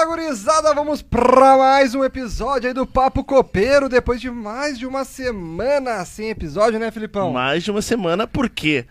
Fala gurizada, vamos pra mais um episódio aí do Papo Copeiro, depois de mais de uma semana sem episódio, né, Filipão? Mais de uma semana, por quê?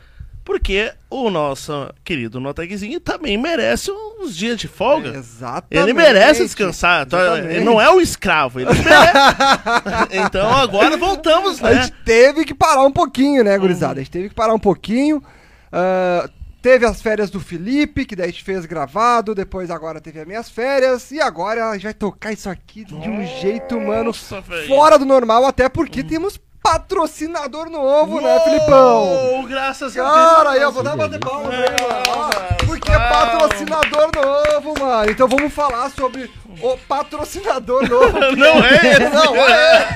Porque o nosso querido Notagzinho também merece uns dias de folga. Exatamente. Ele merece descansar. Então, Exatamente. Ele não é um escravo, ele merece. então agora voltamos, A né? gente teve que parar um pouquinho, né, gurizada? A gente teve que parar um pouquinho. Ah, teve as férias do Felipe, que daí a gente fez gravado, depois agora teve as minhas férias, e agora a gente vai tocar isso aqui de um jeito, mano, Nossa, velho. fora do normal, até porque temos patrocinador novo, né, Filipão? Uou, Graças a Deus. Cara, eu vou dar uma bater palma. Ó, Porque é patrocinador novo, mano. Então vamos falar sobre o patrocinador novo. Não é esse. Não, é.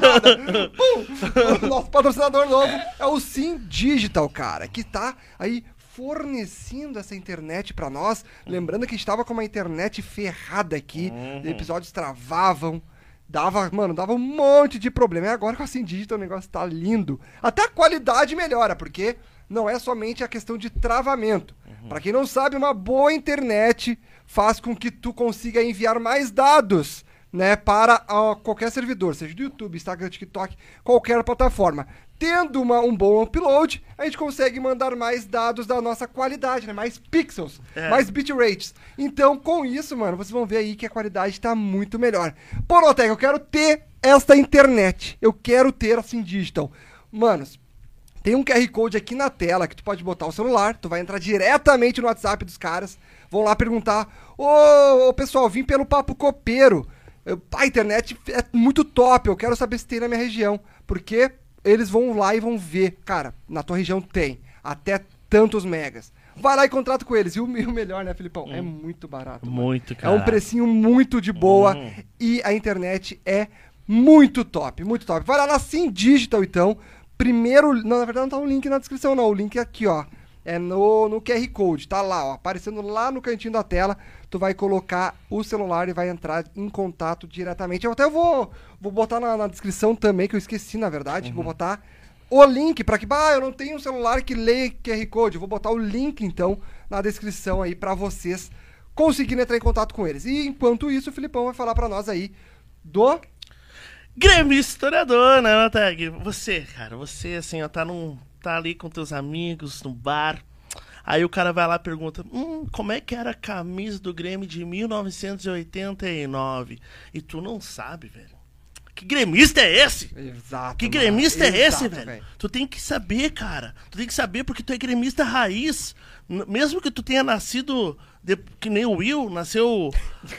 Nada. Pum. O nosso patrocinador novo é o Sim Digital, cara, que tá aí fornecendo essa internet pra nós. Lembrando que a gente tava com uma internet ferrada aqui, episódios travavam. Dava, mano, dava um monte de problema. E agora com a Sim Digital o negócio tá lindo. Até a qualidade melhora, porque não é somente a questão de travamento. Pra quem não sabe, uma boa internet faz com que tu consiga enviar mais dados, né, para ah, qualquer servidor, seja do YouTube, Instagram, TikTok, qualquer plataforma. Tendo uma- um bom upload, a gente consegue mandar mais dados da nossa qualidade, né? Mais pixels, É. mais bitrates. Então, com isso, mano, vocês vão ver aí que a qualidade tá muito melhor. Porotec, eu quero ter esta internet. Eu quero ter assim digital. Manos, tem um QR Code aqui na tela que tu pode botar o celular, tu vai entrar diretamente no WhatsApp dos caras, vão lá perguntar: Ô, ô, pessoal, vim pelo Papo Copeiro. Eu- a internet é muito top, eu quero saber se tem na minha região. Porque eles vão lá e vão ver, cara, na tua região tem, até tantos megas. Vai lá e contrata com eles. E o, o melhor, né, Filipão? É muito barato. Muito, É cara. um precinho muito de boa Hum. e a internet é muito top, muito top. Vai lá na Sim Digital, então. Primeiro, não, na verdade não tá um link na descrição, não. O link é aqui, ó. É no, no QR Code, tá lá, ó. Aparecendo lá no cantinho da tela. Tu vai colocar o celular e vai entrar em contato diretamente. Eu até vou, vou botar na, na descrição também, que eu esqueci, na verdade. Vou botar o link para que, bah, eu não tenho um celular que leia QR Code. Eu vou botar o link, então, na descrição aí para vocês conseguirem entrar em contato com eles. E enquanto isso, o Filipão vai falar para nós aí do Grêmio historiador, né, Natag? Você, cara, você assim, ó, tá, num, tá ali com teus amigos no bar. Aí o cara vai lá e pergunta: Hum, como é que era a camisa do Grêmio de 1989? E tu não sabe, velho. Que gremista é esse? Exato. Que mano. gremista é esse, Exato, velho? Tu tem que saber, cara. Tu tem que saber porque tu é gremista raiz. Mesmo que tu tenha nascido de- que nem o Will, nasceu.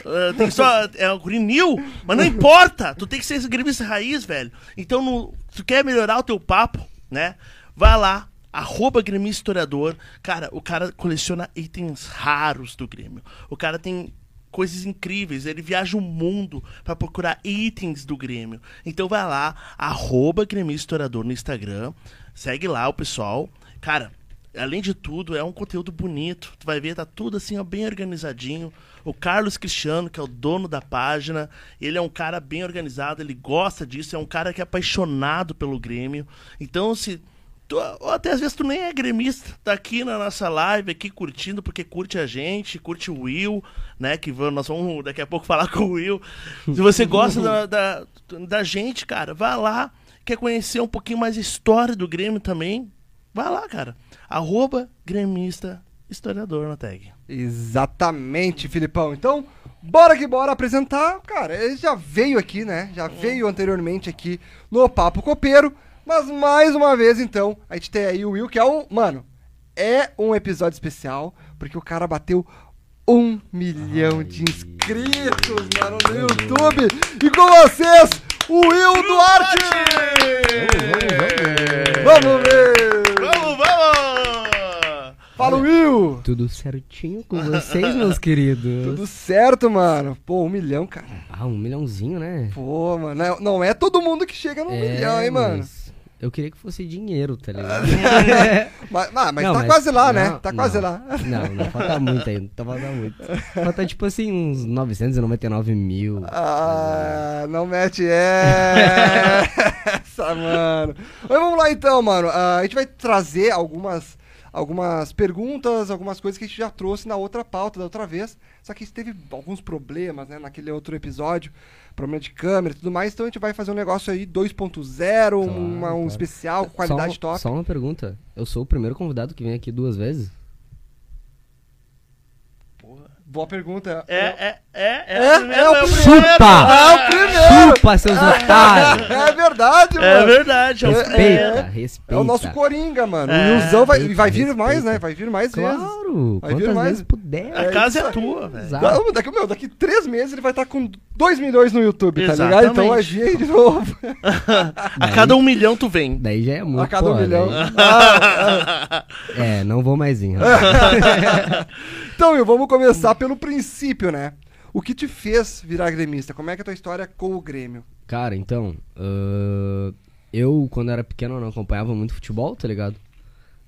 ah, tem só. É o Green New, mas não importa. Tu tem que ser esse gremista raiz, velho. Então, no, tu quer melhorar o teu papo, né? Vai lá. Arroba Grêmio Historiador. Cara, o cara coleciona itens raros do Grêmio. O cara tem coisas incríveis. Ele viaja o mundo pra procurar itens do Grêmio. Então vai lá, arroba Grêmio Historiador no Instagram. Segue lá o pessoal. Cara, além de tudo, é um conteúdo bonito. Tu vai ver, tá tudo assim, ó, bem organizadinho. O Carlos Cristiano, que é o dono da página, ele é um cara bem organizado, ele gosta disso, é um cara que é apaixonado pelo Grêmio. Então, se Tu, ou até às vezes tu nem é gremista, tá aqui na nossa live, aqui curtindo, porque curte a gente, curte o Will, né? Que vamos, nós vamos daqui a pouco falar com o Will. Se você gosta da, da, da gente, cara, vai lá. Quer conhecer um pouquinho mais a história do Grêmio também? Vai lá, cara. Arroba gremista historiador na tag. Exatamente, Filipão. Então, bora que bora apresentar. Cara, ele já veio aqui, né? Já veio anteriormente aqui no Papo Copeiro. Mas mais uma vez, então, a gente tem aí o Will, que é um. Mano, é um episódio especial, porque o cara bateu um milhão de inscritos, mano, no YouTube. E com vocês, o Will Duarte! Vamos ver! Vamos, vamos! Fala, Will! Tudo certinho com vocês, meus queridos? Tudo certo, mano. Pô, um milhão, cara. Ah, um milhãozinho, né? Pô, mano, não é- não é todo mundo que chega no milhão, hein, mano. mas Eu queria que fosse dinheiro, tá ligado? Mas, ah, mas Não, tá mas- quase lá, né? não, Tá quase não. lá. Não, não falta muito ainda. Tá falta muito. Falta tipo assim, uns 999 mil. Ah, não mete essa, mano. Mas vamos lá então, mano. Ah, a gente vai trazer algumas, algumas perguntas, algumas coisas que a gente já trouxe na outra pauta da outra vez. Só que teve alguns problemas, né, naquele outro episódio. Problema de câmera e tudo mais. Então a gente vai fazer um negócio aí 2.0, uma- um claro. especial, qualidade só, top. Só uma pergunta. Eu sou o primeiro convidado que vem aqui duas vezes? Boa pergunta. É, é, é, é, É, o primeiro, é o é o primeiro. primeiro. Chupa! É o primeiro! Chupa, seus otários! É verdade, mano. É verdade, é o Respeita, primeiro. respeita. É o nosso Coringa, mano. É. o Nilzão vai, e vai vir Respeita. mais, né? Vai vir mais vezes. Claro, Vai vir mais. vezes puder. A casa é tua, velho. Daqui, meu, daqui três meses ele vai estar com 2 milhões no YouTube, tá ligado? Exatamente. Então a gente de novo. A cada um milhão tu vem. Daí já é muito, a cada um pô, milhão. daí- Ah, É, não vou mais ir. ah. Então, Will, vamos começar pelo princípio, né? O que te fez virar gremista? Como é que é a tua história com o Grêmio? Cara, então, ahn, eu, quando era pequeno, não acompanhava muito futebol, tá ligado?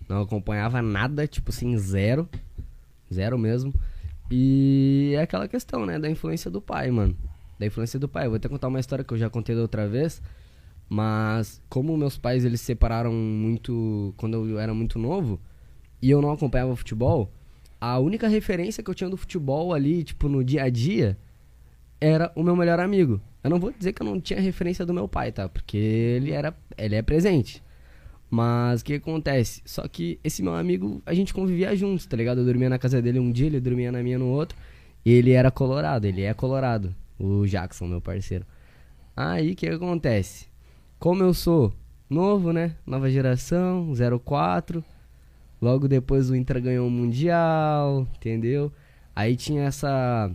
Não acompanhava nada, tipo assim, zero. Zero mesmo. E é aquela questão, né, da influência do pai, mano. Da influência do pai. Eu vou até contar uma história que eu já contei da outra vez. Mas, como meus pais, eles se separaram muito quando eu era muito novo, e eu não acompanhava futebol, a única referência que eu tinha do futebol ali, tipo, no dia a dia, era o meu melhor amigo. Eu não vou dizer que eu não tinha referência do meu pai, tá? Porque ele era, ele é presente. Mas o que acontece? Só que esse meu amigo, a gente convivia juntos, tá ligado? Eu dormia na casa dele um dia, ele dormia na minha no outro. E ele era colorado, ele é colorado. O Jackson, meu parceiro. Aí o que acontece? Como eu sou novo, né? Nova geração, 04. Logo depois o Inter ganhou o Mundial, entendeu? Aí tinha essa.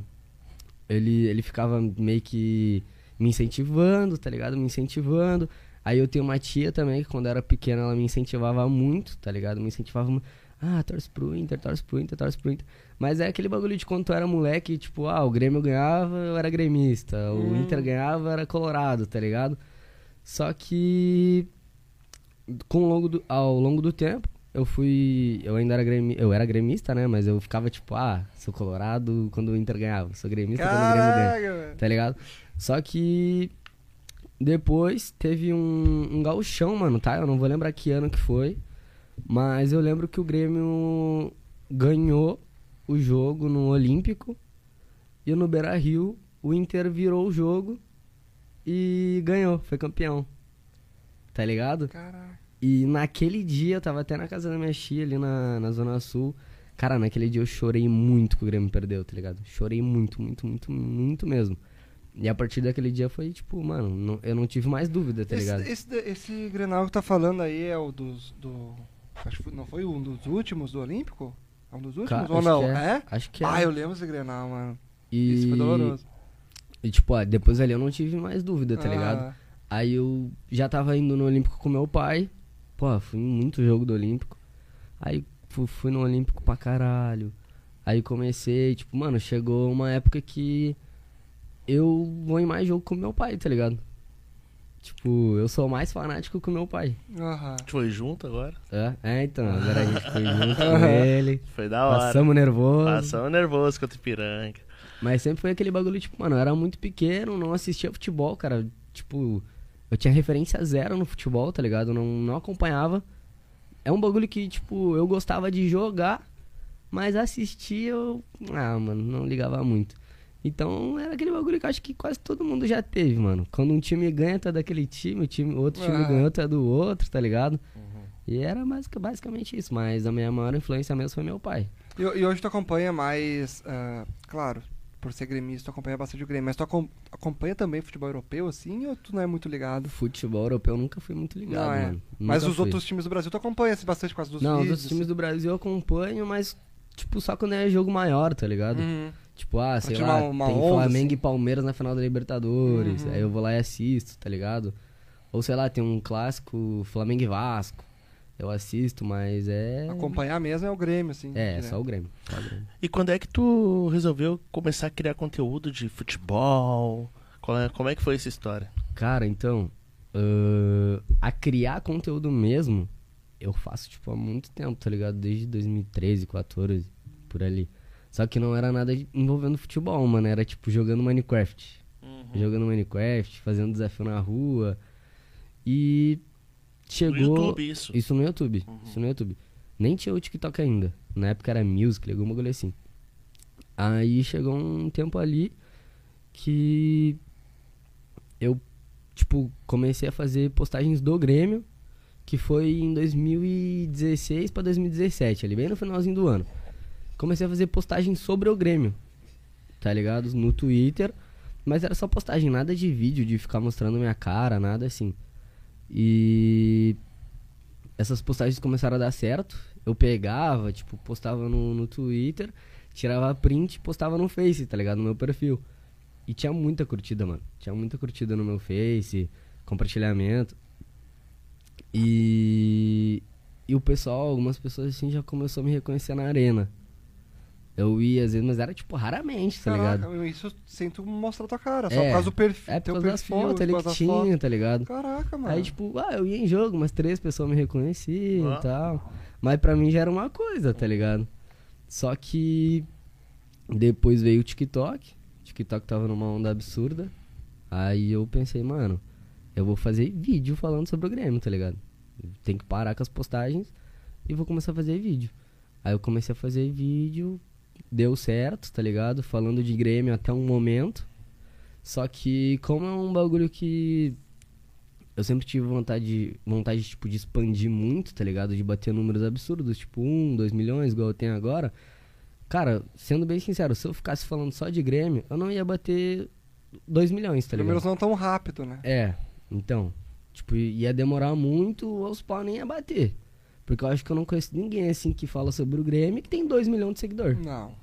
Ele, ele ficava meio que me incentivando, tá ligado? Me incentivando. Aí eu tenho uma tia também, que quando eu era pequena ela me incentivava muito, tá ligado? Me incentivava muito. Ah, torce pro Inter, torce pro Inter, torce pro Inter. Mas é aquele bagulho de quando tu era moleque, tipo, ah, o Grêmio ganhava, eu era gremista. O Inter ganhava, eu era colorado, tá ligado? Só que com longo do, ao longo do tempo, eu fui. Eu ainda era gremista. Eu era gremista, né? Mas eu ficava tipo, ah, sou colorado quando o Inter ganhava. Sou gremista quando o Grêmio ganha. Caraca. Tá ligado? Só que depois teve um, um gauchão, mano, tá? Eu não vou lembrar que ano que foi. Mas eu lembro que o Grêmio ganhou o jogo no Olímpico. E no Beira Rio, o Inter virou o jogo e ganhou, foi campeão. Tá ligado? Caraca. E naquele dia, eu tava até na casa da minha tia ali na, na Zona Sul. Cara, naquele dia eu chorei muito que o Grêmio perdeu, tá ligado? Chorei muito, muito, muito, muito mesmo. E a partir daquele dia foi tipo, mano, não- eu não tive mais dúvida, tá ligado? Esse, esse, esse Grenal que tá falando aí é o dos. Do, acho que não foi um dos últimos do Olímpico? É um dos últimos Ca- ou não? que É? Acho que é. Ah, eu lembro desse Grenal, mano. e... Isso foi doloroso. E tipo, ó, depois ali eu não tive mais dúvida, tá ligado? Ah, Aí eu já tava indo no Olímpico com meu pai. Pô, fui em muito jogo do Olímpico. Aí fu- fui no Olímpico pra caralho. Aí comecei, tipo, mano, chegou uma época que eu vou em mais jogo com meu pai, tá ligado? Tipo, eu sou mais fanático que o meu pai. Aham. Tu foi junto agora? É, é então, agora a gente foi junto com ele. Foi da hora. Passamos nervoso. Passamos nervoso contra o Ipiranga. Mas sempre foi aquele bagulho, tipo, mano, eu era muito pequeno, não assistia futebol, cara. Tipo, eu tinha referência zero no futebol, tá ligado? Eu não, não acompanhava. É um bagulho que, tipo, eu gostava de jogar, mas assistir eu. Ah, mano, não ligava muito. Então era aquele bagulho que eu acho que quase todo mundo já teve, mano. Quando um time ganha, tu é daquele time, o time, outro time Ah. ganhou, tu é do outro, tá ligado? E era basic- basicamente isso, mas a minha maior influência mesmo foi meu pai. E, e hoje tu acompanha mais. ah, claro, por ser gremista, tu acompanha bastante o Grêmio, mas tu acom- acompanha também futebol europeu, assim, ou tu não é muito ligado? Futebol europeu eu nunca fui muito ligado, Não, é. mano. Mas Nunca os fui. outros times do Brasil tu acompanha assim, bastante por causa dos Não, os vídeos. outros times do Brasil eu acompanho, mas, tipo, só quando é jogo maior, tá ligado? Uhum. Tipo, ah, sei lá, uma tem onda, Flamengo assim. e Palmeiras na final da Libertadores. Uhum. Aí eu vou lá e assisto, tá ligado? Ou sei lá, tem um clássico Flamengo e Vasco. Eu assisto, mas é. Acompanhar mesmo é o Grêmio, assim. É, direto. só o Grêmio. Só o Grêmio. E quando é que tu resolveu começar a criar conteúdo de futebol? Qual é- como é que foi essa história? Cara, então, ah, a criar conteúdo mesmo, eu faço, tipo, há muito tempo, tá ligado? Desde 2013, 14, por ali. Só que não era nada envolvendo futebol, mano. Era, tipo, jogando Minecraft. Jogando Minecraft, fazendo desafio na rua. E chegou... No YouTube, isso. Isso no YouTube. Isso no YouTube. Nem tinha o TikTok ainda. Na época era Music, algum bagulho assim. Aí chegou um tempo ali que eu, tipo, comecei a fazer postagens do Grêmio, que foi em 2016 pra 2017, ali bem no finalzinho do ano. Comecei a fazer postagens sobre o Grêmio, tá ligado? No Twitter, mas era só postagem, nada de vídeo, de ficar mostrando minha cara, nada assim. E essas postagens começaram a dar certo. Eu pegava, tipo, postava no, no Twitter, tirava print e postava no Face, tá ligado? No meu perfil. E tinha muita curtida, mano. Tinha muita curtida no meu Face, compartilhamento. E, e o pessoal, algumas pessoas assim, já começou a me reconhecer na arena. Eu ia às vezes, mas era tipo raramente, tá ligado? Caraca, isso sem tu mostrar tua cara, só É, por causa do perfil. É por causa das fotos ali que tinha, fotos. tá ligado? Caraca, mano. Aí, tipo, ah, eu ia em jogo, umas três pessoas me reconheciam Ah. e tal. Mas pra mim já era uma coisa, tá ligado? Só que depois veio o TikTok. O TikTok tava numa onda absurda. Aí eu pensei, mano, eu vou fazer vídeo falando sobre o Grêmio, tá ligado? Tem que parar com as postagens e vou começar a fazer vídeo. Aí eu comecei a fazer vídeo, deu certo, tá ligado? Falando de Grêmio até um momento. Só que como é um bagulho que eu sempre tive vontade, vontade tipo, de expandir muito, tá ligado? De bater números absurdos, tipo um, dois milhões, igual eu tenho agora. Cara, sendo bem sincero, se eu ficasse falando só de Grêmio, eu não ia bater 2 milhões, tá ligado? Números não tão rápido, né? É, então, tipo, ia demorar muito, os pau nem ia bater. Porque eu acho que eu não conheço ninguém assim que fala sobre o Grêmio que tem 2 milhões de seguidor. Não.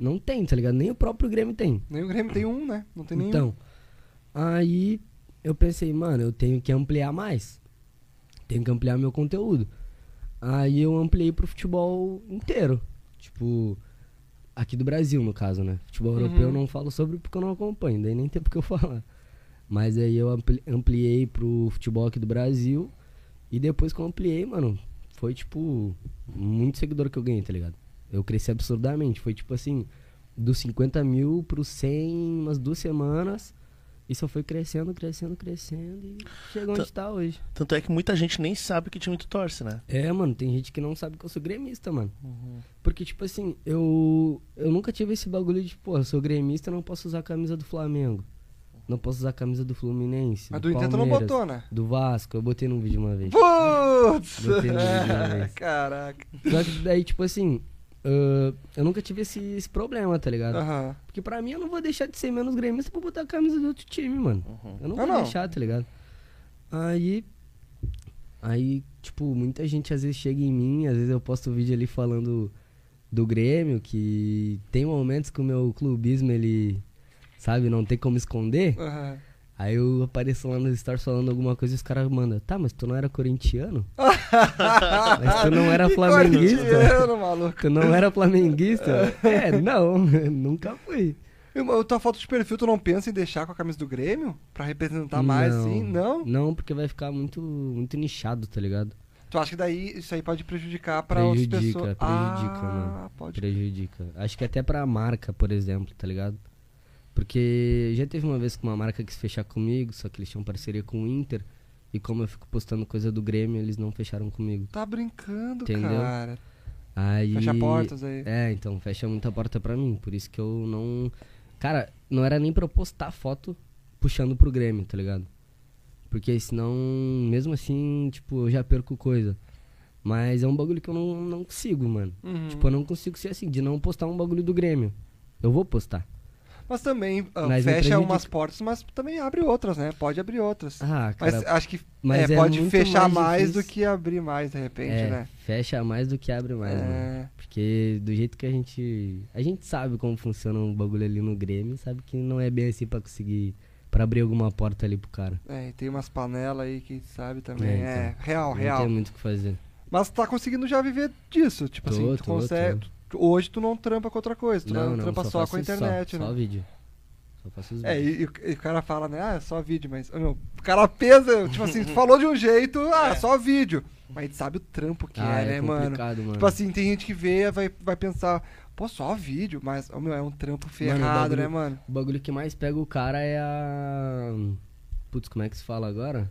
Não tem, tá ligado? Nem o próprio Grêmio tem. Nem o Grêmio tem um, né? Não tem nenhum. Então, aí eu pensei, mano, eu tenho que ampliar mais. Tenho que ampliar meu conteúdo. Aí eu ampliei pro futebol inteiro. Tipo, aqui do Brasil, no caso, né? Futebol Uhum. europeu eu não falo sobre porque eu não acompanho, daí nem tem porque eu falar. Mas aí eu ampli- ampliei pro futebol aqui do Brasil. E depois que eu ampliei, mano, foi tipo muito seguidor que eu ganhei, tá ligado? Eu cresci absurdamente. Foi tipo assim, dos 50 mil pro 100 em umas duas semanas. E só foi crescendo, crescendo, crescendo e chegou onde tá hoje. Tanto é que muita gente nem sabe que time tu torce, né? É, mano, tem gente que não sabe que eu sou gremista, mano. Porque, tipo assim, eu, eu nunca tive esse bagulho de, pô, eu sou gremista, não posso usar a camisa do Flamengo. Não posso usar a camisa do Fluminense. Mas do do Intento não Palmeiras, botou, né? Do Vasco, eu botei num vídeo uma vez. Putz! Botei no vídeo uma vez. Caraca. Só que daí, tipo assim, ah, eu nunca tive esse, esse problema, tá ligado? Aham. Porque pra mim eu não vou deixar de ser menos gremista pra botar a camisa do outro time, mano. Eu não Ah, vou não. deixar, tá ligado? Aí. Aí, tipo, muita gente às vezes chega em mim, às vezes eu posto um vídeo ali falando do Grêmio, que tem momentos que o meu clubismo, ele, sabe, não tem como esconder. Aham. Aí eu apareço lá nos stories falando alguma coisa e os caras mandam, tá, mas tu não era corintiano? mas tu não era flamenguista? maluco. Tu não era flamenguista? é, não, nunca fui. E tua foto de perfil, tu não pensa em deixar com a camisa do Grêmio? Pra representar mais, Não. sim? Não? Não, porque vai ficar muito, muito nichado, tá ligado? Tu acha que daí isso aí pode prejudicar pra outras Prejudica, pessoas? prejudica, ah, mano. pode. Prejudica. Acho que até pra marca, por exemplo, tá ligado? Porque já teve uma vez que uma marca quis fechar comigo, só que eles tinham parceria com o Inter. E como eu fico postando coisa do Grêmio, eles não fecharam comigo. Tá brincando, Entendeu? cara. Aí. Fecha portas aí. É, então, fecha muita porta pra mim. Por isso que eu não. Cara, não era nem pra eu postar foto puxando pro Grêmio, tá ligado? Porque senão, mesmo assim, tipo, eu já perco coisa. Mas é um bagulho que eu não, não consigo, mano. Uhum. Tipo, eu não consigo ser assim, de não postar um bagulho do Grêmio. Eu vou postar. Mas também ah, Mas fecha umas portas, mas também abre outras, né? Pode abrir outras. Ah, mas cara. acho que mas é, é pode fechar mais mais, do que abrir mais, de repente, é, né? fecha mais do que abre mais. É. Porque do jeito que a gente. A gente sabe como funciona um bagulho ali no Grêmio, sabe que não é bem assim pra conseguir. Pra abrir alguma porta ali pro cara. É, e tem umas panelas aí que sabe também. É, É, então. real, não real. tem muito o que fazer. Mas tá conseguindo já viver disso. Tipo Tô, assim, tu tô, consegue. tô. Hoje tu não trampa com outra coisa, tu não, trampa só, faço com a internet, só, né? Só vídeo. Só faço os É, vídeos. e, e o- cara fala, né? Ah, é só vídeo, mas. meu, o cara pensa, tipo assim, tu falou de um jeito, ah, É. só vídeo. Mas a gente sabe o trampo que Ah, é, né, mano? complicado, mano. Tipo assim, tem gente que vê vai, vai pensar, pô, só vídeo, mas, ô, meu, é um trampo ferrado, bagulho- né, mano? O bagulho que mais pega o cara é a. Putz, como é que se fala agora?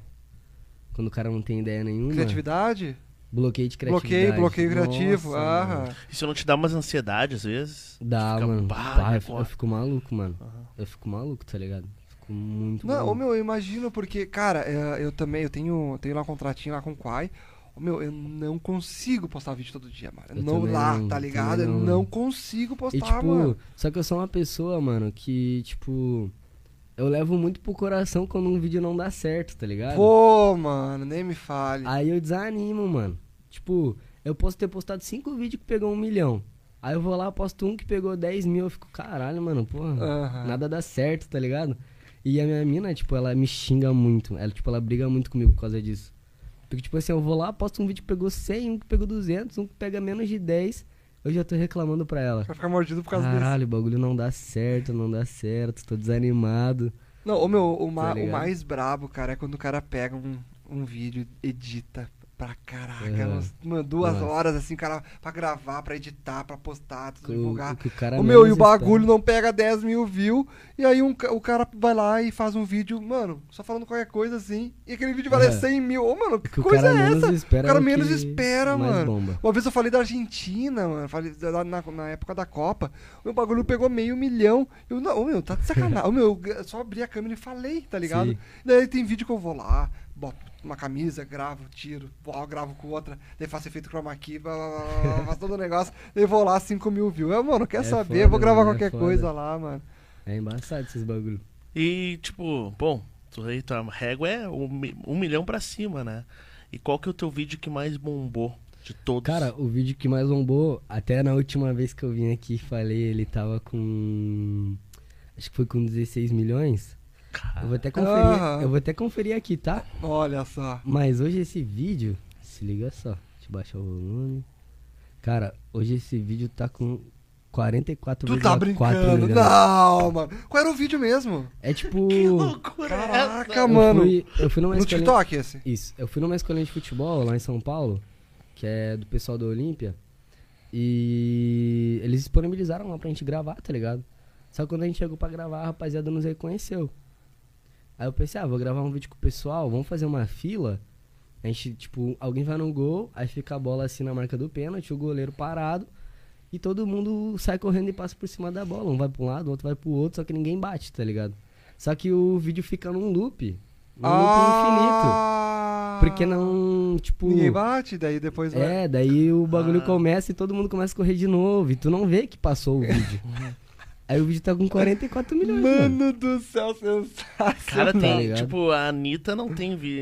Quando o cara não tem ideia nenhuma. Criatividade? Bloqueio de criatividade. Bloqueio, bloqueio criativo. Nossa, Ah. Isso não te dá umas ansiedade às vezes? Dá, Fica, mano. "Bah, Pá, eu, fico- agora?" eu fico maluco, mano. Aham. Eu fico maluco, tá ligado? Fico muito Não, ô, maluco. meu, eu imagino porque, cara, é, eu também, eu tenho, tenho lá um contratinho lá com o Quai. Ô, meu, eu não consigo postar vídeo todo dia, mano. Eu não lá, não, tá ligado? Eu não, não mano. consigo postar, E tipo, mano. só que eu sou uma pessoa, mano, que, tipo. Eu levo muito pro coração quando um vídeo não dá certo, tá ligado? Pô, mano, nem me fale. Aí eu desanimo, mano. Tipo, eu posso ter postado cinco vídeos que pegou um milhão. Aí eu vou lá, posto um que pegou 10 mil, eu fico, caralho, mano, porra, Aham. nada dá certo, tá ligado? E a minha mina, tipo, ela me xinga muito. Ela, tipo, ela briga muito comigo por causa disso. Porque, tipo assim, eu vou lá, posto um vídeo que pegou 100, um que pegou 200, um que pega menos de 10. Eu já tô reclamando pra ela. Vai ficar mordido por causa disso. Caralho, o bagulho não dá certo, não dá certo, tô desanimado. Não, o meu, o, ma- Tá o ligado? mais brabo, cara, é quando o cara pega um, um vídeo, edita pra caraca, Aham. umas- mano, duas Nossa. horas assim, cara, pra gravar, pra editar, pra postar, tudo divulgar. o que cara O meu, e o bagulho não pega 10 mil views, e aí um o cara vai lá e faz um vídeo, mano, só falando qualquer coisa assim, e aquele vídeo vale É. 100 mil. Ô, mano, que, O que o coisa é essa? o cara é menos que espera, mano. bomba. Uma vez eu falei da Argentina, mano, falei da- na, na época da Copa, o meu bagulho pegou meio milhão. Eu, não, ô, meu, tá de sacanagem. Ô, meu, eu só abri a câmera e falei, tá ligado? Sim. Daí tem vídeo que eu vou lá, boto uma camisa, gravo, tiro, ó, gravo com outra, daí faço efeito chroma key, blá, blá, blá, blá, faço todo o negócio, daí vou lá, 5 mil views. Eu, mano, quer É saber? foda, vou gravar mano, é qualquer foda. coisa lá, mano. É embaçado esses bagulho. E, tipo, bom, tu aí, tua régua é um, um milhão pra cima, né? E qual que é o teu vídeo que mais bombou de todos? Cara, o vídeo que mais bombou, até na última vez que eu vim aqui e falei, ele tava com. Acho que foi com 16 milhões. Eu vou até conferir. Eu vou até conferir aqui, tá? Olha só. Mas hoje esse vídeo. Se liga só. Deixa eu baixar o volume. Cara, hoje esse vídeo tá com 44 Tu tá brincando? Não, mano. Qual era o vídeo mesmo? É tipo. que loucura Caraca, é essa? eu mano. Fui, eu fui numa No escolinha- TikTok esse? Isso, eu fui numa escolinha de futebol lá em São Paulo, que é do pessoal do Olímpia, e eles disponibilizaram lá pra gente gravar, tá ligado? Só que quando a gente chegou pra gravar, a rapaziada nos reconheceu. Aí eu pensei, ah, vou gravar um vídeo com o pessoal, vamos fazer uma fila. A gente, tipo, alguém vai no gol, aí fica a bola assim na marca do pênalti, o goleiro parado, e todo mundo sai correndo e passa por cima da bola. Um vai pra um lado, o outro vai pro outro, só que ninguém bate, tá ligado? Só que o vídeo fica num loop. Num loop infinito. Ah, Porque não, tipo. Ninguém bate, daí depois vai. É, daí o bagulho Ah. começa e todo mundo começa a correr de novo. E tu não vê que passou o vídeo. Aí o vídeo tá com 44 milhões, mano. Mano do céu, sensacional. Cara, tem, ligado? tipo, a Anitta não tem vi...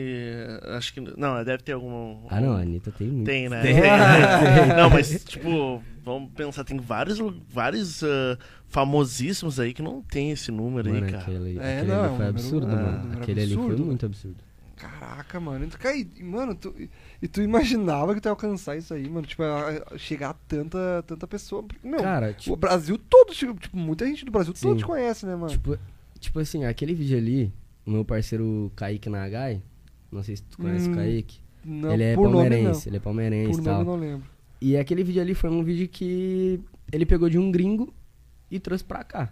Acho que... Não, deve ter algum... Ah, não, a Anitta tem muito. Tem, né? Tem. não, mas, tipo, vamos pensar, tem vários, vários ah, famosíssimos aí que não tem esse número Mano, aí, cara. aquele, É, aquele não, é ali foi absurdo, é mano. Aquele ali absurdo. foi muito absurdo. Caraca, mano. Tu, cara, e- mano, tu, e tu imaginava que tu ia alcançar isso aí, mano? Tipo, a- a- chegar a tanta, tanta pessoa. Meu, Cara, o tipo, Brasil todo, tipo, tipo, muita gente do Brasil todo Sim. te conhece, né, mano? tipo, tipo assim, aquele vídeo ali, o meu parceiro Kaique Nagai, não sei se tu conhece Hum, o Kaique. não, ele é palmeirense, nome ele é palmeirense Por e tal. nome não lembro. E aquele vídeo ali foi um vídeo que ele pegou de um gringo e trouxe pra cá.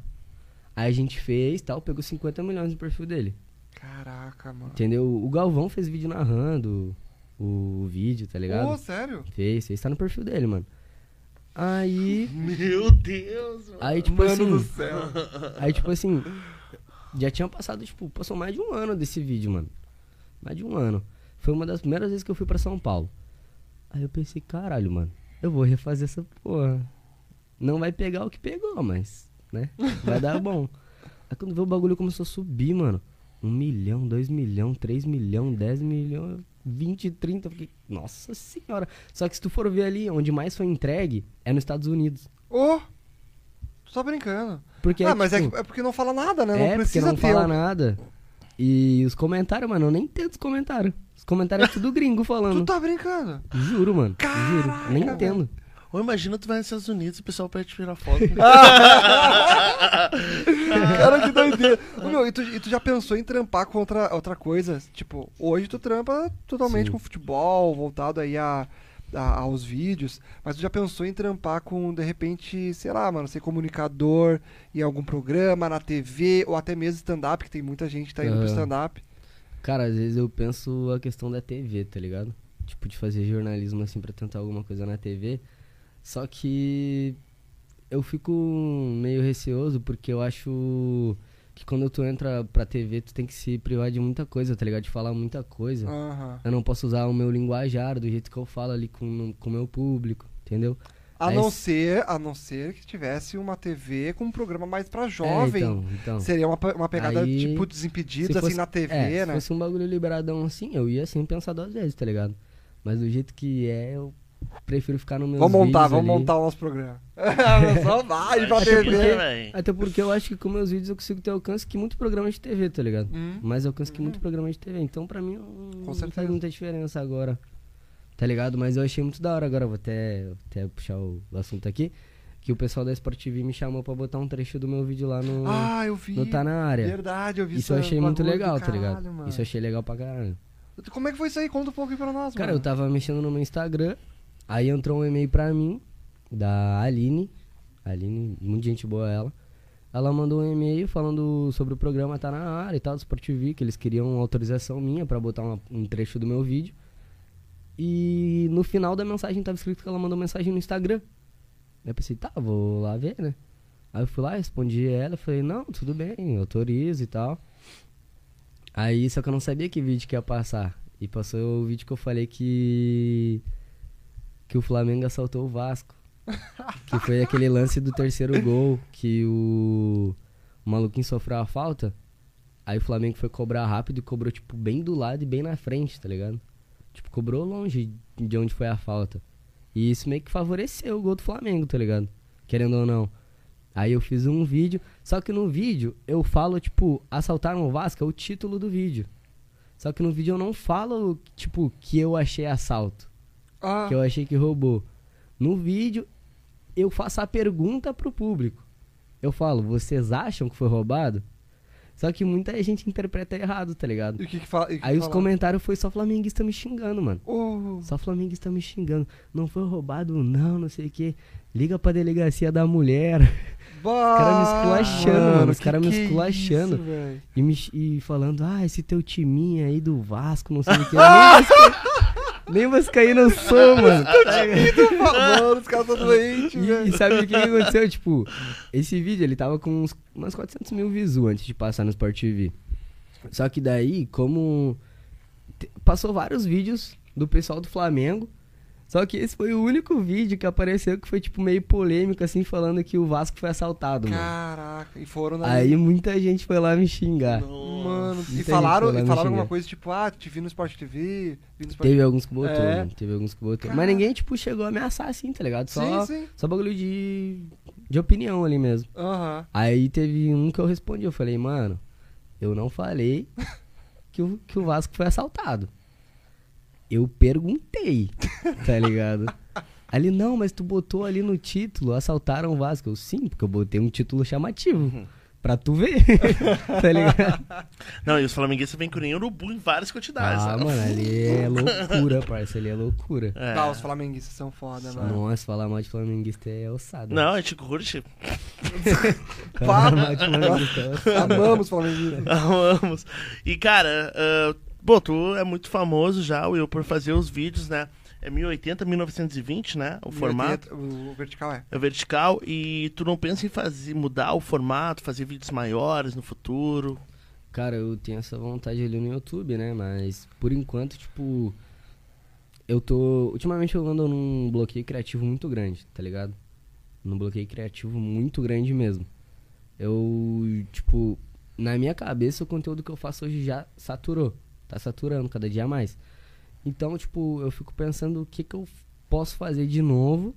Aí a gente fez tal, pegou 50 milhões no perfil dele. Caraca, mano. Entendeu? O Galvão fez vídeo narrando o, o vídeo, tá ligado? Ô, sério? Fez, fez, tá no perfil dele, mano. Aí. Meu Deus, mano. Aí, tipo mano assim. do céu. Aí, tipo assim. Já tinha passado, tipo, passou mais de um ano desse vídeo, mano. Mais de um ano. Foi uma das primeiras vezes que eu fui pra São Paulo. Aí eu pensei, caralho, mano, eu vou refazer essa porra. Não vai pegar o que pegou, mas, né? Vai dar bom. Aí quando veio o bagulho começou a subir, mano. Um milhão, dois milhão, três milhão, dez milhão, vinte, trinta. Fiquei, nossa senhora. Só que se tu for ver ali, onde mais foi entregue, é nos Estados Unidos. Ô, tu tá brincando. Porque ah, é, mas é, tipo, que- é porque não fala nada, né? é, não porque precisa não ter. fala nada. E os comentários, mano, eu nem entendo os comentários. Os comentários é tudo gringo Tu falando. tá brincando. Juro, mano. Caraca, juro. Nem velho. Ou imagina tu vai nos Estados Unidos e o pessoal pede tirar foto. Cara, que doideira. Ô, meu, e, tu, e tu já pensou em trampar com outra, outra coisa? Tipo, hoje tu trampa totalmente Sim. com futebol, voltado aí a, a- aos vídeos, mas tu já pensou em trampar com, de repente, sei lá, mano, ser comunicador em algum programa, na TV, ou até mesmo stand-up, que tem muita gente que tá indo pro Aham. stand-up. Cara, às vezes eu penso a questão da TV, tá ligado? Tipo, de fazer jornalismo assim pra tentar alguma coisa na TV. Só que eu fico meio receoso porque eu acho que quando tu entra pra TV, tu tem que se privar de muita coisa, tá ligado? De falar muita coisa. Aham. Eu não posso usar o meu linguajar do jeito que eu falo ali com o meu público, entendeu? A Aí não se- ser, a não ser que tivesse uma TV com um programa mais pra jovem. É, então, então. Seria uma, uma pegada Aí, tipo Desimpedidos, assim, fosse- na TV, é, né? Se fosse um bagulho liberadão assim, eu ia sem pensar duas vezes, tá ligado? Mas do jeito que é, eu prefiro ficar no meu Vamos montar, vamos ali. montar o nosso programa. Só vai pra Até porque, TV. velho, Até porque eu acho que com meus vídeos eu consigo ter alcance que muito programa de TV, tá ligado? Hum. Mais alcance que muito programa de TV. Então pra mim não, não certeza. faz muita diferença agora. Tá ligado? Mas eu achei muito da hora agora, vou até, até puxar o, o assunto aqui. Que o pessoal da Sport TV me chamou pra botar um trecho do meu vídeo lá no, Ah, eu vi. no Tá na área. Verdade, eu vi Isso eu achei muito bagulho do legal, tá ligado? caralho, mano. Isso eu achei legal pra caralho. Como é que foi isso aí? Conta um pouco aí pra nós, Cara, eu mano. tava mexendo no meu Instagram, aí entrou um e-mail pra mim, da Aline. Aline, muito gente boa ela. Ela mandou um e-mail falando sobre o programa Tá na área e tal, do Sport TV, que eles queriam autorização minha pra botar uma- um trecho do meu vídeo. E no final da mensagem tava escrito que ela mandou mensagem no Instagram. Aí eu pensei, tá, vou lá ver, né? Aí eu fui lá, respondi ela, falei, não, tudo bem, autorizo e tal. Aí, só que eu não sabia que vídeo que ia passar. E passou o vídeo que eu falei que. Que o Flamengo assaltou o Vasco. que foi aquele lance do terceiro gol que o, o maluquinho sofreu a falta. Aí o Flamengo foi cobrar rápido e cobrou, tipo, bem do lado e bem na frente, tá ligado? Tipo, cobrou longe de onde foi a falta. E isso meio que favoreceu o gol do Flamengo, tá ligado? Querendo ou não. Aí eu fiz um vídeo, só que no vídeo eu falo, tipo, assaltaram o Vasco, é o título do vídeo. Só que no vídeo eu não falo, tipo, que eu achei assalto, Ah, que eu achei que roubou. No vídeo eu faço a pergunta pro público. Eu falo, vocês acham que foi roubado? Só que muita gente interpreta errado, tá ligado? que que fala? que Aí os comentários foi só flamenguista me xingando, mano. Oh, Só flamenguista me xingando. Não foi roubado, não, não sei o que. Liga pra delegacia da mulher. caras me esculachando, mano, os caras me que é esculachando. isso? E, me, e falando, ah, esse teu timinho aí do Vasco, não sei o que. Nem vascaíno, sou, mano. Tá ligado? Mano, os caras tão doentes, E, e velho. sabe o que, que aconteceu? Tipo, esse vídeo ele tava com uns, umas 400 mil views antes de passar no Sport TV. Só que daí, como. Passou vários vídeos do pessoal do Flamengo. Só que esse foi o único vídeo que apareceu que foi, tipo, meio polêmico, assim, falando que o Vasco foi assaltado, mano. Caraca, e foram na. Aí muita gente foi lá me xingar. Mano, e Muita falaram, foi lá e falaram alguma coisa tipo, ah, te vi no Sport TV, vi no Sport Teve alguns que botou, É. mano. Teve alguns que botou. Cara. Mas ninguém, tipo, chegou a ameaçar assim, tá ligado? Só, Sim, sim. só bagulho de, de opinião ali mesmo. Aham. Aí teve um que eu respondi, eu falei, mano, eu não falei que o, que o Vasco foi assaltado. Eu perguntei, tá ligado? Ali, não, mas tu botou ali no título, assaltaram o Vasco. Eu, sim, porque eu botei um título chamativo. Pra tu ver, tá ligado? Não, e os flamenguistas vêm com nem urubu em várias quantidades. Ah, né? mano, ali é loucura, parça, ali é loucura. É. Ah, os flamenguistas são foda, mano. Nossa, falar mal de flamenguista é ossado. Não, a gente curte. falar mal de flamenguista é ossado. Amamos os flamenguistas. Amamos. E, cara, ah, bom, tu é muito famoso já, Will, por fazer os vídeos, né? É 1080, 1920, né? O formato. O, o vertical é. É vertical. E tu não pensa em fazer, mudar o formato, fazer vídeos maiores no futuro? Cara, eu tenho essa vontade ali no YouTube, né? Mas por enquanto, tipo. Eu tô. Ultimamente eu ando num bloqueio criativo muito grande, tá ligado? Num bloqueio criativo muito grande mesmo. Eu, tipo, na minha cabeça o conteúdo que eu faço hoje já saturou. Tá saturando cada dia mais. Então, tipo, eu fico pensando o que, que eu posso fazer de novo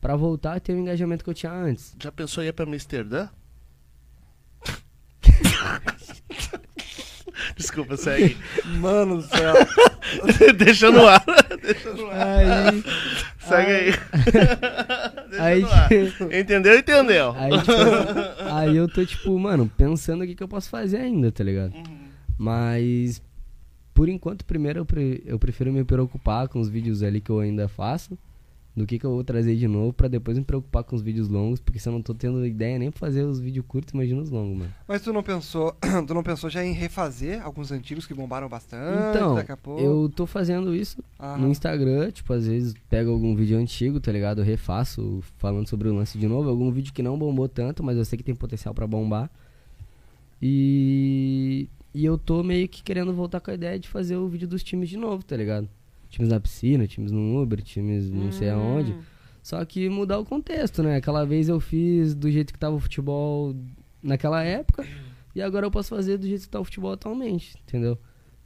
pra voltar a ter o engajamento que eu tinha antes. Já pensou em ir pra Amsterdã? Desculpa, segue. Mano do céu. Deixa no ar. Deixa no ar. Aí, Segue aí. Deixa Aí- no ar. Entendeu? Entendeu. Aí, tipo, aí eu tô, tipo, mano, pensando o que, que eu posso fazer ainda, tá ligado? Mas, por enquanto, primeiro eu, pre- eu prefiro me preocupar com os vídeos ali que eu ainda faço, do que, que eu vou trazer de novo, pra depois me preocupar com os vídeos longos, porque se eu não tô tendo ideia nem pra fazer os vídeos curtos, imagina os longos, mano. Mas tu não pensou, tu não pensou já em refazer alguns antigos que bombaram bastante Então, daqui a pouco? eu tô fazendo isso no Instagram, tipo, às vezes pego algum vídeo antigo, tá ligado? Eu refaço falando sobre o lance de novo, algum vídeo que não bombou tanto, mas eu sei que tem potencial pra bombar. E e eu tô meio que querendo voltar com a ideia de fazer o vídeo dos times de novo, tá ligado? Times na piscina, times no Uber, times não sei aonde. Hum. Só que mudar o contexto, né? Aquela vez eu fiz do jeito que tava o futebol naquela época, e agora eu posso fazer do jeito que tá o futebol atualmente, entendeu?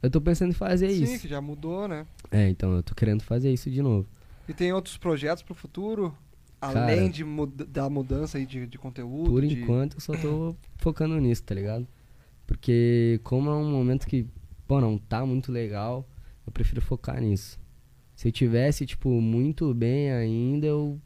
Eu tô pensando em fazer Sim, isso. que já mudou, né? É, então eu tô querendo fazer isso de novo. E tem outros projetos pro futuro? Cara, Além de mud- da mudança aí de, de conteúdo? Por de- enquanto eu só tô focando nisso, tá ligado? Porque como é um momento que, pô, não tá muito legal, eu prefiro focar nisso. Se eu tivesse, tipo, muito bem ainda, eu,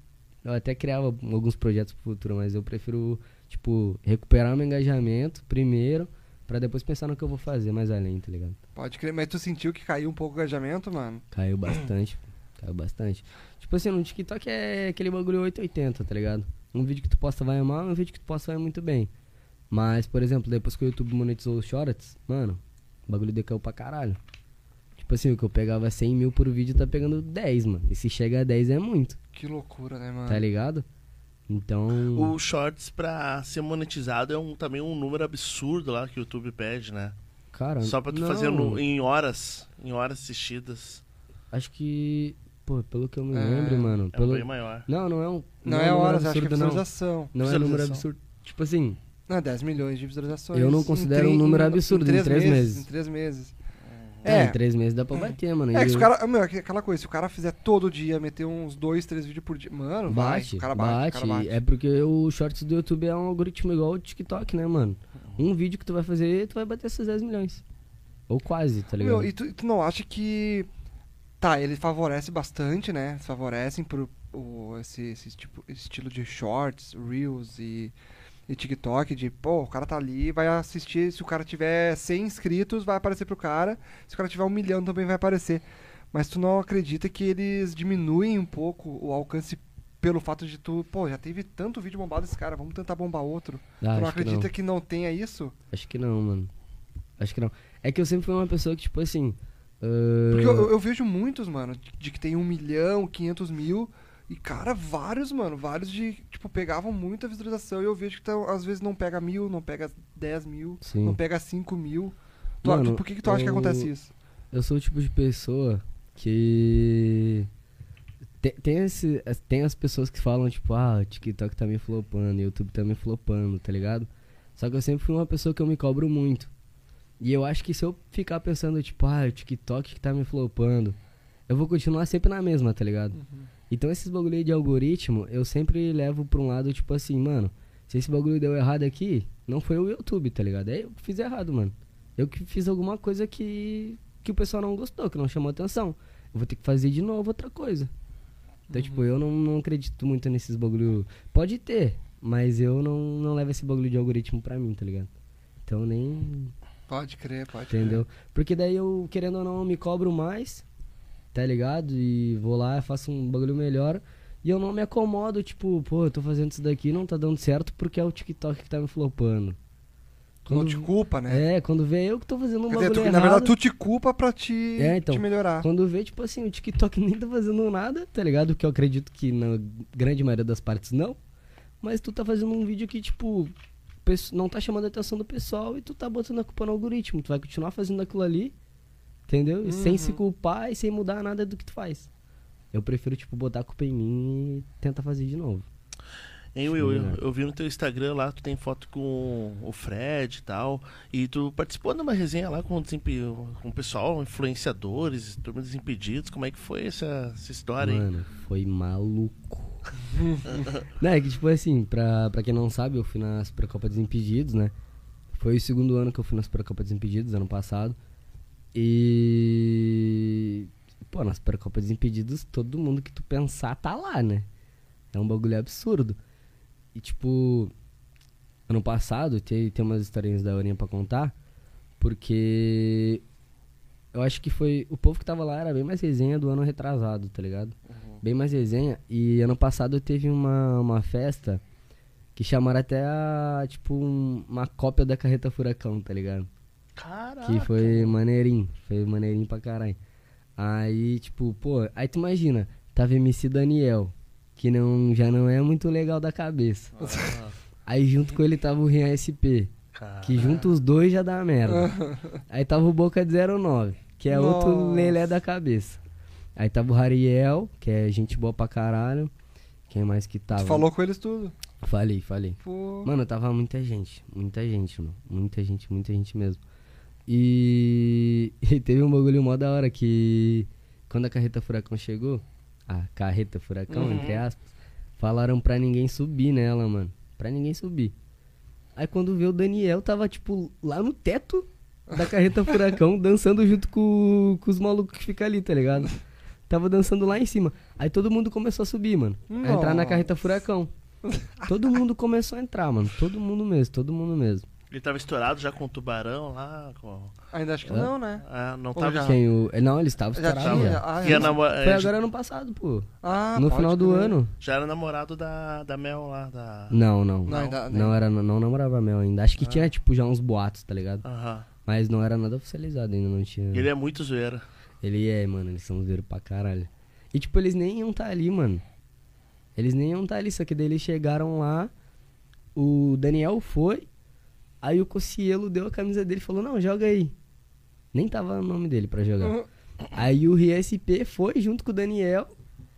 eu até criava alguns projetos pro futuro, mas eu prefiro, tipo, recuperar meu engajamento primeiro, pra depois pensar no que eu vou fazer mais além, tá ligado? Pode crer, mas tu sentiu que caiu um pouco o engajamento, mano? Caiu bastante, caiu bastante. Tipo assim, no TikTok é aquele bagulho 880, tá ligado? Um vídeo que tu posta vai mal, um vídeo que tu posta vai muito bem. Mas, por exemplo, depois que o YouTube monetizou os shorts, mano, o bagulho decaiu pra caralho. Tipo assim, o que eu pegava 100 mil por vídeo tá pegando 10, mano. E se chega a 10 é muito, Que loucura, né, mano? tá ligado? Então. O Shorts, pra ser monetizado, é um, também um número absurdo lá que o YouTube pede, né? Cara, Só pra tu não, fazer no- em horas, em horas assistidas. Acho que. Pô, pelo que eu me É, lembro, mano. É pelo... bem maior. Não, não é um. Não, um é número horas, acho que é absurdo, não. visualização. Não é número Visualização. absurdo. Tipo assim, Não, 10 milhões de visualizações. Eu não considero um número em- absurdo, em três meses. Em três meses. é, É. em três meses dá pra bater, mano. É que se o cara. Meu, é que aquela coisa, se o cara fizer todo dia, meter uns dois, três vídeos por dia. Mano, vai, Bate, o cara bate, bate, o cara bate. É porque o Shorts do YouTube é um algoritmo igual o TikTok, né, mano? Um vídeo que tu vai fazer, tu vai bater esses 10 milhões. Ou quase, tá ligado? Meu, e tu, tu não acha que. Tá, ele favorece bastante, né? Favorecem pro o, esse, esse tipo, esse estilo de shorts, reels e, e TikTok, de pô, o cara tá ali, vai assistir. Se o cara tiver 100 inscritos, vai aparecer pro cara. Se o cara tiver um milhão, também vai aparecer. Mas tu não acredita que eles diminuem um pouco o alcance pelo fato de tu, pô, já teve tanto vídeo bombado esse cara, vamos tentar bombar outro. Ah, tu não acho que acredita não. que não tenha isso? Acho que não, mano. Acho que não. É que eu sempre fui uma pessoa que, tipo assim. ah, Porque eu, eu- vejo muitos, mano, de, que tem um milhão, 500 mil. E, cara, vários, mano, vários de, tipo, pegavam muita visualização. E eu vejo que tão, às vezes não pega mil, não pega 10 mil, Sim. não pega 5 mil. Tu, Mano, por que, que tu acha que eu- acontece isso? Eu sou o tipo de pessoa que. Tem, tem, esse, as- tem as pessoas que falam, tipo, ah, o TikTok tá me flopando, o YouTube tá me flopando, tá ligado? Só que eu sempre fui uma pessoa que eu me cobro muito. E eu acho que se eu ficar pensando, tipo, ah, o TikTok que tá me flopando, eu vou continuar sempre na mesma, tá ligado? Então esses bagulho de algoritmo, eu sempre levo pra um lado, tipo assim, mano, se esse bagulho deu errado aqui, não foi o YouTube, tá ligado? É eu que fiz errado, mano. Eu que fiz alguma coisa que, que o pessoal não gostou, que não chamou atenção. Eu vou ter que fazer de novo outra coisa. Então, tipo, eu não, não acredito muito nesses bagulho. Pode ter, mas eu não, não levo esse bagulho de algoritmo pra mim, tá ligado? Então nem. Pode crer, pode Entendeu? Porque daí eu, querendo ou não, eu me cobro mais, tá ligado? E vou lá, faço um bagulho melhor. E eu não me acomodo, tipo, pô, eu tô fazendo isso daqui não tá dando certo porque é o TikTok que tá me flopando. Tu não te culpa, né? É, quando vê eu que tô fazendo um Quer bagulho dizer, tu- na verdade, tu te culpa pra te, É, então, te melhorar. Quando vê, tipo assim, o TikTok nem tá fazendo nada, tá ligado? Que eu acredito que na grande maioria das partes não. Mas tu tá fazendo um vídeo que, tipo, não tá chamando a atenção do pessoal e tu tá botando a culpa no algoritmo. Tu vai continuar fazendo aquilo ali, entendeu? E sem se culpar e sem mudar nada do que tu faz. Eu prefiro, tipo, botar a culpa em mim e tentar fazer de novo. Hein, Will, eu, né? eu vi no teu Instagram lá, tu tem foto com o Fred e tal. E tu participou de uma resenha lá com com o pessoal, influenciadores, turma dos impedidos. Como é que foi essa, essa história aí? Mano, foi maluco. não, é que tipo assim, pra, pra quem não sabe, eu fui na Supercopa dos Impedidos, né? Foi o segundo ano que eu fui na Supercopa dos Impedidos, ano passado. E pô, na Supercopa Desimpedidos, todo mundo que tu pensar tá lá, né? É um bagulho absurdo. E tipo, ano passado, tem, tem umas historinhas da horinha pra contar, porque eu acho que foi. O povo que tava lá era bem mais resenha do ano retrasado, tá ligado? Bem mais resenha. E ano passado teve uma, uma festa que chamaram até a. Tipo, um- uma cópia da carreta Furacão, tá ligado? Caraca. Que foi maneirinho. Foi maneirinho pra caralho. Aí, tipo, pô, aí tu imagina, tava MC Daniel, que não, já não é muito legal da cabeça. Ah, Aí junto com ele tava o Rian SP, cara. que junto os dois já dá merda. Aí tava o Boca de 09, que é outro Nossa. lelé da cabeça. Aí tava o Rariel, que é gente boa pra caralho. Quem mais que tava? Tu falou com eles tudo. Falei, falei. Pô. Mano, tava muita gente. Muita gente, mano. Muita gente, muita gente mesmo. E, e teve um bagulho mó da hora que quando a carreta furacão chegou, a carreta furacão, Uhum. entre aspas, falaram pra ninguém subir nela, mano. Pra ninguém subir. Aí quando vê o Daniel, tava tipo lá no teto da carreta furacão, dançando junto com, com os malucos que ficam ali, tá ligado? Tava dançando lá em cima. Aí todo mundo começou a subir, mano. A entrar na Nossa. carreta furacão. Todo mundo começou a entrar, mano. Todo mundo mesmo, todo mundo mesmo. Ele tava estourado já com o tubarão lá. Com... Ainda acho que Hã? não, né? Ah, não Ou tava. já? Quem o... eh, Não, eles estavam Já estourados tinha? já. Ah, Ia é. namo- Foi é, agora ano passado, pô. Ah, no pode final do crer. ano. Já era namorado da, da Mel lá. Da... Não, não. Não, Não, ainda- não era, não namorava Mel ainda. Acho que tinha, tipo, já uns boatos, tá ligado? Aham. Mas não era nada oficializado ainda, não tinha. Ele é muito zoeira. Ele é, mano, eles são zoeiros pra caralho. E tipo, eles nem iam tá ali, mano. Eles nem iam tá ali, só que daí eles chegaram lá, o Daniel foi, aí o Cocielo deu a camisa dele e falou, não, joga aí. Nem tava o nome dele pra jogar. Uhum. Aí o RSP foi junto com o Daniel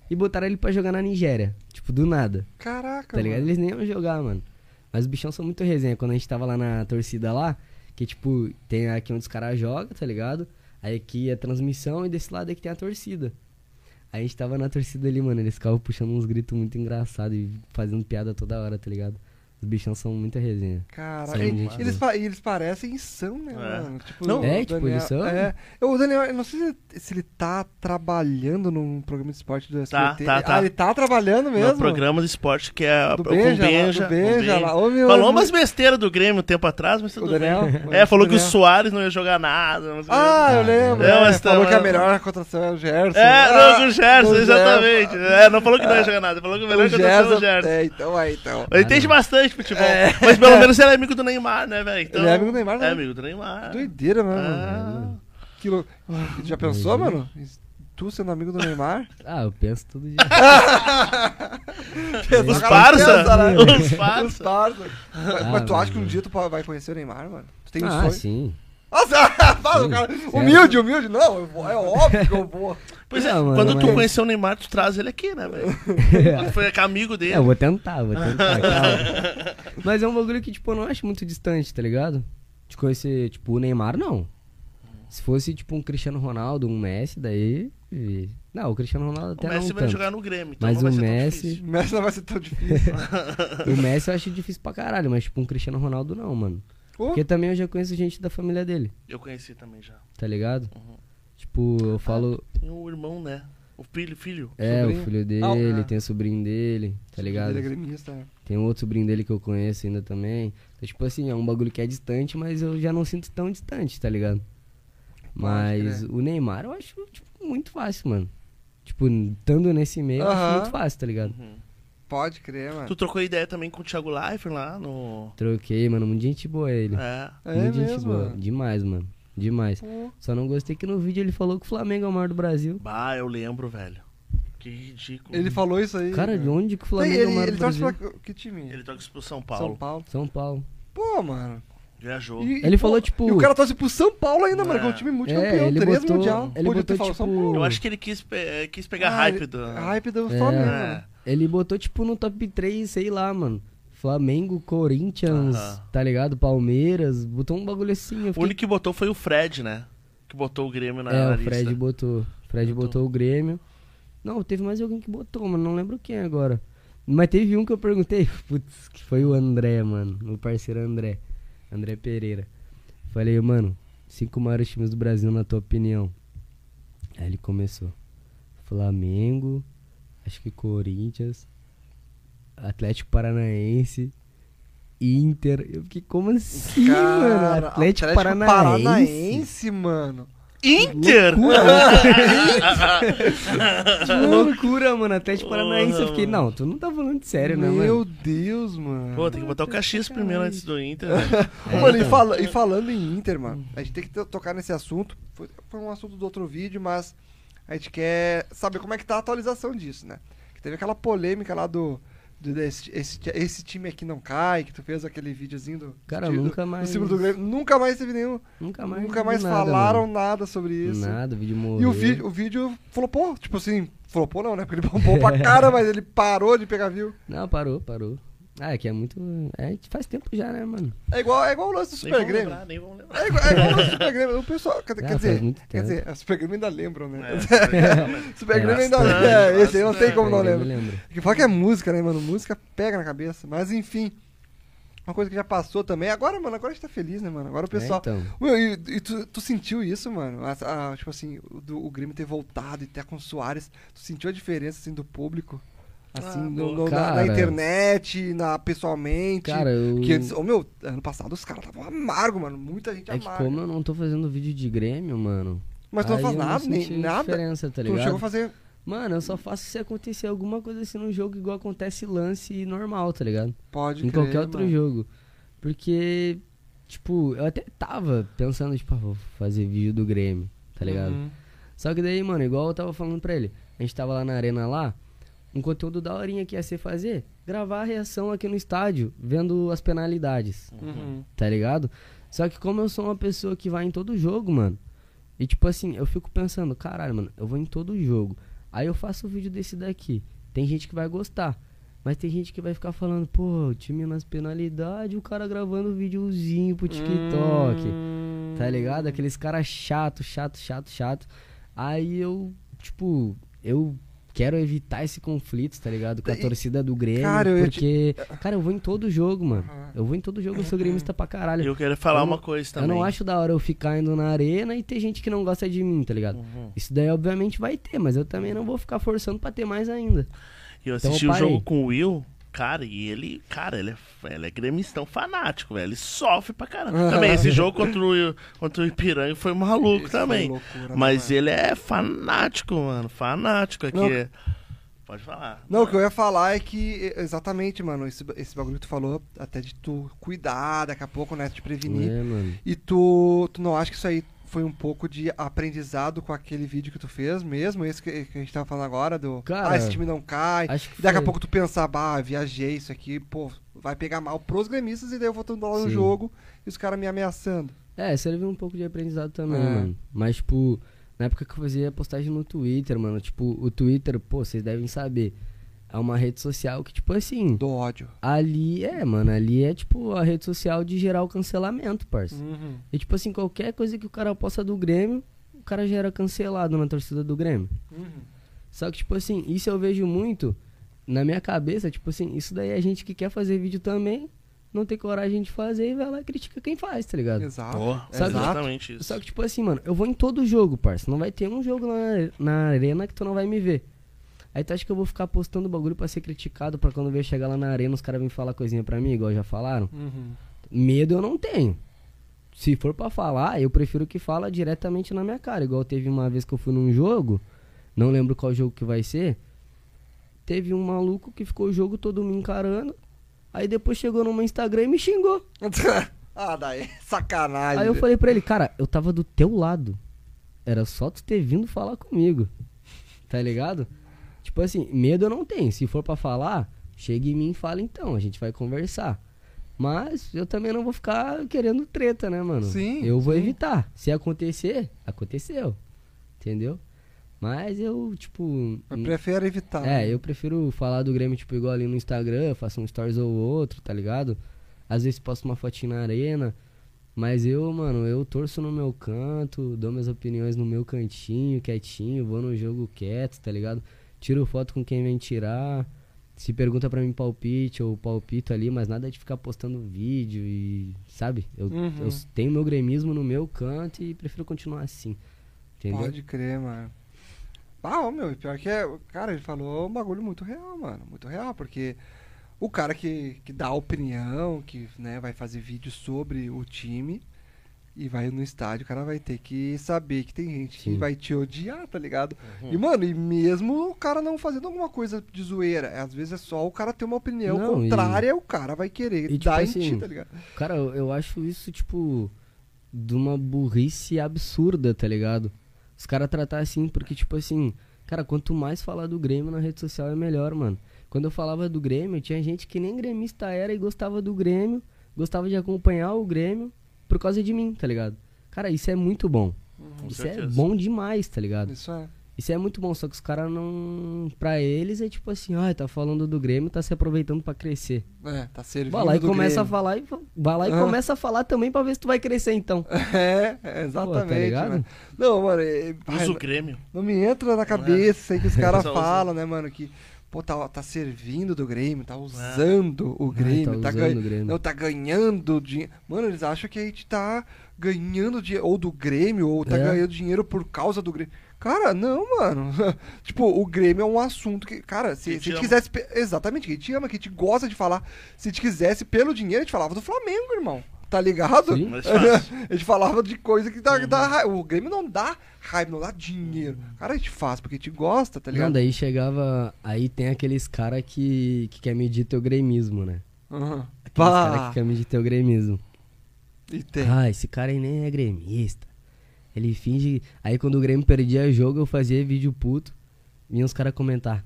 e botaram ele pra jogar na Nigéria. Tipo, do nada. Caraca, Tá ligado? mano. Eles nem iam jogar, mano. Mas os bichão são muito resenha. Quando a gente tava lá na torcida lá, que tipo, tem aqui onde os caras jogam, tá ligado? Aí aqui é transmissão e desse lado aqui tem a torcida. Aí a gente tava na torcida ali, mano. Eles ficavam puxando uns gritos muito engraçados e fazendo piada toda hora, tá ligado? Os bichão são muita resenha. E- gente eles, boa. pa- e eles parecem são, né, É. mano? Tipo, Não. o É, tipo, eles são? É. O Daniel, eu não sei se, se ele tá trabalhando num programa de esporte do SBT. tá, tá. Ah, ele tá trabalhando mesmo? No programa de esporte que é Do com Benja, lá, Benja. do Benja com lá. Ô, meu, Falou meu- umas besteiras do Grêmio um tempo atrás, mas tudo O Daniel? bem. É, falou que o Daniel. Soares não ia jogar nada. mas- Ah, eu lembro. é, é, mas falou tá- que a melhor contratação é o Gerson. É, Ah, não, o Gerson, exatamente. É, não falou que não ia jogar nada, falou que o melhor contratação é o Gerson. É, então, aí, então. Ele entende Ah, bastante futebol. Mas pelo menos ele é amigo do Neymar, né, velho? Então, Ele é amigo do Neymar, né? É amigo do Neymar. Doideira, mano. Ah. Que lou- Já pensou, mano? Tu sendo amigo do Neymar? Ah, eu penso todo dia. Os Cara, parça? né? Os Os parça? Mas, Ah, mas tu mas- acha que um dia tu vai conhecer o Neymar, mano? Tu tem um ah, sonho? sim. Nossa, fala, cara. Humilde, humilde. Não, é óbvio que eu vou. Pois é, Não, mano, quando tu mas- conheceu o Neymar, tu traz ele aqui, né, velho? Foi amigo dele. É, eu vou tentar, vou tentar, calma. Mas é um bagulho que, tipo, eu não acho muito distante, tá ligado? De conhecer, tipo, o Neymar, não. Se fosse, tipo, um Cristiano Ronaldo, um Messi, daí... Não, o Cristiano Ronaldo o até Messi não vai tanto. jogar no Grêmio, então Mas não vai o ser tão Messi- difícil. O Messi não vai ser tão difícil. O Messi eu acho difícil pra caralho, mas, tipo, um Cristiano Ronaldo não, mano. Pô, Porque também eu já conheço gente da família dele, Eu conheci também já. tá ligado? Uhum. Tipo, eu falo... E o irmão, né? O filho, filho. É, sobrinho? o filho dele, Ah, é. tem o sobrinho dele, tá ligado? Ele é gremista. né? Tem um outro sobrinho dele que eu conheço ainda também. Então, tipo assim, é um bagulho que é distante, mas eu já não sinto tão distante, tá ligado? Mas o Neymar eu acho, tipo, muito fácil, mano. Tipo, estando nesse meio, eu acho muito fácil, tá ligado? Uhum. Pode crer, mano. Tu trocou ideia também com o Thiago Leifert lá no... Troquei, mano, muito gente boa ele. É. É muito gente mesmo, boa. mano. Demais, mano. Demais. Pô. Só não gostei que no vídeo ele falou que o Flamengo é o maior do Brasil. Bah, eu lembro, velho. Que ridículo. Ele falou isso aí. Cara, de onde que o Tem, Flamengo é o ele, maior ele do torce Brasil? pra que time? Ele toca pro São São Paulo. Paulo. São Paulo. Pô, mano. Viajou. E- Ele e, falou, pô, tipo- E o cara torce pro São Paulo ainda, mano, É. que é um time É, multicampeão, ele três botou, mundial. ele Podia botou, ter falado São tipo... Paulo. Eu acho que ele quis, pe- quis pegar Ah, hype ele- do... Hype do É. Flamengo, É. mano. Ele botou, tipo, no top 3, sei lá, mano. Flamengo, Corinthians, tá ligado? Palmeiras. Botou um bagulho assim. Eu O fiquei... único que botou foi o Fred, né? Que botou o Grêmio na, É, na o Fred lista. botou. O Fred Botou. botou o Grêmio. Não, teve mais alguém que botou, mas não lembro quem agora. Mas teve um que eu perguntei, putz, que foi o André, mano. Meu parceiro André. André Pereira. Falei, mano, cinco maiores times do Brasil na tua opinião. Aí ele começou. Flamengo, acho que Corinthians, Atlético Paranaense, Inter. Eu fiquei, como assim, mano? Atlético, Paranaense. Paranaense, mano. Inter! Que loucura, mano. Atlético Paranaense. Eu fiquei, não, tu não tá falando sério, né, Meu mano? Deus, mano. Pô, tem que botar o Caxias primeiro antes do Inter. né? É, mano, e, então. fala- e falando em Inter, mano, a gente tem que to- tocar nesse assunto. Foi, foi um assunto do outro vídeo, mas a gente quer saber como é que tá a atualização disso, né? Que teve aquela polêmica lá do. Do desse, esse, esse time aqui não cai, que tu fez aquele videozinho do. Cara, do, nunca do mais- símbolo do Grêmio. Nunca mais teve nenhum. Nunca mais. nunca mais nada, falaram mano. nada sobre isso. Nada, o vídeo morreu. E o vídeo, o vídeo flopou, tipo assim, flopou não, né? Porque ele bombou pra cara, mas ele parou de pegar view. Não, parou, parou. Ah, é que é muito. É, faz tempo já, né, mano? É igual, é igual o lance do Nem Super vamos Grêmio. lembrar, nem lembrar. É igual, é igual o lance do Super Grêmio. O pessoal, quer, Ah, quer dizer, quer dizer, o Super Grêmio ainda lembram, né? É, Super Grêmio? Super É, Grêmio ainda lembra. É, esse aí não tem como não lembrar. lembro. Que fala que é música, né, mano? Música pega na cabeça. Mas enfim. Uma coisa que já passou também. Agora, mano, agora a gente tá feliz, né, mano? Agora o pessoal. É, então. Meu, e, e tu, tu sentiu isso, mano? A- a- tipo assim, o, do, o Grêmio ter voltado e ter com o Soares. Tu sentiu a diferença, assim, do público? Assim, Ah, no- no- na, na Cara. internet, na, pessoalmente. Cara, eu. Que antes, ô, meu, ano passado os caras estavam amargo, mano. Muita gente É que amarga. como eu não tô fazendo vídeo de Grêmio, mano. Mas tu não faz nada, nem nada. diferença, tá tu não ligado? chegou a fazer. Mano, eu só faço se acontecer alguma coisa assim no jogo, igual acontece lance normal, tá ligado? Pode em crer, qualquer outro mano. jogo. Porque, tipo, eu até tava pensando, tipo, ah, vou fazer vídeo do Grêmio, tá ligado? Uhum. Só que daí, mano, igual eu tava falando pra ele, a gente tava lá na arena lá, um conteúdo da horinha que ia ser fazer, gravar a reação aqui no estádio, vendo as penalidades, Uhum. tá ligado? Só que como eu sou uma pessoa que vai em todo jogo, mano, e tipo assim, eu fico pensando, caralho, mano, eu vou em todo jogo. Aí eu faço o vídeo desse daqui. Tem gente que vai gostar. Mas tem gente que vai ficar falando, pô, o time nas penalidades, o cara gravando videozinho pro TikTok. Hum. Tá ligado? Aqueles caras chato, chato, chato, chato. Aí eu, tipo, eu quero evitar esse conflito, tá ligado? Com a torcida do Grêmio. Cara, eu ia porque, cara, eu vou em todo jogo, mano. Eu vou em todo jogo, eu sou gremista pra caralho. E eu quero falar Eu não- uma coisa Eu também. não acho da hora eu ficar indo na arena e ter gente que não gosta de mim, tá ligado? Uhum. Isso daí obviamente vai ter, mas eu também não vou ficar forçando pra ter mais ainda. E eu Então assisti eu o jogo com o Will, cara, e ele, cara, ele é, ele é gremistão fanático, velho. Ele sofre pra caramba. Também, esse jogo contra o, contra o Ipiranga foi maluco Isso foi também. loucura, né, Mas mano? ele é fanático, mano. Fanático aqui. Não. Pode falar. Não, o que eu ia falar é que, exatamente, mano, esse, esse bagulho que tu falou, até de tu cuidar daqui a pouco, né, te prevenir. É, mano. E tu, tu não acha que isso aí foi um pouco de aprendizado com aquele vídeo que tu fez mesmo? Esse que, que a gente tava falando agora, do, Cara, ah, esse time não cai. Acho que daqui a foi. pouco tu pensar, bah, viajei isso aqui, pô, vai pegar mal pros gremistas e daí eu vou lá no Sim. jogo e os caras me ameaçando. É, serviu um pouco de aprendizado também, É. mano. Mas, tipo, na época que eu fazia postagem no Twitter, mano, tipo, o Twitter, pô, vocês devem saber. É uma rede social que, tipo assim, Do ódio. ali é, mano, ali é, tipo, a rede social de gerar o cancelamento, parça. Uhum. E, tipo assim, qualquer coisa que o cara posta do Grêmio, o cara já era cancelado na torcida do Grêmio. Uhum. Só que, tipo assim, isso eu vejo muito na minha cabeça, tipo assim, isso daí é gente que quer fazer vídeo também, não tem coragem de fazer e vai lá e critica quem faz, tá ligado? Exato. Sabe- exatamente isso. Só que, tipo assim, mano, eu vou em todo jogo, parça. Não vai ter um jogo na, na arena que tu não vai me ver. Aí tu acha que eu vou ficar postando bagulho pra ser criticado pra quando eu chegar lá na arena os caras virem falar coisinha pra mim, igual já falaram? Uhum. Medo eu não tenho. Se for pra falar, eu prefiro que fala diretamente na minha cara. Igual teve uma vez que eu fui num jogo, não lembro qual jogo que vai ser. Teve um maluco que ficou o jogo todo me encarando. Aí depois chegou no meu Instagram e me xingou. ah, daí, sacanagem. Aí eu falei pra ele, cara, eu tava do teu lado. Era só tu ter vindo falar comigo. Tá ligado? Tipo assim, medo eu não tenho. Se for pra falar, chega em mim e fala então, a gente vai conversar. Mas eu também não vou ficar querendo treta, né, mano? Sim, Eu vou sim. evitar. Se acontecer, aconteceu. Entendeu? Mas eu, tipo. Eu prefiro evitar. É, eu prefiro falar do Grêmio, tipo, igual ali no Instagram, faço um stories ou outro, tá ligado? Às vezes posto uma fotinha na arena. Mas eu, mano, eu torço no meu canto, dou minhas opiniões no meu cantinho, quietinho, vou no jogo quieto, tá ligado? Tiro foto com quem vem tirar. Se pergunta pra mim palpite ou palpito ali, mas nada de ficar postando vídeo e. Sabe? Eu, Uhum. eu tenho meu gremismo no meu canto e prefiro continuar assim. Entendeu? Pode crer, mano. Ah, ô, meu, pior que é. Cara, ele falou um bagulho muito real, mano. Muito real, porque o cara que, que dá opinião, que né, vai fazer vídeo sobre o time e vai no estádio, o cara vai ter que saber que tem gente que Sim. vai te odiar, tá ligado? Uhum. E, mano, e mesmo o cara não fazendo alguma coisa de zoeira, às vezes é só o cara ter uma opinião Não, e- contrária, o cara vai querer e, tipo dar em assim, ti, tá ligado? Cara, eu, eu acho isso, tipo, de uma burrice absurda, tá ligado? Os caras tratar assim, porque, tipo assim, cara, quanto mais falar do Grêmio na rede social é melhor, mano. Quando eu falava do Grêmio, tinha gente que nem gremista era e gostava do Grêmio, gostava de acompanhar o Grêmio por causa de mim, tá ligado? Cara, isso é muito bom. Com isso é certeza. bom demais, tá ligado? Isso é. Isso é muito bom, só que os caras não. Pra eles é tipo assim, ah, tá falando do Grêmio, tá se aproveitando pra crescer. É, tá servindo Vai lá e do começa a Grêmio. falar e vai lá e Ah. começa a falar também pra ver se tu vai crescer então. É, é, exatamente. Pô, tá ligado? mano. Não, mano, é- Usa o Grêmio. não me entra na cabeça isso aí que os caras falam, né, mano, que pô, tá, tá servindo do Grêmio, tá usando o Grêmio, tá tá, usando ganha- o Grêmio. não tá ganhando dinheiro. Mano, eles acham que a gente tá ganhando dinheiro ou do Grêmio ou tá É. ganhando dinheiro por causa do Grêmio. Cara, não, mano. tipo, o Grêmio é um assunto que, cara, se, se te a gente quisesse, exatamente, que a gente ama, que a gente gosta de falar, se a gente quisesse pelo dinheiro, a gente falava do Flamengo, irmão. Tá ligado? Sim. A gente falava de coisa que dá, Uhum. dá raiva. O Grêmio não dá raiva, não dá dinheiro. Cara, a gente faz porque a gente gosta, tá Não, ligado? daí chegava. Aí tem aqueles cara que, que quer medir teu gremismo, né? Uhum. Aqueles Pá. cara que quer medir teu gremismo. E tem. Ah, esse cara aí nem é gremista. Ele finge. Aí quando o Grêmio perdia jogo, eu fazia vídeo puto. Vinha os caras comentar.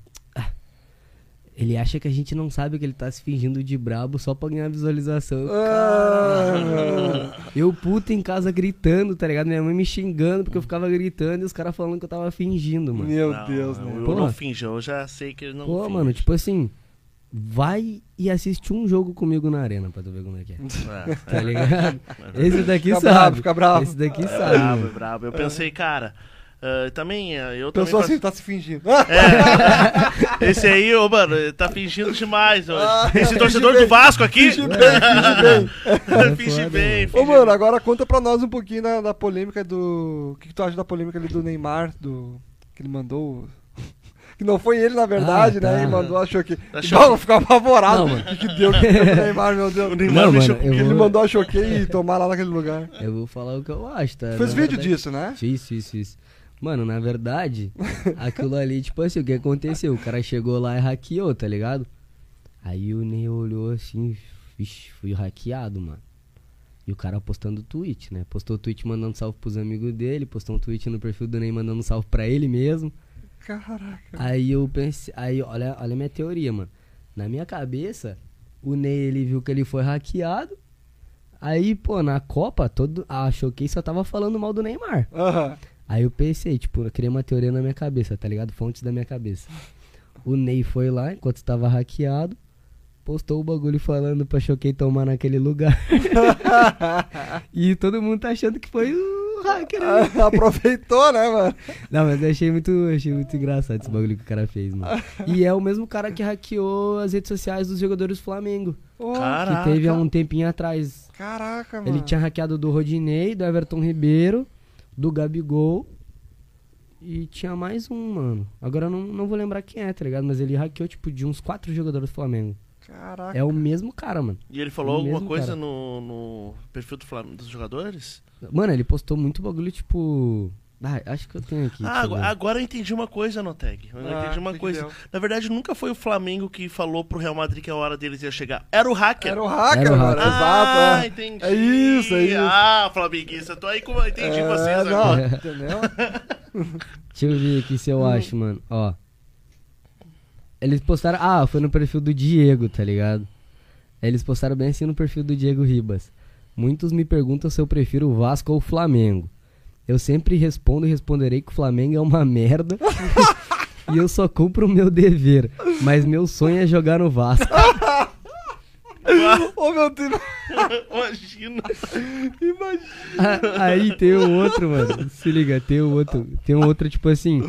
"Ah, ele acha que a gente não sabe que ele tá se fingindo de brabo só pra ganhar visualização. Eu, Ah, Eu puto em casa gritando, tá ligado? Minha mãe me xingando porque eu ficava gritando e os caras falando que eu tava fingindo, mano. meu Não, Deus, eu, né? Eu Porra. não finjo, eu já sei que ele não Pô, finge. mano, tipo assim, vai e assiste um jogo comigo na arena pra tu ver como é que é. É, Tá ligado? Esse daqui Fica sabe. bravo, fica bravo. Esse daqui é sabe. brabo, é mano. brabo. Eu pensei, cara, ah, também, ah, eu também assim, tá se fingindo. É. Esse aí, ô, mano, tá fingindo demais hoje. Ah, Esse finge torcedor bem, do Vasco aqui. finge bem, finge bem. finge foda, bem, Ô, finge mano, bem. agora conta pra nós um pouquinho da, da polêmica do. O que, que tu acha da polêmica ali do Neymar? Do. Que ele mandou. Que não foi ele, na verdade, Ah, tá. né? Ele mandou, achou que. Achou Não, ficou apavorado. Não, mano. O que, que deu? O que deu pro Neymar, meu Deus. O Neymar Não, mano, Que ele vou- mandou a choquei tomar lá naquele lugar. Eu vou falar o que eu acho, tá? Fez Na vídeo verdade- disso, né? Fiz, fiz, fiz. Mano, na verdade, aquilo ali, tipo assim, o que aconteceu? O cara chegou lá e hackeou, tá ligado? Aí o Ney olhou assim, vixe, fui hackeado, mano. E o cara postando tweet, né? Postou tweet mandando salve pros amigos dele, postou um tweet no perfil do Ney mandando salve pra ele mesmo. Caraca. Aí eu pensei, aí olha, olha a minha teoria, mano. Na minha cabeça, o Ney ele viu que ele foi hackeado. Aí, pô, na Copa, todo a Choquei só tava falando mal do Neymar. Aham. Aí eu pensei, tipo, eu criei uma teoria na minha cabeça, tá ligado? Fontes da minha cabeça. O Ney foi lá, enquanto estava hackeado, postou o bagulho falando pra Choquei tomar naquele lugar. e todo mundo tá achando que foi o hacker. né? Aproveitou, né, mano? Não, mas eu achei muito, achei muito engraçado esse bagulho que o cara fez, mano. E é o mesmo cara que hackeou as redes sociais dos jogadores do Flamengo. Caraca. Que teve há um tempinho atrás. Caraca, mano. Ele tinha hackeado do Rodinei, do Everton Ribeiro, do Gabigol. E tinha mais um, mano. Agora eu não, não vou lembrar quem é, tá ligado? Mas ele hackeou, tipo, de uns quatro jogadores do Flamengo. Caraca. É o mesmo cara, mano. E ele falou O alguma coisa no, no perfil do Flam- dos jogadores? Mano, ele postou muito bagulho, tipo. Ah, acho que eu tenho aqui. ah, agora, agora eu entendi uma coisa, Noteg. Eu Ah, entendi uma coisa. deu? Na verdade, nunca foi o Flamengo que falou pro Real Madrid que a hora deles ia chegar. Era o hacker. Era o hacker, Era o mano. hacker. Exato. Ah, é. entendi. É isso, é isso. Ah, flamenguista, tô aí com... Entendi É, vocês não, agora. Entendeu? Deixa eu ver aqui se eu acho, mano. Ó. Eles postaram. Ah, foi no perfil do Diego, tá ligado? Eles postaram bem assim no perfil do Diego Ribas. Muitos me perguntam se eu prefiro o Vasco ou o Flamengo. Eu sempre respondo e responderei que o Flamengo é uma merda. e eu só cumpro o meu dever. Mas meu sonho é jogar no Vasco. Ô, meu Deus. Imagina. Imagina. Ah, Aí tem um outro, mano. Se liga, tem um outro. Tem um outro, tipo assim.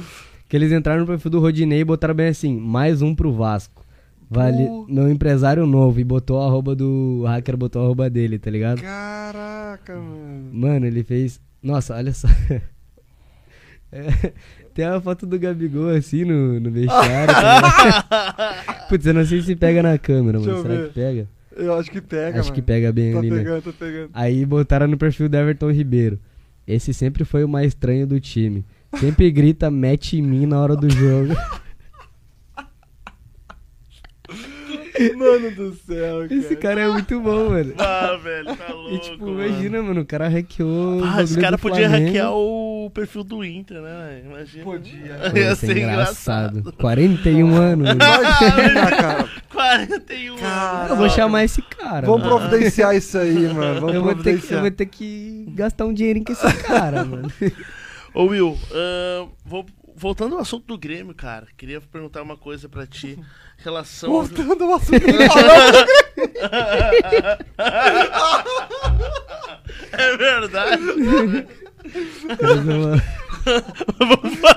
Que eles entraram no perfil do Rodinei e botaram bem assim: mais um pro Vasco. Vale, Pô. meu empresário novo. E botou a arroba do. O hacker botou a arroba dele, tá ligado? Caraca, mano. Mano, ele fez. Nossa, olha só. É, tem uma foto do Gabigol assim no, no vestiário. tá? Putz, eu não sei se pega na câmera, Deixa mano. Será ver. que pega? Eu acho que pega, Acho mano. que pega bem Tá ali, né? pegando, tá pegando. Aí botaram no perfil do Everton Ribeiro. Esse sempre foi o mais estranho do time. Sempre grita, mete em mim na hora do jogo. Mano do céu, cara. Esse cara é muito bom, mano. Ah, velho, tá louco. E tipo, mano. imagina, mano, o cara hackeou. Ah, esse cara podia Flamengo. hackear o perfil do Inter, né? Imagina. Podia. Pô, Ia ser engraçado. engraçado. 41 anos. Imagina, cara. 41 Cara, Eu vou chamar esse cara. Vamos mano. providenciar isso aí, mano. Vamos eu vou, ter que, eu vou ter que gastar um dinheirinho com esse cara, mano. Ô, Will, ahn, vou- voltando ao assunto do Grêmio, cara, queria perguntar uma coisa pra ti. Em relação ao... Voltando ao assunto que falamos, É verdade.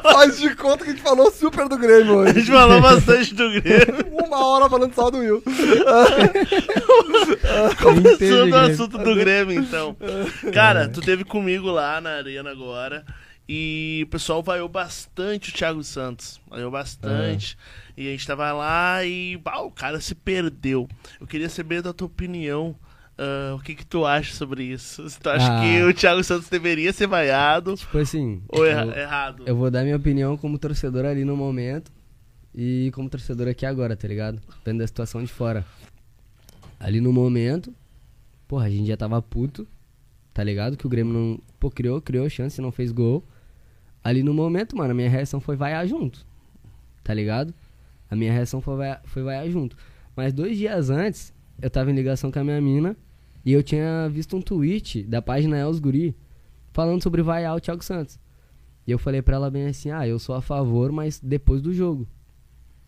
faz de conta que a gente falou super do Grêmio A hoje. gente falou bastante do Grêmio. Uma hora falando só do Will. Começando o Grêmio. assunto do Grêmio, então. Cara, tu teve comigo lá na arena agora. E o pessoal vaiou bastante o Thiago Santos. Vaiou bastante. E a gente tava lá e o cara se perdeu. Eu queria saber da tua opinião. ah, o que, que tu acha sobre isso? Se tu acha Ah. que o Thiago Santos deveria ser vaiado Tipo assim. ou erra- eu- errado? Eu vou dar minha opinião como torcedor ali no momento e como torcedor aqui agora, tá ligado? Vendo da situação de fora. Ali no momento, porra, a gente já tava puto, tá ligado? Que o Grêmio não. Pô, criou, criou chance, não fez gol. Ali no momento, mano, a minha reação foi vaiar junto, tá ligado? A minha reação foi vaiar, foi vaiar junto. Mas dois dias antes, eu tava em ligação com a minha mina e eu tinha visto um tweet da página Els Guri falando sobre vaiar o Thiago Santos. E eu falei pra ela bem assim, ah, eu sou a favor, mas depois do jogo.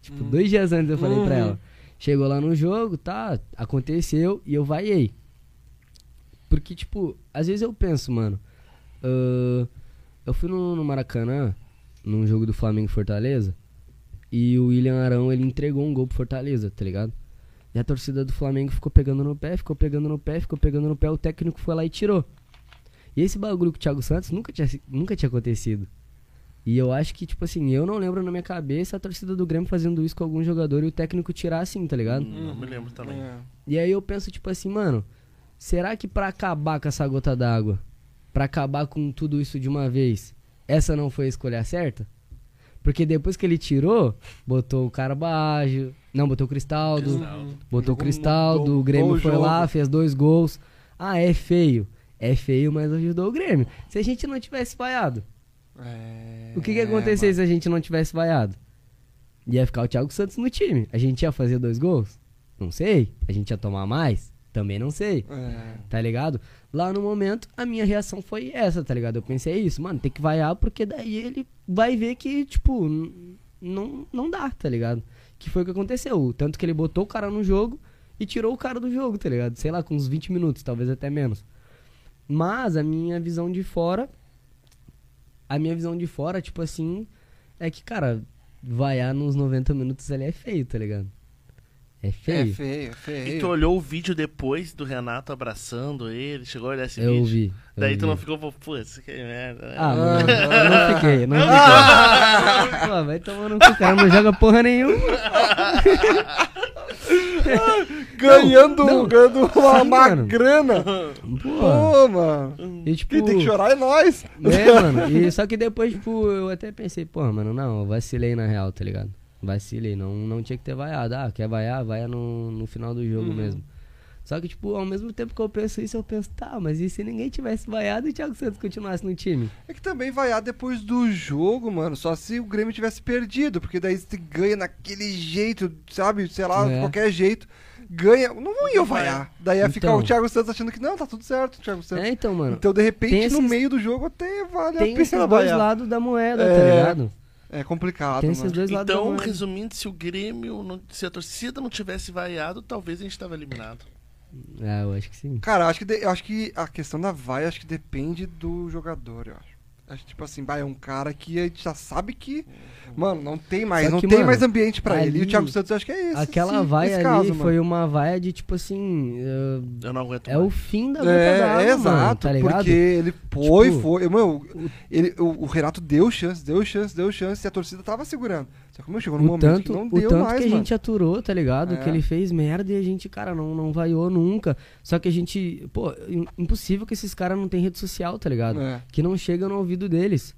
Tipo, dois dias antes eu falei pra Uhum. ela. Chegou lá no jogo, tá, aconteceu e eu vaiei. Porque, tipo, às vezes eu penso, mano, ah, eu fui no, no Maracanã, num jogo do Flamengo e Fortaleza, e o William Arão, ele entregou um gol pro Fortaleza, tá ligado? E a torcida do Flamengo ficou pegando no pé, ficou pegando no pé, ficou pegando no pé, o técnico foi lá e tirou. E esse bagulho com o Thiago Santos nunca tinha, nunca tinha acontecido. E eu acho que, tipo assim, eu não lembro na minha cabeça a torcida do Grêmio fazendo isso com algum jogador e o técnico tirar assim, tá ligado? Hum, Não me lembro também. É. E aí eu penso, tipo assim, mano, será que pra acabar com essa gota d'água, pra acabar com tudo isso de uma vez, essa não foi a escolha certa? Porque depois que ele tirou, botou o Carbajo, não, botou o Cristaldo, Cristaldo. botou o Cristaldo, o Grêmio foi jogo. lá, fez dois gols. Ah, é feio. É feio, mas ajudou o Grêmio. Se a gente não tivesse vaiado, É, o que que ia acontecer se a gente não tivesse vaiado? Ia ficar o Thiago Santos no time. A gente ia fazer dois gols? Não sei. A gente ia tomar mais? Também não sei. É. Tá ligado? Lá no momento, a minha reação foi essa, tá ligado? Eu pensei isso, mano, tem que vaiar porque daí ele vai ver que, tipo, não, não dá, tá ligado? Que foi o que aconteceu. Tanto que ele botou o cara no jogo e tirou o cara do jogo, tá ligado? Sei lá, com uns 20 minutos, talvez até menos. Mas a minha visão de fora. A minha visão de fora, tipo assim, é que, cara, vaiar nos 90 minutos ali é feio, tá ligado? É É feio. feio, é feio. E tu olhou o vídeo depois do Renato abraçando ele? Chegou a olhar esse eu vídeo? vi. eu Daí tu vi. não ficou, pô, putz, que merda. né? Ah, mano, eu não fiquei, não fiquei. Pô, vai tomando cu, cara não joga porra nenhuma. Ganhando, Não, não. ganhando uma, Sim, uma mano. grana. Pô, Pô, mano. e tipo... Quem tem que chorar é nós. É, mano, e só que depois, tipo, eu até pensei, pô, mano, não, eu vacilei na real, tá ligado? Vacilei, não, não tinha que ter vaiado. Ah, quer vaiar? Vaia no, no final do jogo mesmo. Só que, tipo, ao mesmo tempo que eu penso isso, eu penso, tá, mas e se ninguém tivesse vaiado e o Thiago Santos continuasse no time? É que também vaiar depois do jogo, mano. Só se o Grêmio tivesse perdido. Porque daí você ganha naquele jeito, sabe? Sei lá, É. qualquer jeito. Ganha. Não ia vaiar. Daí ia ficar Então. o Thiago Santos achando que não, tá tudo certo, Thiago Santos. É, então, mano, Então, de repente, tem no esses- meio do jogo até vale tem a pena dois vaiar. lados da moeda, tá É. ligado? É complicado, Tem mano. esses dois lados Então, resumindo, se o Grêmio, não- se a torcida não tivesse vaiado, talvez a gente tava eliminado. É, eu acho que sim. Cara, acho que, de- eu acho que a questão da vaia acho que depende do jogador, eu acho. Acho, tipo assim, vai, é um cara que a gente já sabe que. Mano, não tem mais, Só não que, tem mano, mais ambiente pra ele. E o Thiago Santos, eu acho que é isso. Aquela esse- vaia ali caso, foi mano. uma vaia de tipo assim. eh, Eu não aguento é mais. o fim da É, d'água, é mano, exato, tá ligado? porque ele foi, Tipo, foi. Meu, ele, o, o Renato deu chance, deu chance, deu chance e a torcida tava segurando. Só que meu, chegou num O momento tanto, que não o deu tanto mais, que a mano. gente aturou, tá ligado? É. Que ele fez merda e a gente, cara, não, não vaiou nunca. Só que a gente, pô, im- impossível que esses caras não tenham rede social, tá ligado? É. Que não chega no ouvido deles.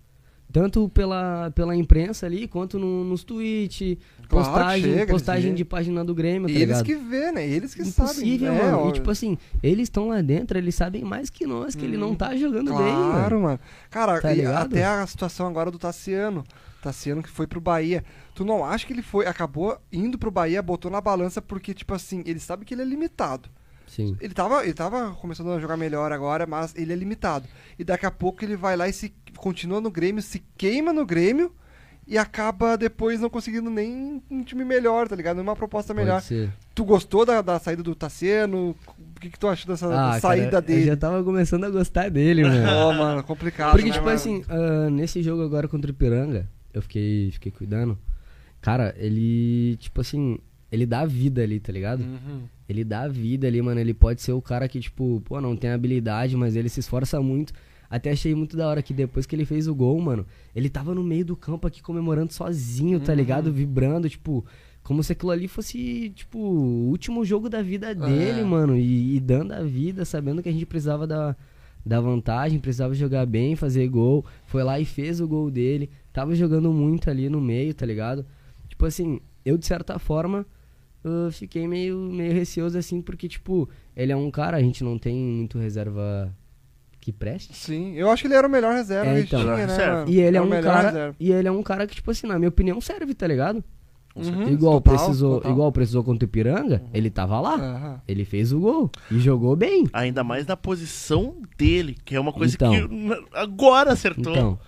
Tanto pela, pela imprensa ali, quanto no, nos tweets, Claro, postagem, chega, postagem de página do Grêmio, tá Eles ligado? que vê, né? Eles que sabem. Impossível, é, mano. ó, E tipo assim, eles estão lá dentro, eles sabem mais que nós, que ele não tá jogando bem, Claro, mano. Cara, Tá até a situação agora do Tassiano. Tassiano que foi pro Bahia. Tu não acha que ele foi, acabou indo pro Bahia, botou na balança porque, tipo assim, ele sabe que ele é limitado. Sim. Ele tava, ele tava começando a jogar melhor agora, mas ele é limitado. E daqui a pouco ele vai lá e se continua no Grêmio, se queima no Grêmio e acaba depois não conseguindo nem um time melhor, tá ligado? Uma proposta melhor. Tu gostou da, da saída do Tassiano? O que, que tu achou dessa Ah, saída cara, dele? Eu já tava começando a gostar dele, mano. Ó, mano, complicado. Porque, né, tipo mano? assim, ah, nesse jogo agora contra o Ipiranga, eu fiquei, fiquei cuidando. Cara, ele, tipo assim, ele dá vida ali, tá ligado? Uhum. Ele dá vida ali, mano. Ele pode ser o cara que, tipo, pô, não tem habilidade, mas ele se esforça muito. Até achei muito da hora que depois que ele fez o gol, mano, ele tava no meio do campo aqui comemorando sozinho, tá ligado? Vibrando, tipo, como se aquilo ali fosse, tipo, o último jogo da vida dele, É. mano. E, e dando a vida, sabendo que a gente precisava da, da vantagem, precisava jogar bem, fazer gol. Foi lá e fez o gol dele. Tava jogando muito ali no meio, tá ligado? Tipo assim, eu de certa forma eu fiquei meio, meio receoso assim, porque, tipo, ele é um cara, a gente não tem muito reserva que preste. Sim, eu acho que ele era o melhor reserva É, que a gente então. tinha, né? E ele é o um cara. reserva. E ele é um cara que, tipo assim, na minha opinião, serve, tá ligado? Uhum, igual, total, precisou, total. igual precisou contra o Ipiranga, ele tava lá. Aham. Ele fez o gol e jogou bem. Ainda mais na posição dele, que é uma coisa Então. que agora acertou. Então.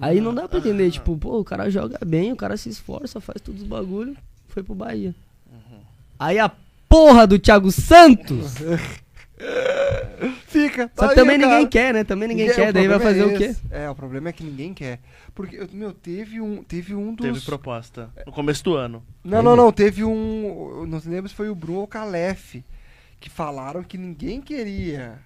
Aí não dá pra entender, tipo, pô, o cara joga bem, o cara se esforça, faz todos os bagulho, foi pro Bahia. Aí a porra do Thiago Santos! Fica. Só tá que também aí, ninguém quer, né? Também ninguém quer, daí vai fazer problema o é quê? É, o problema é que ninguém quer. Porque, eu- meu, teve um, teve um dos... Teve proposta no começo do ano. Não, não, não. Teve um. Não lembro se foi o Bruno ou o Calef. Que falaram que ninguém queria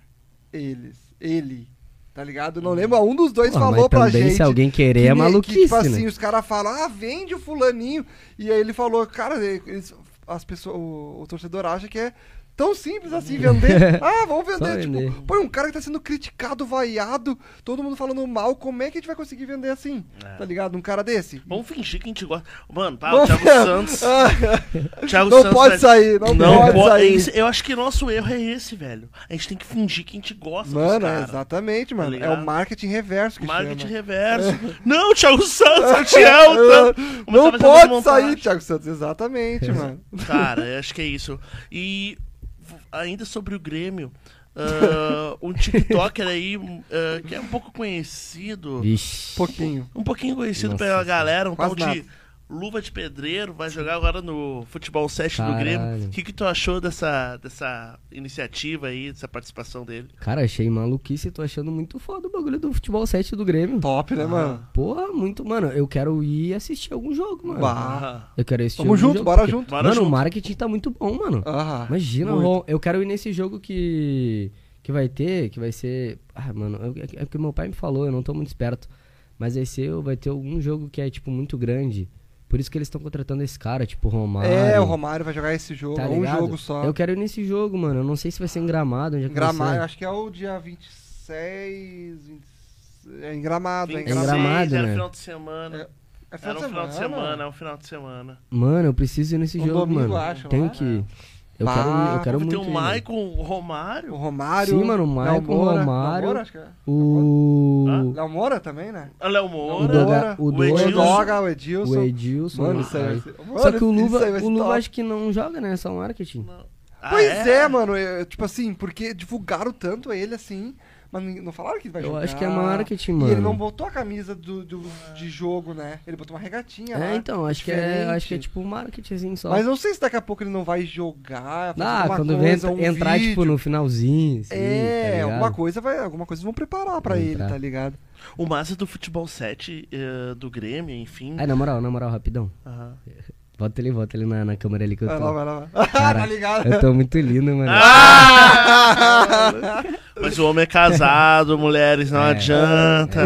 eles. Ele. Tá ligado? Não lembro. Um dos dois Porra, falou mas pra também gente. se alguém querer que é maluquice, que, tipo assim, né? os caras falam, ah, vende o fulaninho. E aí ele falou, cara, eles- as pessoas, o, o torcedor acha que é tão simples assim vender. ah, vamos vender. Tipo, vender. põe um cara que tá sendo criticado, vaiado, todo mundo falando mal. Como é que a gente vai conseguir vender assim? É. Tá ligado? Um cara desse. Vamos fingir que a gente gosta. Mano, tá, o Thiago Santos. Thiago Não Santos, pode velho, sair, não, Não pode pode. sair. Esse- eu acho que nosso erro é esse, velho. A gente tem que fingir que a gente gosta Mano, dos é caras. exatamente, mano. é ligado? o marketing reverso que Marketing chama. reverso. Não, Thiago Santos, eu te amo. tá? Não pode sair. Thiago Santos. Exatamente, mano. Cara, eu acho que é isso. E ainda sobre o Grêmio, ah, um TikToker aí ah, que é um pouco conhecido. Vixe. Pouquinho. Um pouquinho conhecido Nossa pela galera, um Quase tal de nada. Luva de Pedreiro, vai jogar agora no Futebol 7 do. Grêmio. O que, que tu achou dessa, dessa iniciativa aí, dessa participação dele? Cara, achei maluquice, tô achando muito foda o bagulho do futebol 7 do Grêmio. Top, né, mano? Porra, muito, mano. Eu quero ir assistir algum jogo, mano. Bah. Eu quero assistir Vamos algum junto, jogo, bora porque- junto. Bora mano, junto. o marketing tá muito bom, mano. Aham. Imagina, Muito. Eu quero ir nesse jogo que que vai ter, que vai ser, ah, mano, é é porque meu pai me falou, eu não tô muito esperto, mas vai ser, vai ter algum jogo que é tipo muito grande. Por isso que eles estão contratando esse cara, tipo Romário. É, o Romário vai jogar esse jogo. tá é um jogo só. Eu quero ir nesse jogo, mano. Eu não sei se vai ser em Gramado, onde é que vai Gramado, ser. acho que é o dia 26. 20 É em Gramado, é em 26, Gramado. Era né? final de semana. É Era um final de semana, é um final de semana. Mano, eu preciso ir nesse Um jogo, domingo, mano. acho, Tenho lá. que ir. Eu Bah, quero, eu quero Tem muito o ir, mano. Maicon, o Romário. O Romário. Sim, mano, o Léo Maicon, Moura. Romário, Léo Moura, acho que é. O Léo Moura também, né? O Léo o Moura. Doga, o o Doga, Edilson. Doga, o o Edilson. Edilson. Mano, isso aí Só que o Luva, o Luva acho que não joga, né? É só marketing. Não. Ah, Pois é? é, mano. eu- tipo assim, porque divulgaram tanto ele assim, mas não falaram que ele vai Eu jogar. acho que é marketing, E mano. ele não botou a camisa do, do- de jogo, né? Ele botou uma regatinha lá. É, então, acho que é, acho que é tipo marketing só. Mas não sei se daqui a pouco ele não vai jogar. fazer ah, alguma quando coisa, vem um entrar, vídeo. tipo, no finalzinho, assim, É, tá alguma coisa vai, alguma coisa vão preparar pra Vai ele, entrar. tá ligado? O massa do futebol 7, eh, do Grêmio, enfim. Ai, na moral, na moral, rapidão. Aham. Volta ali, volta ali na, na câmera ali que eu Vai tô. lá, vai lá. vai lá. Cara, tá ligado? Eu tô muito lindo, mano. Ah! Mas o homem é casado, mulheres, não É. adianta.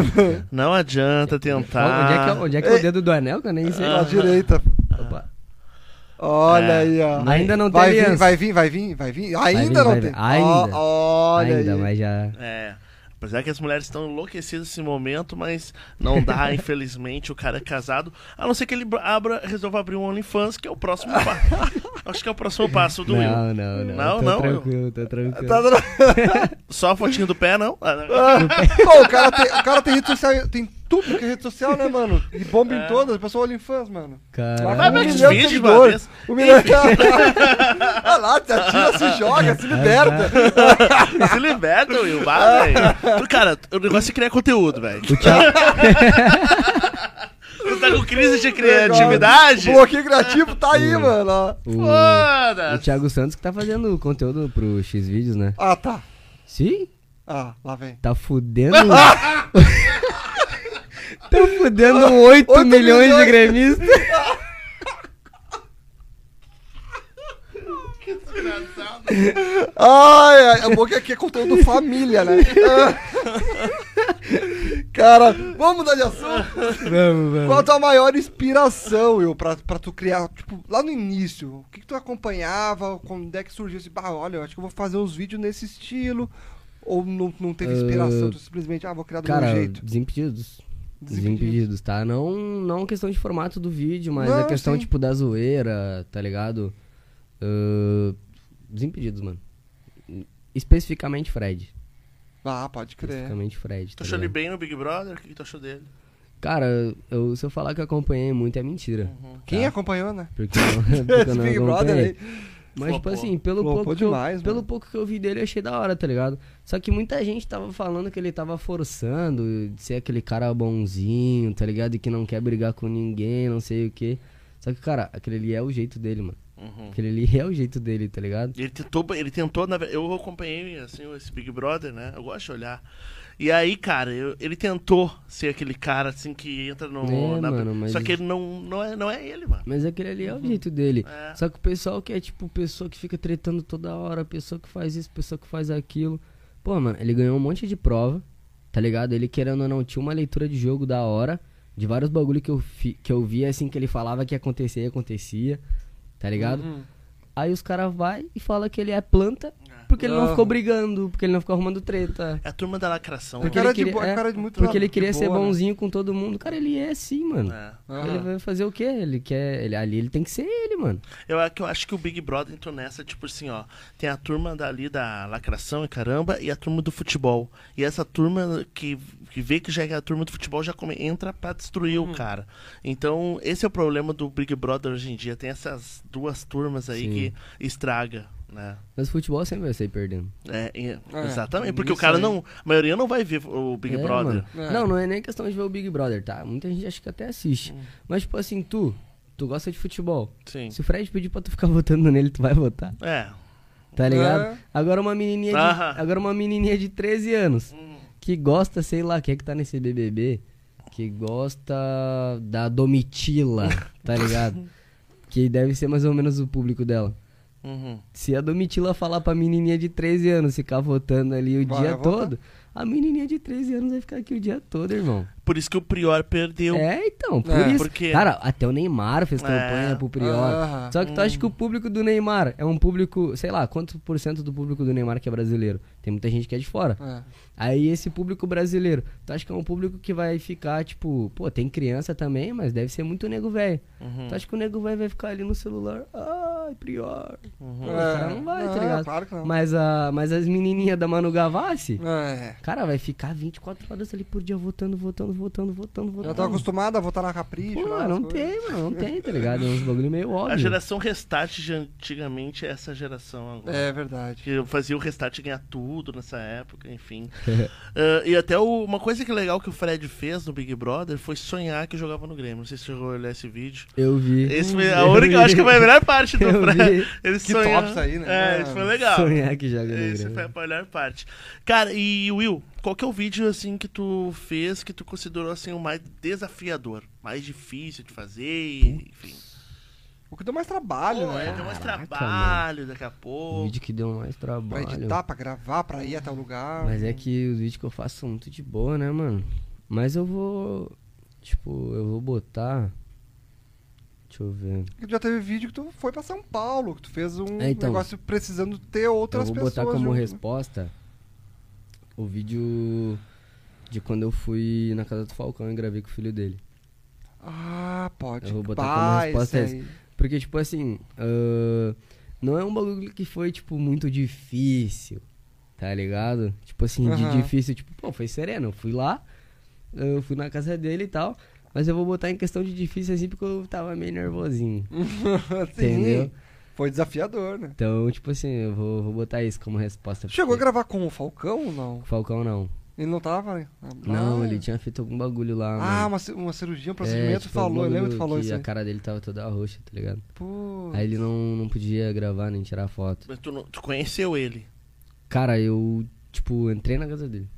Não adianta tentar. Onde é, que é, onde é que é o dedo do anel, que eu nem sei. À direita. Opa. Olha É. aí, ó. Ainda não tem vai vir, vai vir, vai vir, vai vir. Ainda vir, não vai tem. Ainda. Ó, olha Ainda, aí. mas já... É. Apesar que as mulheres estão enlouquecidas nesse momento, mas não dá, infelizmente, o cara é casado. A não ser que ele abra, resolva abrir um OnlyFans, que é o próximo passo. Acho que é o próximo passo do Will. Não, não, não. Não, tô não, tranquilo, tô tranquilo. Tá Só a fotinho do pé, não? Ah, não. Pô, o cara, tem, o cara tem rede social, tem tudo que é rede social, né, mano? E bomba É. em todas, a pessoa olha em fãs, mano. Caralho. Vai um ver que milhão de vídeo de uma seguidores. vez. Um milhão. Olha lá, se atira, se joga, se liberta. Se liberta, Will. Vá, velho. Cara, o negócio é criar conteúdo, velho. O Thiago... Tu tá com crise de criatividade? O bloqueio criativo tá aí, mano. ó. O... o Foda! Thiago Santos que tá fazendo conteúdo pro X-Vídeos, né? Ah, tá. Sim? Ah, lá vem. Tá fudendo... tá fudendo 8, Oito milhões, milhões. de gremistas. Ai, ai, é bom que aqui é conteúdo família, né? Cara, vamos mudar de assunto? Vamos, vamos. Qual a tua maior inspiração, Will, pra, pra tu criar, tipo, lá no início? O que, que tu acompanhava? Quando é que surgiu esse, bah, olha, eu acho que eu vou fazer uns vídeos nesse estilo? Ou não, não teve inspiração, tu simplesmente, ah, vou criar do Cara, meu jeito? desimpedidos. Desimpedidos. Tá? Não, não questão de formato do vídeo, mas Não, é questão, sim. tipo, da zoeira, tá ligado? Ahn, desimpedidos, mano. Especificamente Fred. Ah, pode crer. Especificamente Fred. Tu Tá achou ele bem no Big Brother? O que que tu achou dele? Cara, eu, se eu falar que eu acompanhei muito é mentira. Quem tá? acompanhou, né? Porque eu, porque eu Esse não Big Brother acompanhei. aí. Mas, tipo assim, pelo Flopou pouco, que eu, demais, pelo pouco que eu vi dele, eu achei da hora, tá ligado? Só que muita gente tava falando que ele tava forçando de ser aquele cara bonzinho, tá ligado? E que não quer brigar com ninguém, não sei o que. Só que, cara, aquele ali é o jeito dele, mano. Uhum. Aquele ali é o jeito dele, tá ligado? Ele tentou, ele tentou, na eu acompanhei assim esse Big Brother, né? Eu gosto de olhar. E aí, cara, eu- ele tentou ser aquele cara assim que entra no. É, na- mano, mas- Só que ele não, não, é, não é ele, mano. Mas aquele ali é o jeito dele. É. Só que o pessoal que é, tipo, pessoa que fica tretando toda hora, pessoa que faz isso, pessoa que faz aquilo. Pô, mano, ele ganhou um monte de prova, tá ligado? Ele, querendo ou não, tinha uma leitura de jogo da hora, de vários bagulho que eu, fi, que eu via, assim, que ele falava que ia acontecer e acontecia, tá ligado? Uhum. Aí os caras vai e fala que ele é planta porque ele não ficou brigando, porque ele não ficou arrumando treta. É a turma da lacração. Porque né? cara ele de queria, boa- é, cara de muito porque ele de queria ser boa, né? bonzinho com todo mundo. Cara, ele é assim, mano. É. Ele vai fazer o quê? Ele quer. Ele, ali ele tem que ser ele, mano. Eu, é que eu acho que o Big Brother entrou nessa, tipo assim, ó. Tem a turma dali da lacração e caramba, e a turma do futebol. E essa turma que, que vê que já é a turma do futebol já come- entra pra destruir Uhum. o cara. Então, esse é o problema do Big Brother hoje em dia. Tem essas duas turmas aí Sim. que estraga, né? Mas o futebol sempre vai sair perdendo. É, É, exatamente, porque o cara aí. não. A maioria não vai ver o Big É, Brother. É. Não, não é nem questão de ver o Big Brother, tá? Muita gente acha que até assiste. Mas, tipo assim, tu, tu gosta de futebol. Sim. Se o Fred pedir pra tu ficar votando nele, tu vai votar. É. Tá ligado? É. Agora uma menininha de, agora uma menininha de 13 anos que gosta, sei lá, quem é que tá nesse BBB, que gosta da Domitila, tá ligado? que deve ser mais ou menos o público dela. Uhum. Se a Domitila falar pra menininha de 13 anos ficar votando ali o Vai dia todo, a menininha de 13 anos vai ficar aqui o dia todo, irmão. Por isso que o Prior perdeu. É, então, por É, isso. porque- Cara, até o Neymar fez É. campanha pro Prior. Só que tu acha que o público do Neymar é um público, sei lá, quanto por cento do público do Neymar que é brasileiro? Tem muita gente que é de fora. É. Aí esse público brasileiro, tu acha que é um público que vai ficar, tipo, pô, tem criança também, mas deve ser muito nego velho. Uhum. Tu acha que o nego velho vai ficar ali no celular? Ai, prior. Uhum. Pô, cara não vai, tá ligado? Claro que não. Mas, a, mas as menininhas da Manu Gavassi, É. cara, vai ficar 24 horas ali por dia votando, votando, votando, votando, votando. Já tava acostumado a votar na Capricho. Pô, lá, não coisas. tem, mano, não tem, tá ligado? É uns bagulho meio óbvio. A geração restart de antigamente é essa geração agora. É verdade. Que fazia o restart ganhar tudo nessa época, enfim. Ah, e até o- uma coisa que é legal que o Fred fez no Big Brother foi sonhar que jogava no Grêmio. Não sei se você chegou a olhar esse vídeo. Eu vi. Esse foi a única, eu acho que foi a melhor parte do Fred. Ele Que sonha- top isso aí, né? É, É, isso foi legal. Sonhar que joga no Esse Grêmio. foi a melhor parte. Cara, e Will, qual que é o vídeo assim que tu fez que tu considerou assim o mais desafiador, mais difícil de fazer, e, enfim. O que deu mais trabalho, Pô, né? deu mais Caraca, trabalho daqui a O pouco. vídeo que deu mais Pra trabalho. editar, pra gravar, pra ir até o lugar. Mas é que os vídeos que eu faço são muito de boa, né, mano? Mas eu vou. Tipo, eu vou botar. Deixa eu ver. Já teve vídeo que tu foi pra São Paulo, que tu fez um É, então. negócio precisando ter outras eu vou pessoas. botar como junto, resposta o vídeo de quando eu fui na casa do Falcão e gravei com o filho dele. Ah, pode. Eu vou botar como resposta essa. Porque, tipo assim, ah, não é um bagulho que foi, tipo, muito difícil, tá ligado? Tipo assim, de difícil, tipo, pô, foi sereno. Eu fui lá, eu fui na casa dele e tal, mas eu vou botar em questão de difícil assim porque eu tava meio nervosinho, entendeu? Foi desafiador, né? Então, tipo assim, eu vou, vou botar isso como resposta. Chegou a gravar com o Falcão ou não? O Falcão não. Ele não tava, né? Não, Ah. ele tinha feito algum bagulho lá, Ah, mano. uma, uma cirurgia, um É, procedimento, tipo, falou, eu lembro que falou que isso a aí. cara dele tava toda roxa, tá ligado? Pô. Aí ele não, não podia gravar nem tirar foto. Mas tu, não- tu conheceu ele. Cara, eu, tipo, entrei na casa dele.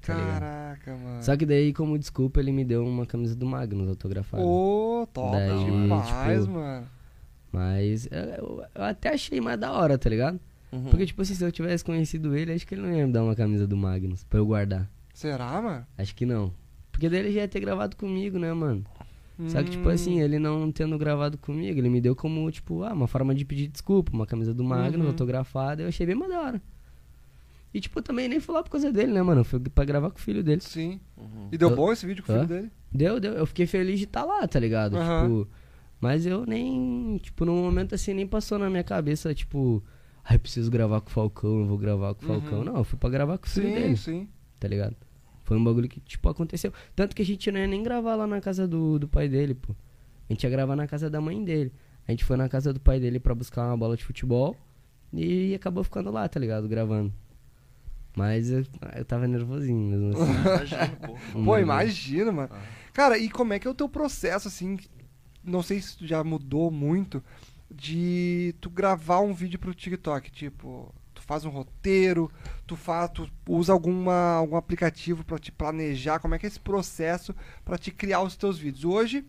tá ligado? Caraca, mano. Só que daí, como desculpa, ele me deu uma camisa do Magnus autografada. Ô, top Daí, demais, tipo, mano. Mas eu, eu- até achei mais da hora, tá ligado? Uhum. Porque, tipo assim, se eu tivesse conhecido ele, acho que ele não ia me dar uma camisa do Magnus pra eu guardar. Será, mano? Acho que não. Porque daí ele já ia ter gravado comigo, né, mano? Só que, tipo Hum. assim, ele não tendo gravado comigo, ele me deu como, tipo, ah, uma forma de pedir desculpa, uma camisa do Magnus Uhum. autografada, eu achei bem mais da hora. E, tipo, também nem fui lá por causa dele, né, mano? Foi pra gravar com o filho dele. Sim. Uhum. E deu Eu- bom esse vídeo com o filho dele? Deu, deu. Eu fiquei feliz de estar lá, tá ligado? Aham. Tipo, mas eu nem, tipo, no momento assim, nem passou na minha cabeça, tipo, ai, preciso gravar com o Falcão, eu vou gravar com o Falcão. Uhum. Não, eu fui pra gravar com o filho Sim, dele, sim. tá ligado? Foi um bagulho que, tipo, aconteceu. Tanto que a gente não ia nem gravar lá na casa do, do pai dele, pô. A gente ia gravar na casa da mãe dele. A gente foi na casa do pai dele pra buscar uma bola de futebol e acabou ficando lá, tá ligado? Gravando. Mas eu, eu tava nervosinho mesmo assim. Imagina, pô. Pô, imagina, mano. Cara, e como é que é o teu processo, assim? Não sei se já mudou muito de tu gravar um vídeo pro TikTok, tipo, tu faz um roteiro, tu faz, tu usa alguma algum aplicativo pra te planejar, como é que é esse processo pra te criar os teus vídeos? Hoje,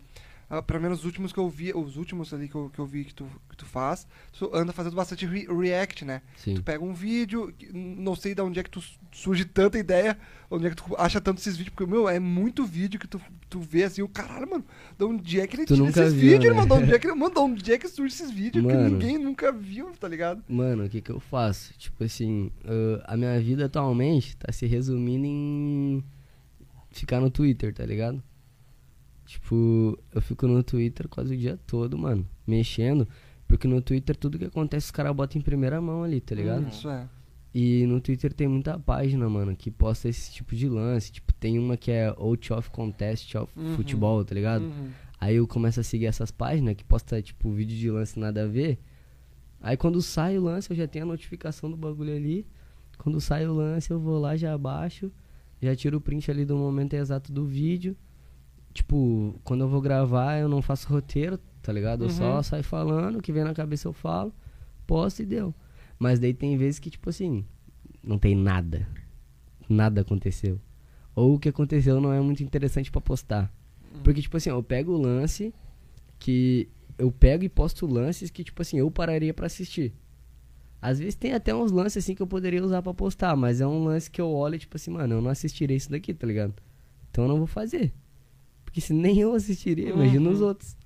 ah, pelo menos os últimos que eu vi, os últimos ali que eu, que eu vi que tu, que tu faz, tu anda fazendo bastante re- react, né? Sim. Tu pega um vídeo, que não sei de onde é que tu surge tanta ideia, onde é que tu acha tanto esses vídeos, porque, meu, é muito vídeo que tu, tu vê assim, o caralho, mano, de onde é que ele Tu tira esses viu, vídeos, né? mano? De onde é que ele manda? De onde é que surge esses vídeos que Mano. ninguém nunca viu, tá ligado? Mano, o que que eu faço? Tipo assim, ah, a minha vida atualmente tá se resumindo em ficar no Twitter, tá ligado? Tipo, eu fico no Twitter quase o dia todo, mano, mexendo, porque no Twitter tudo que acontece os caras botam em primeira mão ali, tá ligado? Isso é. E no Twitter tem muita página, mano, que posta esse tipo de lance. Tipo, tem uma que é Out of Contest of Uhum. Futebol, tá ligado? Uhum. Aí eu começo a seguir essas páginas que posta, tipo, vídeo de lance nada a ver. Aí quando sai o lance, eu já tenho a notificação do bagulho ali. Quando sai o lance, eu vou lá, já baixo, já tiro o print ali do momento exato do vídeo. Tipo, quando eu vou gravar, eu não faço roteiro, tá ligado? Eu só Uhum. saio falando, o que vem na cabeça eu falo, posto e deu. Mas daí tem vezes que, tipo assim, não tem nada. Nada aconteceu. Ou o que aconteceu não é muito interessante pra postar. Porque, tipo assim, eu pego o lance que. Eu pego e posto lances que, tipo assim, eu pararia pra assistir. Às vezes tem até uns lances assim que eu poderia usar pra postar, mas é um lance que eu olho e, tipo assim, mano, eu não assistirei isso daqui, tá ligado? Então eu não vou fazer. Porque se nem eu assistiria, imagina os Uhum. outros.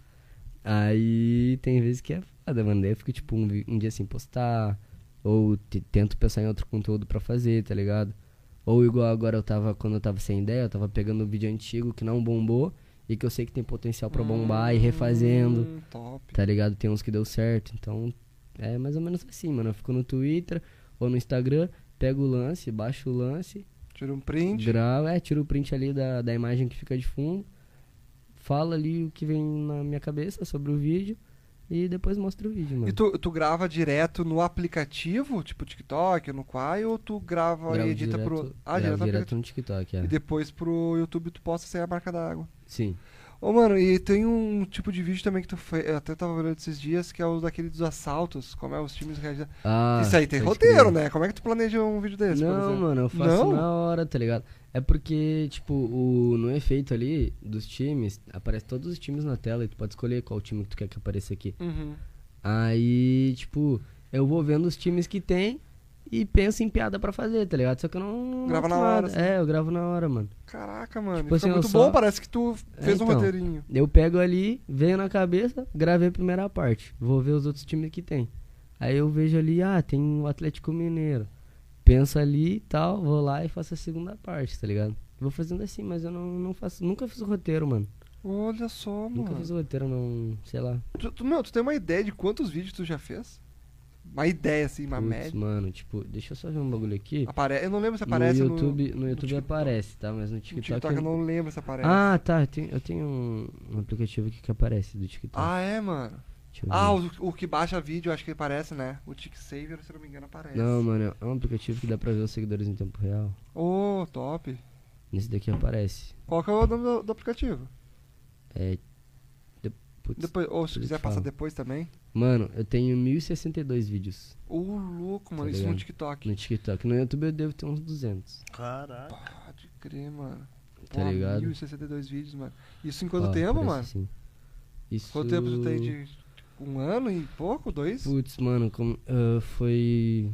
Aí tem vezes que é foda, mano. Daí eu fico, tipo, um, um dia sem postar, Ou te- tento pensar em outro conteúdo pra fazer, tá ligado? Ou igual agora eu tava, quando eu tava sem ideia, eu tava pegando um vídeo antigo que não bombou e que eu sei que tem potencial pra bombar e refazendo, Hum, top. tá ligado? Tem uns que deu certo, então é mais ou menos assim, mano. Eu fico no Twitter ou no Instagram, pego o lance, baixo o lance, Tira um print. gravo, é, tiro o print ali da, da imagem que fica de fundo, falo ali o que vem na minha cabeça sobre o vídeo e depois mostro o vídeo, mano. E tu, tu grava direto no aplicativo, tipo TikTok, no Quai, ou tu grava Gravo e edita direto, pro. Ah, gravo direto no direto aplicativo. no TikTok, é. E depois pro YouTube tu posta sem a marca d'água. Sim. Ô, mano, e tem um tipo de vídeo também que tu fez. Eu até tava olhando esses dias, que é o daquele dos assaltos, como é os times reagem. Ah, Isso aí tem roteiro, crer. né? Como é que tu planeja um vídeo desse, Não, mano, eu faço Não? na hora, tá ligado? É porque, tipo, o, no efeito ali dos times, aparece todos os times na tela e tu pode escolher qual time que tu quer que apareça aqui. Uhum. Aí, tipo, eu vou vendo os times que tem e penso em piada pra fazer, tá ligado? Só que eu não. Grava na hora, nada. assim. É, eu gravo na hora, mano. Caraca, mano. Tipo assim, eu muito só- bom, parece que tu fez É, um então. roteirinho. Eu pego ali, venho na cabeça, gravei a primeira parte. Vou ver os outros times que tem. Aí eu vejo ali, ah, tem o Atlético Mineiro. Penso ali e tal, vou lá e faço a segunda parte, tá ligado? Vou fazendo assim, mas eu não, não faço. Nunca fiz o roteiro, mano. Olha só, Nunca mano. fiz o roteiro, não. Sei lá. Tu, tu, meu, tu tem uma ideia de quantos vídeos tu já fez? Uma ideia, assim, uma Putz, média. mano, tipo, deixa eu só ver um bagulho aqui. Apare... Eu não lembro se No aparece no, YouTube, no YouTube TikTok. aparece, tá? Mas no no TikTok. TikTok. Eu eu- não lembro se aparece. Ah, tá. Eu tenho, eu tenho um, um aplicativo aqui que aparece do TikTok. Ah, é, mano. Ah, o, o que baixa vídeo, acho que aparece, né? O TikSaver, se não me engano, aparece. Não, mano, é um aplicativo que dá pra ver os seguidores em tempo real. Ô, top. Nesse daqui aparece. Qual que é o nome do, do aplicativo? É. de- putz. Depois, ou se quiser passar depois também. Mano, eu tenho 1062 vídeos Ô, louco, mano. Tá isso no? TikTok. no TikTok. No YouTube eu devo ter uns 200. Caraca. Pode crer, mano. Tá Pô, ligado? 1062 vídeos, mano. Isso em quanto Ó, tempo, mano? assim. Isso. Quanto tempo tu tem de. tipo, Um ano e pouco? Dois? Putz, mano, como, ah, foi.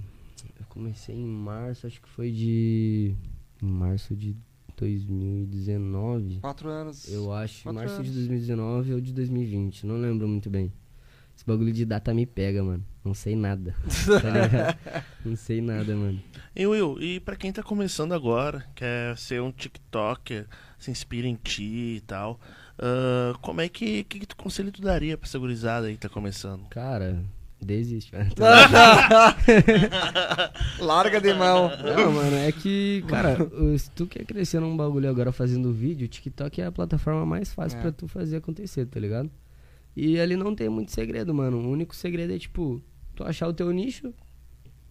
Eu comecei em março, acho que foi de. Em março de 2019. Quatro anos. Eu acho, Quatro março anos. de 2019 ou de 2020, não lembro muito bem. Esse bagulho de data me pega, mano. Não sei nada. tá ligado? Não sei nada, mano. E Will, e pra quem tá começando agora, quer ser um TikToker, se inspira em ti e tal, ah, como é que, que, que tu conselho tu daria pra essa gurizada aí que tá começando? Cara, desiste. Larga de mão. Não, mano, é que, cara, se tu quer crescer num bagulho agora fazendo vídeo, o TikTok é a plataforma mais fácil É. pra tu fazer acontecer, tá ligado? E ali não tem muito segredo, mano. O único segredo é, tipo, tu achar o teu nicho,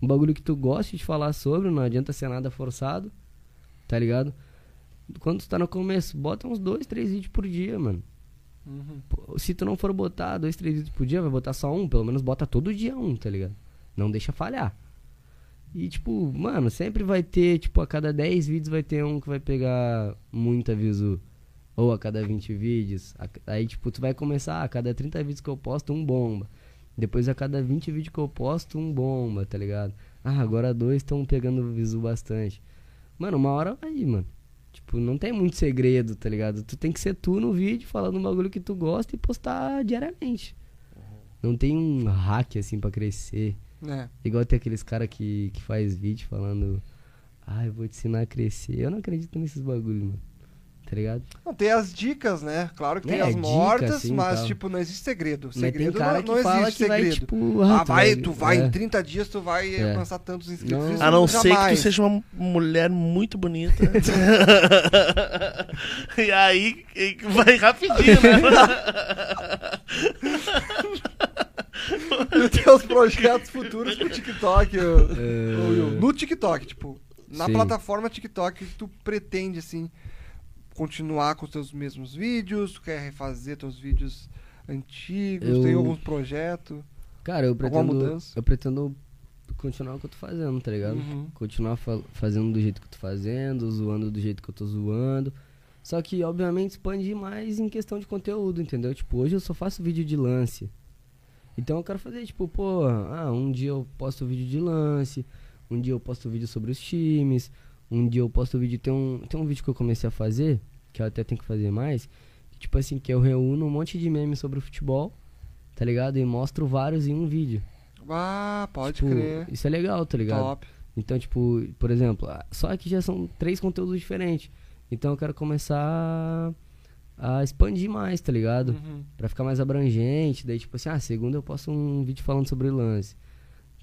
um bagulho que tu goste de falar sobre, não adianta ser nada forçado, tá ligado? Quando tu tá no começo, bota uns dois, três vídeos por dia, mano. Uhum. Se tu não for botar dois, três vídeos por dia, vai botar só um, pelo menos bota todo dia um, tá ligado? Não deixa falhar. E tipo, mano, sempre vai ter, tipo, a cada 10 vídeos vai ter um que vai pegar muita visu. Ou a cada 20 vídeos. Aí, tipo, tu vai começar, a cada 30 vídeos que eu posto, um bomba. Depois a cada 20 vídeos que eu posto, um bomba, tá ligado? Ah, agora dois estão pegando visu bastante. Mano, uma hora vai ir, mano. Tipo, não tem muito segredo, tá ligado? Tu tem que ser tu no vídeo, falando um bagulho que tu gosta e postar diariamente. Não tem um hack assim pra crescer. É. Igual tem aqueles cara que, que faz vídeo falando, ah, eu vou te ensinar a crescer. Eu não acredito nesses bagulhos, mano. Tá ligado? Não, tem as dicas, né? Claro que tem É, as dica, mortas, assim, mas, tal. tipo, não existe segredo. Mas tem Segredo cara não, que não fala existe que vai, segredo. tipo, ah, tu vai, tu vai, é. em 30 dias tu vai É. alcançar tantos inscritos. Não. A não ser que tu seja uma mulher muito bonita. e aí vai rapidinho, né? E teus projetos futuros pro TikTok, É. no TikTok, tipo, na Sim. plataforma TikTok, que tu pretende, assim, continuar com os teus mesmos vídeos, tu quer refazer teus vídeos antigos, Eu- tem algum projeto? Cara, eu Alguma pretendo. mudança? Eu pretendo continuar o que eu tô fazendo, tá ligado? Uhum. Continuar fa- fazendo do jeito que eu tô fazendo, zoando do jeito que eu tô zoando. Só que, obviamente, expandir mais em questão de conteúdo, entendeu? Tipo, hoje eu só faço vídeo de lance. Então eu quero fazer, tipo, pô, ah, um dia eu posto vídeo de lance, um dia eu posto vídeo sobre os times, um dia eu posto vídeo. Tem um, tem um vídeo que eu comecei a fazer, que eu até tenho que fazer mais, tipo assim, que eu reúno um monte de memes sobre o futebol, tá ligado? E mostro vários em um vídeo. Ah, pode Tipo, crer. Isso é legal, tá ligado? Top. Então, tipo, por exemplo, só aqui já são três conteúdos diferentes. Então eu quero começar a expandir mais, tá ligado? Uhum. Pra ficar mais abrangente. Daí, tipo assim, ah, segunda eu posto um vídeo falando sobre o lance.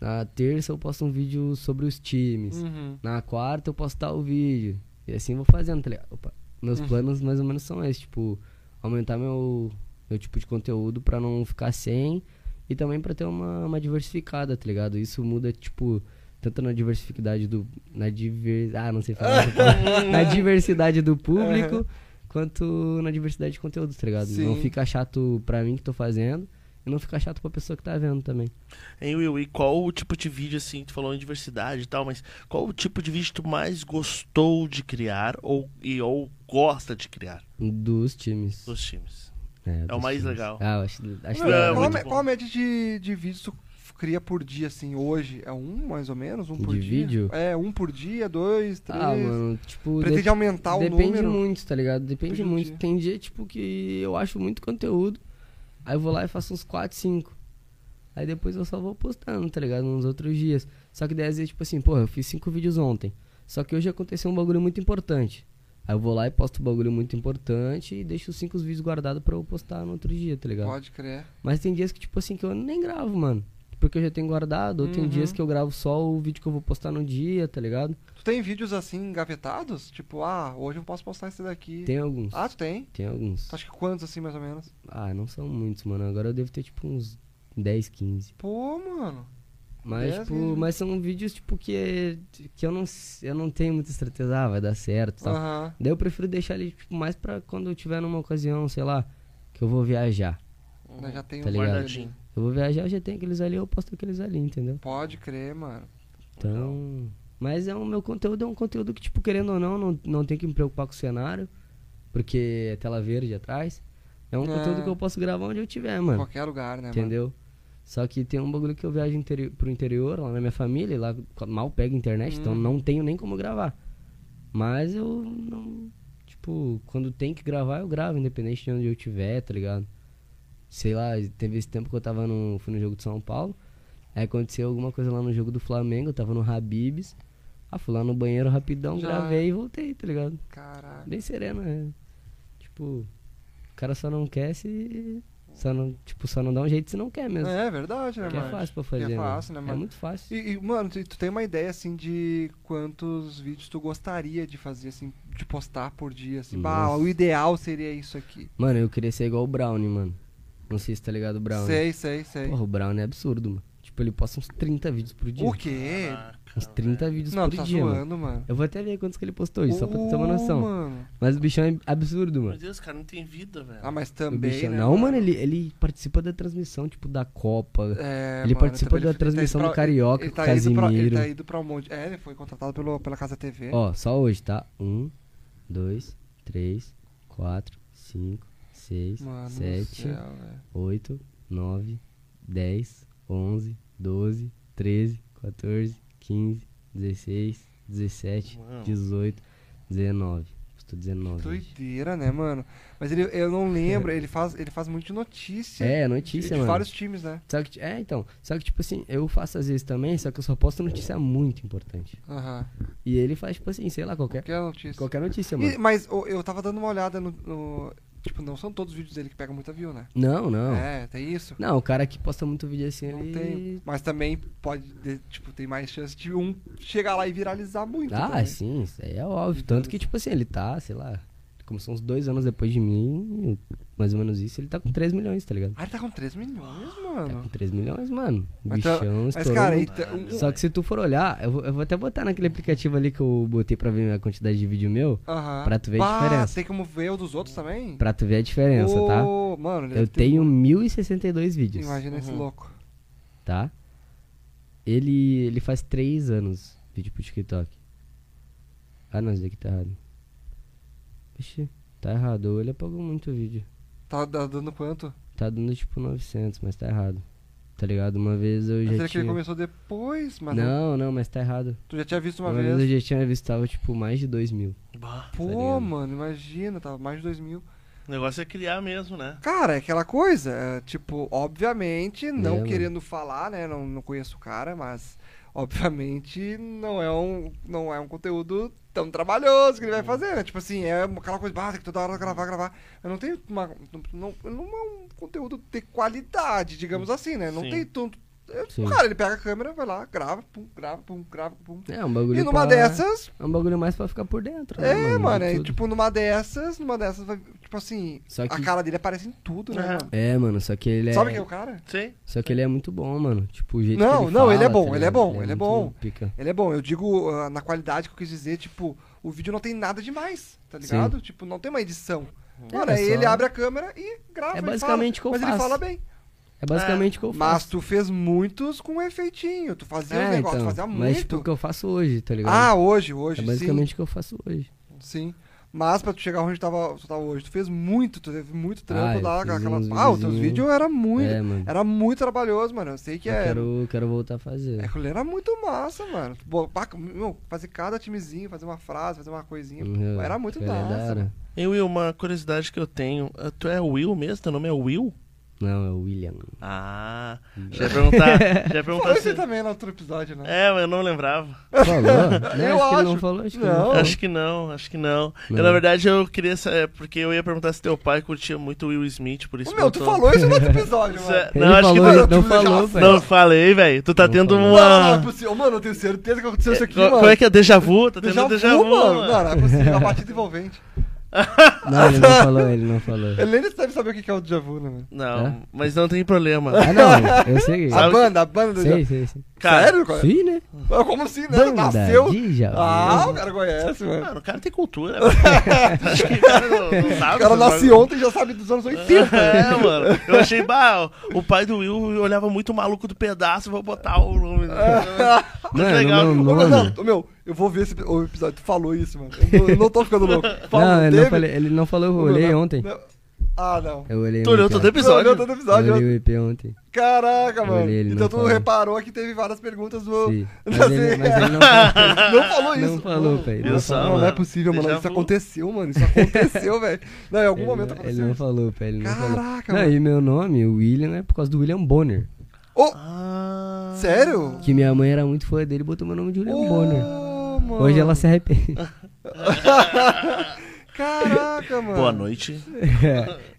Na terça eu posto um vídeo sobre os times. Uhum. Na quarta eu posto tal vídeo. E assim eu vou fazendo, tá ligado? Opa, meus Uhum. planos mais ou menos são esses, tipo, aumentar meu, meu tipo de conteúdo pra não ficar sem e também pra ter uma, uma diversificada, tá ligado? Isso muda, tipo, tanto na diversidade do. Na diver... Ah, não sei falar. na diversidade do público, quanto na diversidade de conteúdos, tá ligado? Não Sim. fica chato pra mim que tô fazendo e não fica chato pra pessoa que tá vendo também. Hein, Will, e qual o tipo de vídeo, assim, tu falou em diversidade e tal, mas qual o tipo de vídeo tu mais gostou de criar ou, e, ou gosta de criar Dos times. dos times? É, o dos mais times. legal. Ah, eu acho, acho É, legal. qual, bom. qual a média de, de vídeos tu cria por dia, assim, hoje? É um, mais ou menos? Um por De dia? vídeo? É, um por dia, dois, três. Ah, mano, tipo, Pretende de- aumentar o depende número? muito, tá ligado? Depende Depende muito. dia. Tem dia, tipo, que eu acho muito conteúdo, aí eu vou lá e faço uns 4, 5. Aí depois eu só vou postando, tá ligado? Nos outros dias. Só que daí às vezes, tipo assim, porra, eu fiz 5 vídeos ontem. Só que hoje aconteceu um bagulho muito importante. Aí eu vou lá e posto um bagulho muito importante e deixo os 5 vídeos guardados pra eu postar no outro dia, tá ligado? Pode crer. Mas tem dias que, tipo assim, que eu nem gravo, mano. Porque eu já tenho guardado, ou tem Uhum. dias que eu gravo só o vídeo que eu vou postar no dia, tá ligado? Tu tem vídeos assim engavetados? Tipo, ah, hoje eu posso postar esse daqui. Tem alguns. Ah, tu tem? Tem alguns. Tu acha que quantos assim, mais ou menos? Ah, não são muitos, mano. Agora eu devo ter tipo uns 10, 15. Pô, mano. Mas, 10, tipo, 15. mas são vídeos, tipo, que, que eu, não, eu não tenho muita certeza, ah, vai dar certo e tal. Aham. Daí eu prefiro deixar ele, tipo, mais pra quando eu tiver numa ocasião, sei lá, que eu vou viajar. Eu Já tem Tá um? Guardadinho. Eu vou viajar, eu já tenho aqueles ali, eu posto aqueles ali, entendeu? Pode crer, mano. Então. Mas é o meu conteúdo é um conteúdo que, tipo, querendo ou não, não, não tem que me preocupar com o cenário. Porque é tela verde atrás. É um É. conteúdo que eu posso gravar onde eu tiver, mano. Qualquer lugar, né, mano? Entendeu? Só que tem um bagulho que eu viajo interi pro interior, lá na minha família, e lá mal pega internet, então Hum. não tenho nem como gravar. Mas eu não. Tipo, quando tem que gravar, eu gravo, independente de onde eu tiver, tá ligado? Sei lá, teve esse tempo que eu tava no. fui no jogo de São Paulo. Aí aconteceu alguma coisa lá no jogo do Flamengo, eu tava no Habibs. Ah, fui lá no banheiro rapidão, Já. gravei e voltei, tá ligado? Caralho. Bem sereno, é. Tipo, o cara só não quer se. Só não, tipo, só não dá um jeito se não quer mesmo. É verdade, né, é mano? fácil pra Que fazer. é fácil, né, É mano? muito fácil. E, e, mano, tu, tu tem uma ideia, assim, de quantos vídeos tu gostaria de fazer, assim, de postar por dia, assim? Bah, o ideal seria isso aqui. Mano, eu queria ser igual o Brownie, mano. Não sei se tá ligado o Brownie. Sei, sei, sei. Porra, o Brownie é absurdo, mano. Tipo, ele posta uns 30 vídeos por dia. o quê? Caraca, Uns 30 vídeos Não, por tá dia, mano. zoando, mano. Eu vou até ver quantos que ele postou hoje, só pra tu ter uma Ô, noção. mano. Mas o bichão é absurdo, Meu mano. Deus, cara, não tem vida, velho. Ah, mas O também, bichão... né, Não, mano, ele, ele participa da transmissão, tipo, da Copa. É, Ele mano, participa também da tá transmissão indo do Carioca ele tá o indo pra- Ele Casimiro. tá indo pra um monte... É, ele foi contratado pelo, pela Casa TV. Ó, só hoje, tá? Um, dois, três, quatro, cinco, seis, Mano do sete, céu, velho. 8, 9, 10, 11, 12, 13, 14, 15, 16, 17, Mano. 18, 19. Estou 19. hoje. Doideira, né, mano? Mas ele, eu não lembro, ele faz, ele faz muito de notícia. É, de, notícia, de mano. vários times, né? Só que, é, então. Só que, tipo assim, eu faço às vezes também, só que eu só posto notícia muito importante. Aham. E ele faz, tipo assim, sei lá, qualquer, Qualquer notícia. qualquer notícia, E- mano. mas ô, eu tava dando uma olhada no, no- Tipo, não são todos os vídeos dele que pegam muita view, né? Não, não. É, tem isso. Não, o cara que posta muito vídeo assim, Não ele... tem. Mas também pode, de- tipo, tem mais chance de um chegar lá e viralizar muito. Ah, também. sim, isso aí é óbvio. Tanto que, tipo assim, ele tá, sei lá, começou uns dois anos depois de mim, mais ou menos isso, ele tá com 3 milhões, tá ligado? Ah, ele tá com 3 milhões, Tá mano. com 3 milhões, mano. Mas tá- bichão Mas, estourou cara, então, um- Só que se tu for olhar, eu vou, eu vou até botar naquele aplicativo ali que eu botei pra ver a quantidade de vídeo meu, Aham. pra tu ver a Bah, diferença. Tem como ver o dos outros também? pra tu ver a diferença, tá? Ô, Mano, ele Eu tenho muito. 1062 vídeos, Imagina esse Uhum. louco. tá? Ele, ele faz 3 anos vídeo pro TikTok. Ah, não, esse daqui tá errado. Vixe, tá errado. Ele apagou muito o vídeo. Tá da- dando quanto? Tá dando tipo 900, mas tá errado. Tá ligado? Uma vez eu Mas já será que ele tinha... começou depois, mas Não, não, mas tá errado. tu já tinha visto uma, Uma, vez. vez eu já tinha visto, tava tipo mais de 2 mil. Bah. Pô, ligado? mano, imagina, tava mais de 2 mil. O negócio é criar mesmo, né? Cara, é aquela coisa, é, tipo, obviamente, não mano. querendo falar, né? Não, não conheço o cara, mas obviamente não é um, não é um conteúdo tão trabalhoso que ele vai fazer, né? Tipo assim, é aquela coisa básica que toda hora gravar, gravar. Eu não tenho uma. Não, não, é um conteúdo de qualidade, digamos assim, né? Não Sim. tem tanto. Sim. O cara, ele pega a câmera, vai lá, grava, pum, grava, pum, grava, pum. É um bagulho E numa pra- dessas, É um bagulho mais pra ficar por dentro, né, é, mano, de é, tipo, numa dessas, numa dessas, vai, tipo assim, Só a que- cara dele aparece em tudo, né, É. mano? É, mano, só que ele é... Sabe quem é o cara? Sim. Só que ele é muito bom, mano. Tipo, o jeito Não, que ele não, ele é bom, tá ele é bom, ele é muito bom. Pica. Ele é bom, eu digo ah, na qualidade que eu quis dizer, tipo, o vídeo não tem nada demais, tá ligado? Tipo, não tem uma edição. Mano, É, aí só- ele abre a câmera e grava. É basicamente o que eu Mas ele fala bem. É basicamente o que eu Mas faço. tu fez muitos com efeitinho, tu fazia os É, negócios, então, fazia Mas tipo, muito. o que eu faço hoje, tá ligado? ah, hoje, hoje, é sim. basicamente o que eu faço hoje. Sim. Mas pra tu chegar onde tava, tu tava hoje, tu fez muito, tu teve muito trampo Ah, lá. Aquela... Ah, os teus vídeos era muito. É. Era muito trabalhoso, mano. Eu sei que Eu é. quero, quero voltar a fazer. É, aquilo era muito massa, mano. Bo- pá, meu, fazer cada timezinho, fazer uma frase, fazer uma coisinha. Uhum, Era muito é da massa. hora. mano. E Will, uma curiosidade que eu tenho. ah, Tu é Will mesmo? Teu nome é Will? Não, é o William. Ah, já ia perguntar. Já ia perguntar isso se... aí também no outro episódio, né? É, mas eu não lembrava. Falou? Não, Eu acho que não acho. falou. Acho que Não. não. Acho que não, acho que não. Eu, Não. na verdade, eu queria saber, porque eu ia perguntar se teu pai curtia muito Will Smith, por isso meu, tu que eu tô- falou isso no outro episódio, mano. é- Ele Não, acho que falou, não. Tipo, não já falou, foi. velho. Não falei, velho. Tu tá Não tendo falou. Não, não, não é uma. possível. Mano, eu tenho certeza que aconteceu isso aqui, Co- mano. Como é que é? Déjà vu? Tá tendo Déjà déjà vu, vu, mano. mano. Não, não é possível. A batida envolvente. Não, ele não falou, ele não falou. Ele nem deve saber o que é o déjà vu, né, mano? Não, É? mas não tem problema. Ah, não, eu sei. A banda, a banda do Sei, sei. Cara, Sério? É? Sim, né? Como assim, né? Banda Nasceu. de Javu. Ah, o cara conhece, mano. Mano, o cara tem cultura. mano. Acho que o cara não, não sabe. O cara nasceu ontem e já sabe dos anos 80. É, mano. Eu achei, bah, o pai do Will olhava muito o maluco do pedaço, vou botar o nome. Muito Mano, legal. não, não, não, ô, meu, eu vou ver esse o episódio. Tu falou isso, mano. Eu não, eu não tô ficando louco. Fala, Não, ele não, falei, ele não falou, eu olhei não, ontem. não. Ah, não. Eu olhei Tu olhou ontem, todo episódio? Não, todo Eu episódio. olhei o EP ontem. Caraca, mano. olhei, ele então não tu falou. reparou que teve várias perguntas do. Sim. Mas ele, mas ele não falou. Não falou isso. Não falou, Mano, pai, Não, não falou. falou. não, não é possível, mano. Isso vu. aconteceu, mano. Isso aconteceu, velho. Não, em algum Ele, momento não- aconteceu. ele não falou, pai, ele não falou. Caraca, Não, mano. e meu nome, o William, é por causa do William Bonner. Ô, Ah. sério? Que minha mãe era muito fã dele e botou meu nome de William Ô, Bonner. Mano. Hoje ela se arrepende. Caraca, mano. Boa noite.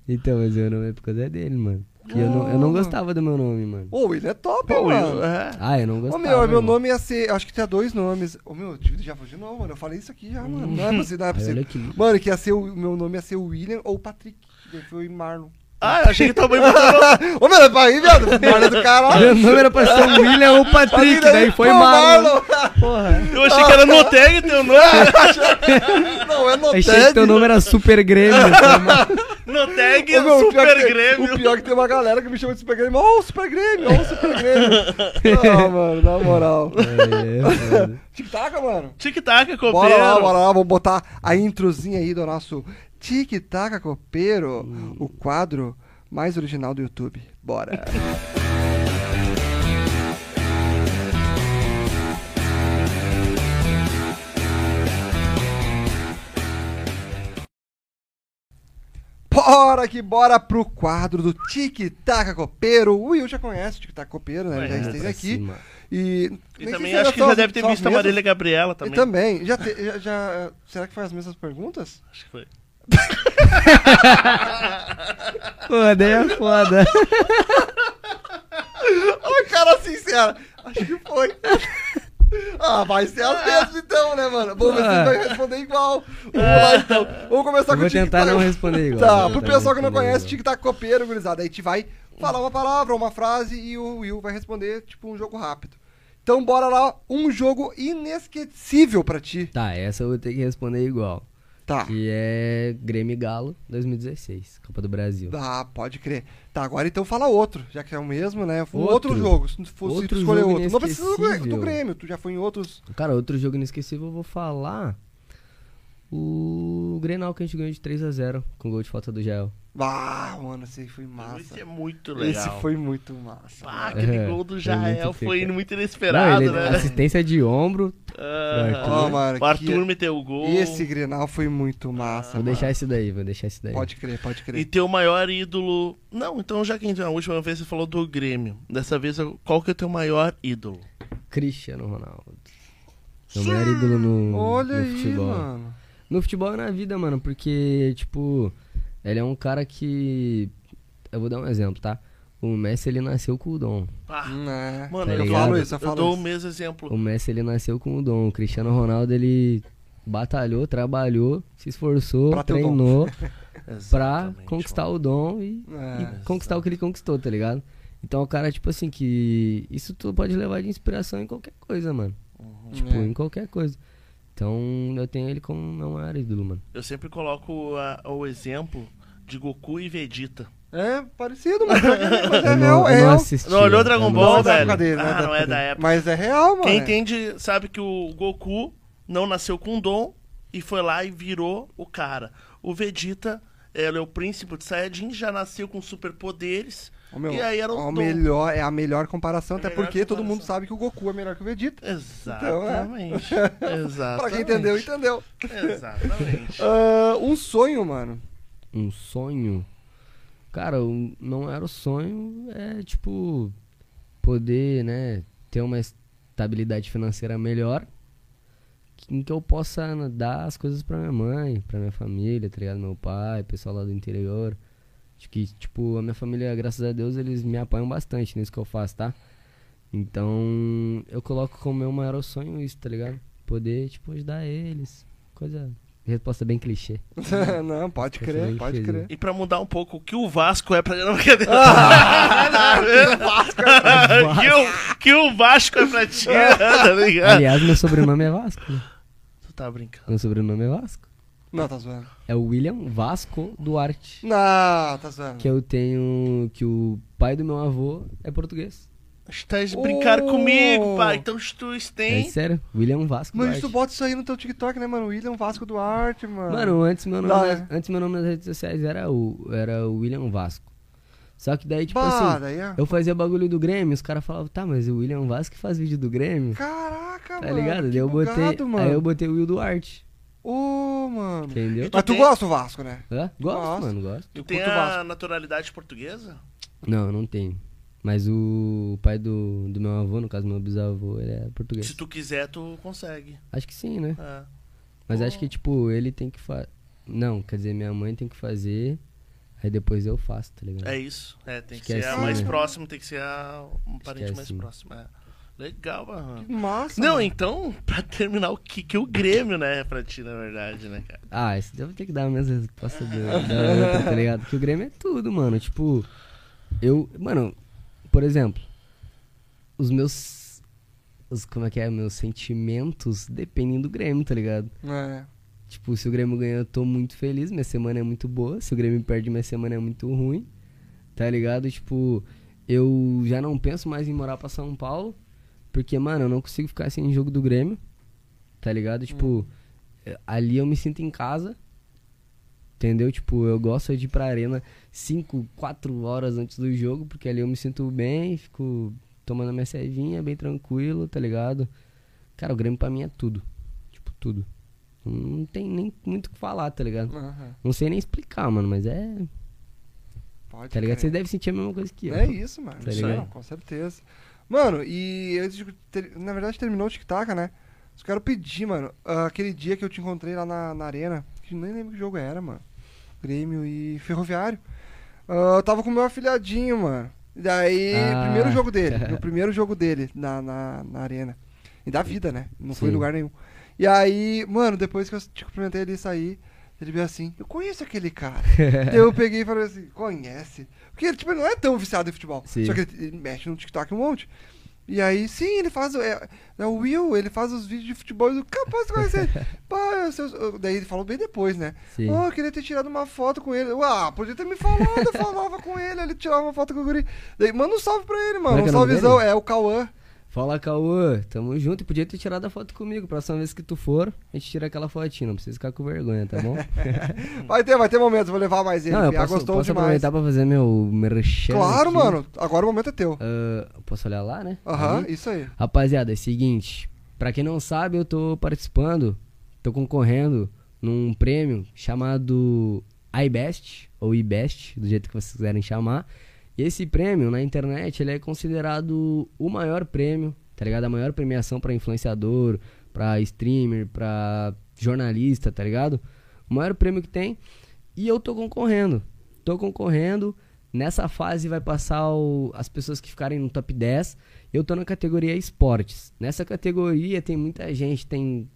então, mas meu nome é por causa dele, mano. Que eu, não, eu não gostava do meu nome, mano. Ô, ele é top, Pô, mano. Will, é. Ah, eu não Ô, gostava. meu, meu irmão. nome ia ser. Acho que tinha dois nomes. Ô, meu, eu tive já de novo, mano. Eu falei isso aqui já, mano. Não é possível, não é possível. Mano, que ia ser o meu nome ia ser William ou Patrick. Foi Marlon. Ah, eu achei que tua mãe botou Ô, meu, é pra ir, viado. É do caralho. Meu nome era pra ser o William ou Patrick, daí foi Marlon. Porra. Eu achei que era no tag teu nome. Não, é no Achei que teu nome era Super Grêmio. foi mal. No tag Ô, meu, o pior Super que Grêmio. O pior é que tem uma galera que me chama de Super Grêmio. Ó, o Super Grêmio, ó, o Super Grêmio. Não, mano, na moral. É, foda. Tic-tac, mano. Tic-tac, copeiro. Bora lá, bora lá. Vamos botar a introzinha aí do nosso Tic-tac Copeiro, o quadro mais original do YouTube. Bora. Bora que bora pro quadro do Tic-tac Copeiro. O Will já conhece o Tic-tac Copeiro, né? Ele já Conhece. esteve Pra aqui. cima. E, E também acho que só já deve ter visto a Marília Gabriela E também. também. Já, te- já, já- Será que foi as mesmas perguntas? Acho que foi. Pô, daí é foda. Ai, cara sincera. Acho que foi. Ah, vai ser as mesmas então, né, mano? Vamos ver se Ah. vai responder igual. Vamos lá então. Vamos começar Eu com vou o Tic tentar não responder igual. Tá, Vou pro tentar pessoal que não conhece, igual. Tic Tac Copeiro, gurizada. Aí a gente vai falar uma palavra, uma frase e o Will vai responder, tipo, um jogo rápido. Então bora lá, um jogo inesquecível pra ti. Tá, essa eu vou ter que responder igual. Tá. Que é Grêmio e Galo 2016, Copa do Brasil. Ah, pode crer. Tá, agora então fala outro, já que é o mesmo, né? Outro, Outro? jogo, se tu fosse Outro escolher outro. Não precisa do. Grêmio, tu já foi em outros. Cara, outro jogo inesquecível eu vou falar. O Grenal que a gente ganhou de 3x0 com gol de falta do Jael. Ah, mano, esse aí foi Esse massa. é muito Esse legal. foi muito massa. Ah, aquele É, gol do foi Jael muito foi muito Não, inesperado, ele- né? Assistência de ombro. Aham. Ó, mano, o Arthur que- meteu o gol. Esse Grenal foi muito massa. Vou mano. deixar esse daí, vou deixar esse daí. Pode crer, pode E crer. teu maior ídolo. Não, então já que a última vez você falou do Grêmio. Dessa vez, qual que é o teu maior ídolo? Cristiano Ronaldo. Meu maior ídolo no, Olha no aí, futebol. mano. No futebol e na vida, mano, porque, tipo, ele é um cara que. Eu vou dar um exemplo, tá? O Messi, ele nasceu com o dom. Ah, Hum, é. mano, Tá eu ligado? falo isso, eu eu, falo dou isso. o mesmo exemplo. O Messi, ele nasceu com o dom. O Cristiano Ronaldo, ele batalhou, trabalhou, se esforçou, Pra treinou pra conquistar mano. o dom e, É. e conquistar o que ele conquistou, tá ligado? Então, o cara, tipo assim, que isso tu pode levar de inspiração em qualquer coisa, mano. Tipo, É. em qualquer coisa. Então, eu tenho ele como meu maior ídolo, mano. Eu sempre coloco a- o exemplo de Goku e Vegeta. É, parecido, mas, mas é Eu real, não, é eu não real. assisti. Não olhou Dragon não Ball, Não é da velho? época dele, né? Ah, não é da época. Mas é real, mano. Quem entende sabe que o Goku não nasceu com dom e foi lá e virou o cara. O Vegeta, ele é o príncipe de Saiyajin, já nasceu com superpoderes. Ô, meu, E aí era o dom. melhor, é a melhor comparação, É até melhor porque todo mundo comparação. sabe que o Goku é melhor que o Vegeta. Exatamente. Exatamente. Pra quem entendeu, entendeu. Exatamente. Ah, um sonho, mano. Um sonho? Cara, não era o sonho, é tipo poder, né, ter uma estabilidade financeira melhor em que eu possa né, dar as coisas pra minha mãe, pra minha família, tá ligado? Meu pai, pessoal lá do interior. Acho que, tipo, a minha família, graças a Deus, eles me apoiam bastante nisso que eu faço, tá? Então, eu coloco como meu maior sonho isso, tá ligado? Poder, tipo, ajudar eles. Coisa. Resposta bem clichê. Não, pode crer, pode crer. E pra mudar um pouco, o que o Vasco é pra. Não, brincadeira. que, o, que o Vasco é pra ti, tá ligado? Aliás, meu sobrenome é Vasco, né? Tu tá brincando. Meu sobrenome é Vasco. Não, tá zoando. É o William Vasco Duarte. Não, tá zoando. Que eu tenho. Que o pai do meu avô é português. Estás de brincar Oh. comigo, pai. Então tu É tem. sério, William Vasco Mano, Duarte. tu bota isso aí no teu TikTok, né, mano? William Vasco Duarte, mano. Mano, antes meu, nome Dá, né? antes meu nome nas redes sociais era o, era o William Vasco. Só que daí, tipo bah, assim, daí é... eu fazia bagulho do Grêmio, os caras falavam, tá, mas o William Vasco faz vídeo do Grêmio, Caraca, tá mano. ligado? que Daí eu botei. bugado, mano. Aí eu botei o Will Duarte, Ô, mano. entendeu? Mas tu tem- gosta do Vasco, né? Hã? Gosto, Gosto. mano, gosto. Tu tem a Vasco. naturalidade portuguesa? Não, eu não tenho. Mas o pai do, do meu avô, no caso meu bisavô, ele é português. Se tu quiser, tu consegue. Acho que sim, né? É. Mas acho que, tipo, ele tem que fazer. Não, quer dizer, minha mãe tem que fazer, aí depois eu faço, tá ligado? É isso. É, tem Acho que que é ser a assim, mais né? próximo, tem que ser a, um parente é mais assim. próximo. É. Legal, mano. Que massa. Não, mano. então, pra terminar, o que, que o Grêmio, né, pra ti, na verdade, né, cara? Ah, esse eu vou ter que dar a mesma resposta tá ligado? Porque o Grêmio é tudo, mano. Tipo, eu. Mano, por exemplo, os meus. Os, como é que é? Meus sentimentos dependem do Grêmio, tá ligado? É. Tipo, se o Grêmio ganha, eu tô muito feliz, minha semana é muito boa. Se o Grêmio perde, minha semana é muito ruim. Tá ligado? Tipo, eu já não penso mais em morar pra São Paulo. Porque, mano, eu não consigo ficar sem jogo do Grêmio. Tá ligado? Tipo, eh, ali eu me sinto em casa. Entendeu? Tipo, eu gosto de ir pra arena 5, 4 horas antes do jogo, porque ali eu me sinto bem, fico tomando minha cervinha, bem tranquilo, tá ligado? Cara, o Grêmio pra mim é tudo. Tipo, tudo. Não tem nem muito o que falar, tá ligado? Aham. Não sei nem explicar, mano, mas é. Pode Tá ligado? Vocês devem sentir a mesma coisa que eu. É isso, mano. Tá Isso ligado? não, com certeza. Mano, e antes de ter- na verdade terminou o tic-tac, né? Só quero pedir, mano, ah, aquele dia que eu te encontrei lá na, na arena, que nem lembro que jogo era, mano. Grêmio e Ferroviário. Ah, eu tava com o meu afilhadinho, mano. E daí, Ah. primeiro jogo dele, no primeiro jogo dele na, na, na arena. E da vida, né? Não foi em Sim. lugar nenhum. E aí, mano, depois que eu te cumprimentei ele sair, ele veio assim, eu conheço aquele cara. Daí eu peguei e falei assim, conhece? Porque ele, tipo, não é tão viciado em futebol. Sim. Só que ele, ele mexe no TikTok um monte. E aí, sim, ele faz. É, é o Will, ele faz os vídeos de futebol. Eu, capaz de conhecer. Pá, daí ele falou bem depois, né? Sim. Oh, eu queria ter tirado uma foto com ele. Ah, podia ter me falado, eu falava com ele, ele tirava uma foto com o guri. Daí, manda um salve pra ele, mano. É um é nome salvezão. É o Cauã. Fala, Cauã, tamo junto. E podia ter tirado a foto comigo. Próxima vez que tu for, a gente tira aquela fotinha. Não precisa ficar com vergonha, tá bom? Vai ter, vai ter momentos, vou levar mais ele. não, eu Piá posso, gostou posso demais. aproveitar pra fazer meu merchan Claro, aqui. mano. Agora o momento é teu. Ah, posso olhar lá, né? Aham, Ali? isso aí. Rapaziada, é o seguinte. Pra quem não sabe, eu tô participando, tô concorrendo num prêmio chamado iBest, ou iBest, do jeito que vocês quiserem chamar. E esse prêmio, na internet, ele é considerado o maior prêmio, tá ligado? A maior premiação pra influenciador, pra streamer, pra jornalista, tá ligado? O maior prêmio que tem. E eu tô concorrendo. Tô concorrendo. Nessa fase vai passar o- as pessoas que ficarem no top 10. Eu tô na categoria esportes. Nessa categoria tem muita gente, tem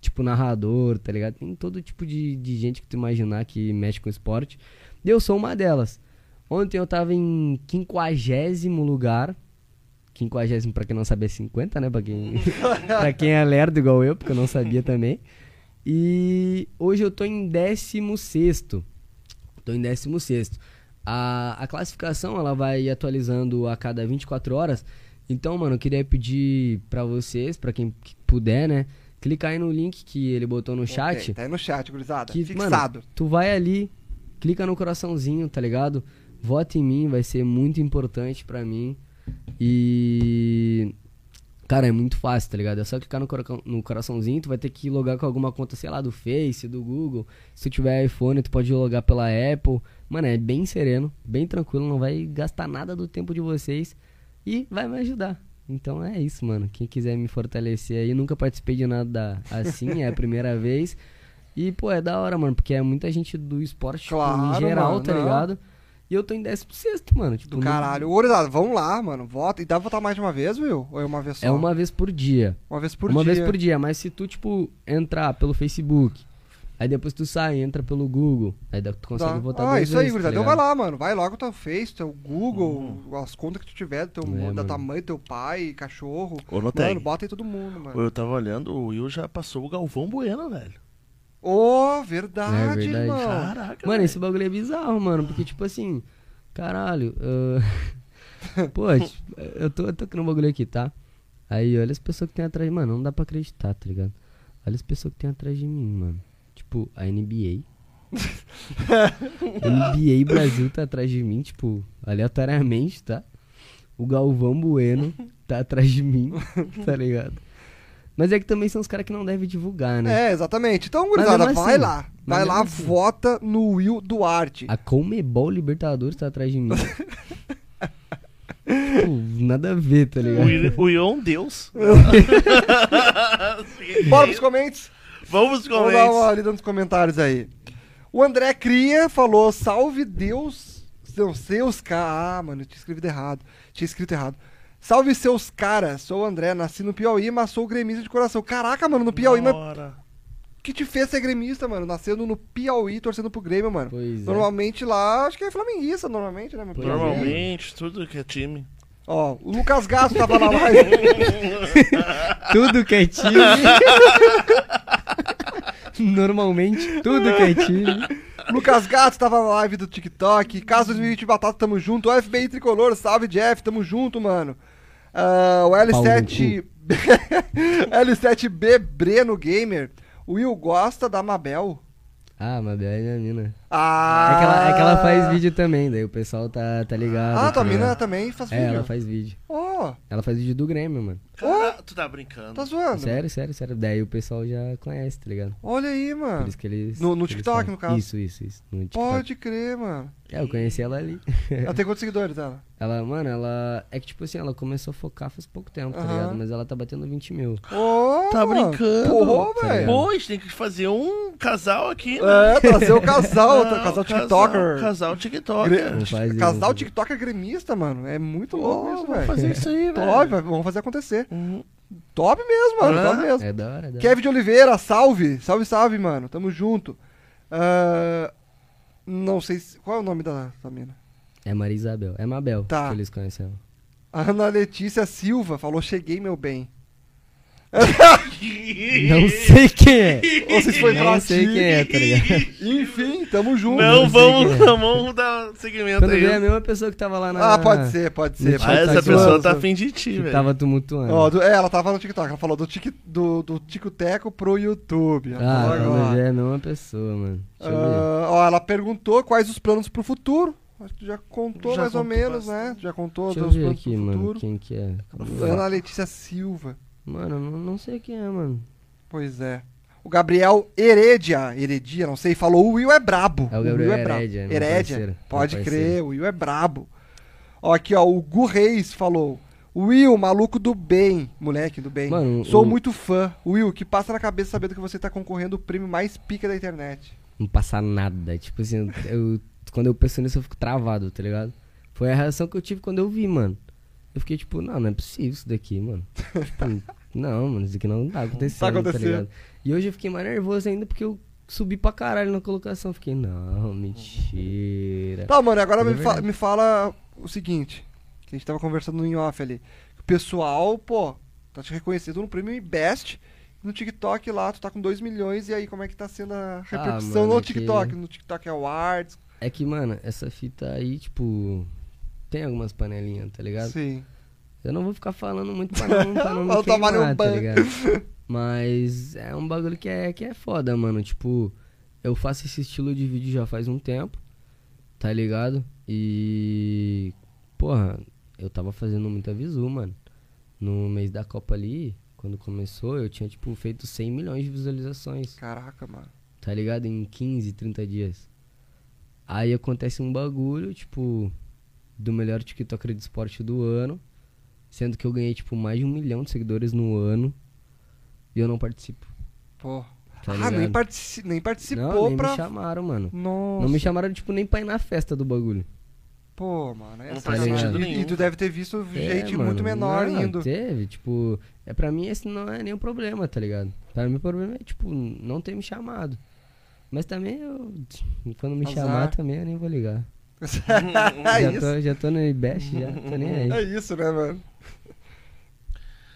tipo narrador, tá ligado? Tem todo tipo de, de gente que tu imaginar que mexe com esporte. E eu sou uma delas. Ontem eu tava em 50 lugar. 50 pra quem não sabe é 50, né? Pra quem, pra quem é lerdo igual eu, porque eu não sabia também. E hoje eu tô em 16. Tô em 16. A, a classificação ela vai atualizando a cada 24 horas. Então, mano, eu queria pedir pra vocês, pra quem que puder, né? Clicar aí no link que ele botou no chat. Ok, tá aí no chat, gurizada. Que, Fixado. Mano, tu vai ali, clica no coraçãozinho, tá ligado? Vota em mim, vai ser muito importante pra mim. E. Cara, é muito fácil, tá ligado? É só clicar no, cora- no coraçãozinho, tu vai ter que logar com alguma conta, sei lá, do Face, do Google. Se tu tiver iPhone, tu pode logar pela Apple. Mano, é bem sereno, bem tranquilo, não vai gastar nada do tempo de vocês e vai me ajudar. Então é isso, mano. Quem quiser me fortalecer aí, nunca participei de nada assim, é a primeira vez. E, pô, é da hora, mano, porque é muita gente do esporte tipo, Claro, em geral, mano, tá não. E eu tô em 16, mano. Tipo, Do não- caralho. Ô, gurizada, vamos lá, mano. Vota. E dá pra votar mais de uma vez, Will? Ou é uma vez só? É uma vez por dia. Uma vez por uma dia. vez por dia, mas se tu, tipo, entrar pelo Facebook, aí depois tu sai, entra pelo Google, aí tu consegue Tá. votar Ah, duas isso aí, gurizada. tá então vai lá, mano. Vai logo teu Face, teu Google, as contas que tu tiver, teu, É, da tua mãe, teu pai, cachorro. Ô, Noteg. Mano, bota aí todo mundo, mano. Eu tava olhando, o Will já passou o Galvão Bueno, velho. Ô, verdade, É verdade. irmão. Caraca, Mano, esse bagulho é bizarro, mano, porque, tipo assim, caralho, ah, pô, tipo, eu tô, eu tô criando um bagulho aqui, tá? Aí, olha as pessoas que tem atrás de mano, não dá pra acreditar, tá ligado? Olha as pessoas que tem atrás de mim, mano. Tipo, a NBA. NBA Brasil tá atrás de mim, tipo, aleatoriamente, tá? O Galvão Bueno tá atrás de mim, tá ligado? Mas é que também são os caras que não devem divulgar, né? É, exatamente. Então, gurizada, mesmo vai assim, lá. Vai lá, assim. vota no Will Duarte. A Comebol Libertadores tá atrás de mim. Pô, nada a ver, tá O ligado? Will- O Will é um deus. Bora pros comentários? Vamos com Vamos dar uma lida nos comentários aí. O André Cria falou: Salve Deus, seus, seus caras. Ah, mano, eu tinha escrito errado. Tinha escrito errado. Salve seus caras. Sou o André, nasci no Piauí, mas sou gremista de coração. Caraca, mano, no Piauí, mas o que te fez ser gremista, mano? Nascendo no Piauí, torcendo pro Grêmio, mano. Pois é. Normalmente lá, acho que é flamenguista, normalmente, né? meu Pois. Normalmente, tudo que é time. Ó, o Lucas Gasto tava na live. Tudo que é time. Normalmente, tudo que é time. Lucas Gato tava na live do TikTok. Caso 2020 Batata, tamo junto. O FBI Tricolor, salve Jeff, tamo junto, mano. Ah, o L7. L7B Breno Gamer. O Will gosta da Mabel. Ah, Mabel é minha mina. Ah! É que, ela, é que ela faz vídeo também, daí o pessoal tá, tá ligado. Ah, tua mina ligado? também faz É, vídeo. ela faz vídeo. Ó, Ela faz vídeo do Grêmio, mano. Cara, tu tá brincando. tá zoando. Sério, sério, sério. Daí o pessoal já conhece, tá ligado? Olha aí, Por mano. isso que eles. No- no eles TikTok, fazem. no caso. Isso, isso, isso. No TikTok. Pode crer, mano. É, eu conheci ela ali. Ela tem quantos seguidores, ela? Ela, mano, ela. É que tipo assim, ela começou a focar faz pouco tempo, tá Aham. ligado? Mas ela tá batendo 20 mil. Ô, Tá brincando? Pô, Tá velho. Pô, tem que fazer um casal aqui, né? É, trazer o casal, Não, casal TikToker. Casal TikToker. Gre- fazer, Casal. TikToker gremista, mano. É muito louco isso, vamos velho. Fazer isso aí, velho. Top, vamos fazer acontecer. Uhum. Top mesmo, mano. Ah. Top mesmo. É da hora, é da hora. Kevin de Oliveira, salve. Salve, salve, mano. Tamo junto. Ah, não sei se... Qual é o nome da, da mina? É Maria Isabel. É Mabel Tá. que eles. A Ana Letícia Silva falou, cheguei, meu bem. Não sei quem é. Ou se foi Não sei quem é, tá ligado? Enfim, tamo junto. Não, vamos, é. não, vamos dar segmento Quando aí. é a mesma pessoa que tava lá na. Ah, pode ser, pode ser. Ah, essa tá pessoa tá afim de ti, velho. tava tumultuando. Ó, do- é, ela tava no TikTok, ela falou do, tic, do, do Tico-Teco pro YouTube. Ah, vê é a mesma pessoa, mano. Ah, ó, ela perguntou quais os planos pro futuro. Acho que tu já contou Já mais ou menos, né? bastante. Já contou Deixa eu dos planos aqui, pro mano. futuro. Quem que é? Ana Letícia Silva. Mano, eu não, sei quem é, mano. Pois é. O Gabriel Heredia, Heredia, não sei, falou o Will é brabo. É o Gabriel Will brabo. Heredia, meu Heredia, parceiro, pode crer, o Will é brabo. Ó, aqui ó, o Gu Reis falou. Will, maluco do bem, moleque do bem. Mano, Sou o- muito fã. Will, que passa na cabeça sabendo que você tá concorrendo o prêmio mais pica da internet. Não passa nada. Tipo assim, eu, quando eu penso nisso, eu fico travado, tá ligado? Foi a reação que eu tive quando eu vi, mano. Eu fiquei tipo, não, não é possível isso daqui, mano. tipo, não, mano, isso aqui não tá acontecendo, tá, acontecendo. ligado? E hoje eu fiquei mais nervoso ainda porque eu subi pra caralho na colocação. Fiquei, não, mentira. Tá, mano, agora me, é fa- me fala o seguinte. Que a gente tava conversando em off ali. O pessoal, pô, tá te reconhecendo no prêmio Best. No TikTok lá, tu tá com 2 milhões. E aí, como é que tá sendo a repercussão mano, no é que- TikTok? No TikTok Awards. É que, mano, essa fita aí, tipo, tem algumas panelinhas, tá ligado? Sim. Eu não vou ficar falando muito pra não, pra não me queimar, um tá ligado? Mas é um bagulho que é, que é foda, mano. Tipo, eu faço esse estilo de vídeo já faz um tempo, tá ligado? E. Porra, eu tava fazendo muita visu, mano. No mês da Copa ali, quando começou, eu tinha, tipo, feito 100 milhões de visualizações, Caraca, mano. tá ligado? Em 15, 30 dias. Aí acontece um bagulho, tipo, do melhor TikToker de esporte do ano. Sendo que eu ganhei, tipo, mais de um milhão de seguidores no ano. E eu não participo. Pô. Tá ah, nem, partici nem participou não, nem pra. me chamaram, mano. Nossa. Não me chamaram, tipo, nem pra ir na festa do bagulho. Pô, mano. É Não faz sentido E- nenhum. E, tu deve ter visto gente É, muito mano, menor não, indo. Teve, tipo... É, pra mim esse não é nenhum problema, tá ligado? Pra mim o problema é, tipo, não ter me chamado. Mas também eu... Quando me Azar. chamar também eu nem vou ligar. é já, isso. tô, já tô no IBEST, já tô nem aí. É isso, né, mano?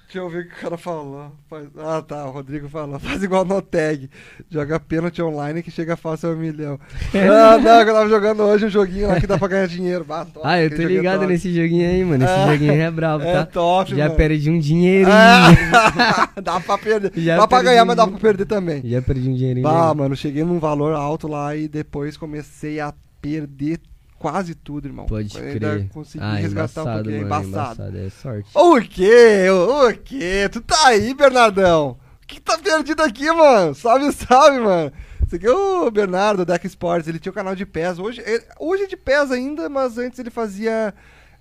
Deixa eu ver o que o cara falou. Faz- Ah, tá. O Rodrigo falou. Faz igual no tag. Joga pênalti online que chega fácil a um milhão. ah, não, eu tava jogando hoje um joguinho lá que dá pra ganhar dinheiro. Bah, top, Ah, eu tô é ligado top. nesse joguinho aí, mano. Esse É. joguinho aí é brabo, É tá? top, Já mano. perdi um dinheirinho. Ah, dá pra perder. Já dá pra ganhar, mas dá um- pra perder também. Já perdi um dinheirinho. Aí. mano, cheguei num valor alto lá e depois comecei a perder quase tudo, irmão. Pode Ainda crer. consegui Ah, resgatar um embaçado, pouquinho. mano, embaçado. embaçado. É sorte. O quê? O, quê? Tu tá aí, Bernardão? O que tá perdido aqui, mano? Salve, salve, mano. Esse aqui é o Bernardo, Deck Sports. Ele tinha o canal de pés. Hoje, ele- hoje é de pés ainda, mas antes ele fazia...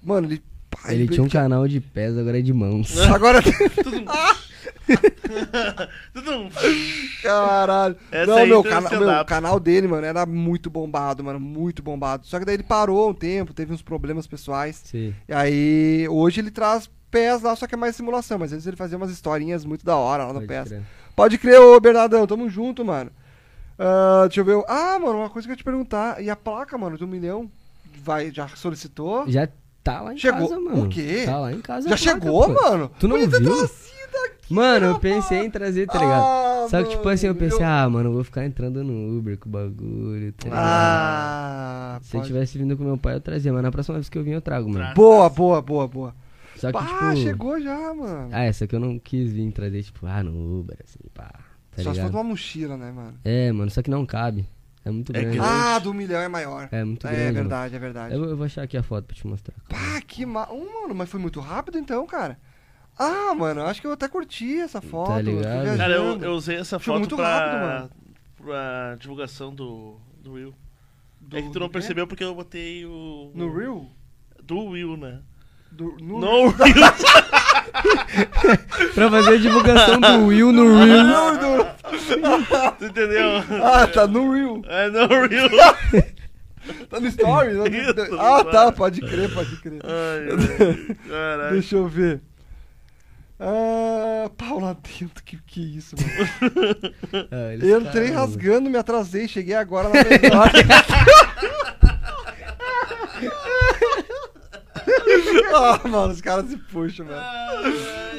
Mano, ele... pá, Ele tinha um canal de pés, agora é de mãos. Agora... Tudo- Caralho. Essa não, aí meu, cana meu canal dele, mano, era muito bombado, mano. Muito bombado. Só que daí ele parou um tempo, teve uns problemas pessoais. Sim. E aí, hoje ele traz pés lá, só que é mais simulação. Mas antes ele fazia umas historinhas muito da hora lá no pode pés. crer. Pode crer, ô Bernardão, tamo junto, mano. Ah, deixa eu ver. Ah, mano, uma coisa que eu ia te perguntar. E a placa, mano, de um milhão? Vai, já solicitou? Já tá lá em Chegou- casa, mano. o quê? Tá lá em casa. Já placa, chegou, pô. mano? Tu não viu? Mano, eu pensei em trazer, tá ligado? Ah, Só que, tipo assim, eu mano, pensei, ah, mano, eu vou ficar entrando no Uber com o bagulho, tá ligado? Ah, Se eu pode- tivesse vindo com meu pai, eu trazia, mas na próxima vez que eu vim, eu trago, mano. Boa, boa, boa, boa. Só que, Ah, tipo. chegou já, mano. Ah, essa que eu não quis vir trazer, tipo, ah, no Uber, assim, pá. Tá Só se ligado? fosse uma mochila, né, mano? É, mano, só que não cabe. É muito É grande. Ah, do milhão é maior. É muito É, grande. mano. verdade, é verdade. Eu, eu vou achar aqui a foto pra te mostrar. Pá, que ma... Oh, mano, mas foi muito rápido então, cara. Ah, mano, acho que eu até curti essa foto. eu tô Tá ligado? Cara, eu, eu usei essa foto muito pra, rápido, mano. pra divulgação do, do Will. Do- é que tu não quê? percebeu porque eu botei o. No o- Real? Do Will, né? Do, no No Will. Pra fazer a divulgação do Will no Reels. Não, do- tu entendeu? Ah, tá no Real. É no Will. Tá no Stories? Isso, no ah, tá, pode crer, pode crer. Ai. Deixa eu ver. Ah, pau lá dentro, que que isso, mano? Ah, eles Entrei rasgando, me atrasei, cheguei agora na melhor. ah, mano, os caras se puxam, mano.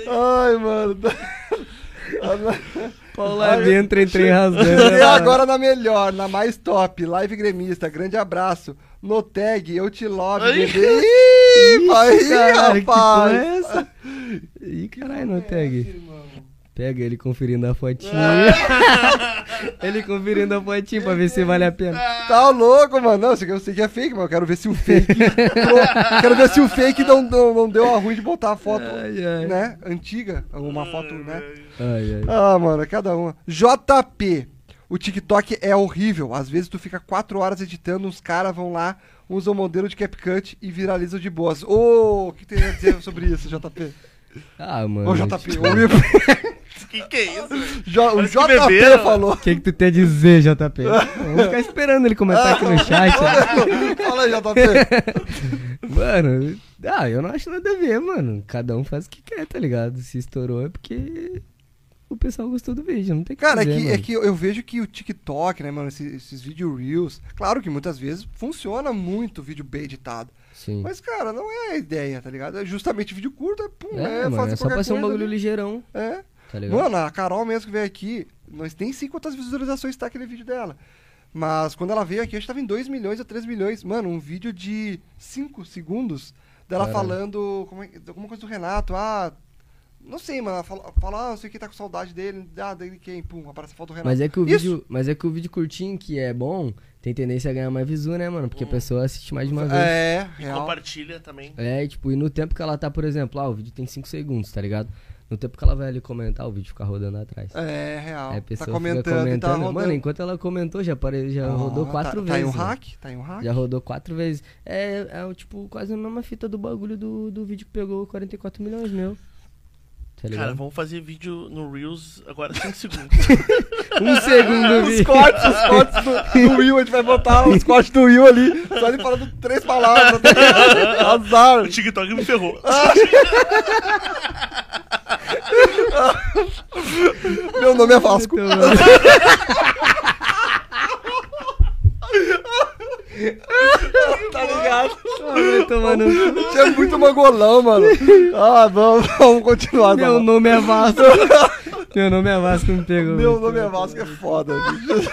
Ai, mano. Paula entra, entrei rasgando. E agora na melhor, na mais top, live gremista, grande abraço. No tag, eu te love, Ai. bebê. Ih, aí, Caralho, que é rapaz. essa? Ih, caralho, no tag. Pega ele conferindo a fotinha. ele conferindo a fotinha pra ver se vale a pena. Tá louco, mano. Não, eu sei que é fake, mas eu quero ver se o fake. Quero ver se o fake não, não, não deu a ruim de botar a foto, Ai, ai. né? Antiga. Uma foto, né? Ai, ai. Ah, mano, é cada uma. JP. O TikTok é horrível. Às vezes tu fica quatro horas editando, uns caras vão lá, usam o modelo de CapCut e viralizam de boas. Ô, o que tem a dizer sobre isso, JP? Ah, mano. Ô, JP, tipo, o, Will- Que que é isso? Jo- o JP beberam. falou. O que, que tu tem a dizer, JP? Vamos ficar esperando ele comentar aqui no chat. né? Fala aí, JP. Mano, ah, eu não acho nada a ver, mano. Cada um faz o que quer, tá ligado? Se estourou é porque o pessoal gostou do vídeo, não tem Cara, é fazer, que, é que eu vejo que o TikTok, né, mano, esses, esses vídeo reels, claro que muitas vezes funciona muito o vídeo bem editado. Sim. Mas, cara, não é a ideia, tá ligado? É justamente vídeo curto, é, pum, é, é, mano, fazer é só pra ser um bagulho ali. ligeirão, É. tá? Mano, a Carol mesmo que veio aqui, nós nem sei quantas visualizações tá aquele vídeo dela. Mas quando ela veio aqui, acho que tava em 2 milhões ou 3 milhões. Mano, um vídeo de 5 segundos dela Caralho. falando como é- alguma coisa do Renato. Ah, não sei, mano. Ela fala, fala ah, não sei quem tá com saudade dele. Ah, dele quem? Pum, aparece a foto do Renato. Mas é que o Isso. vídeo, mas é que o vídeo curtinho que é bom, tem tendência a ganhar mais visu, né, mano? Porque a pessoa assiste mais de uma vez. É, E real. compartilha também. É, e, tipo, e no tempo que ela tá, por exemplo, ah, o vídeo tem 5 segundos, tá ligado? No tempo que ela vai ali comentar, o vídeo fica rodando atrás. É, real. Aí a tá pessoa comentando, fica e comentando. tá rodando. Mano, enquanto ela comentou, já, apare... já Ó, rodou tá- quatro tá, vezes. em um né? hack? Tá em um hack? Já rodou quatro vezes. É, é o, tipo quase a mesma fita do bagulho do, do vídeo que pegou 44 milhões meu. Tá? Cara, vamos fazer vídeo no Reels agora 5 segundos. Um segundo Os cortes, os cortes do, do Will, a gente vai botar os cortes do Will ali, só ele falando três palavras. tá? Azar. o TikTok me ferrou. Meu nome é Vasco. Então, mano, Tá ligado? tomar no cu. Tinha muito mangolão, mano. Ah, vamos, vamos continuar. Meu Meu, nome é Vasco. Meu nome é Vasco, me pegou. meu nome é Vasco, é foda. bicho.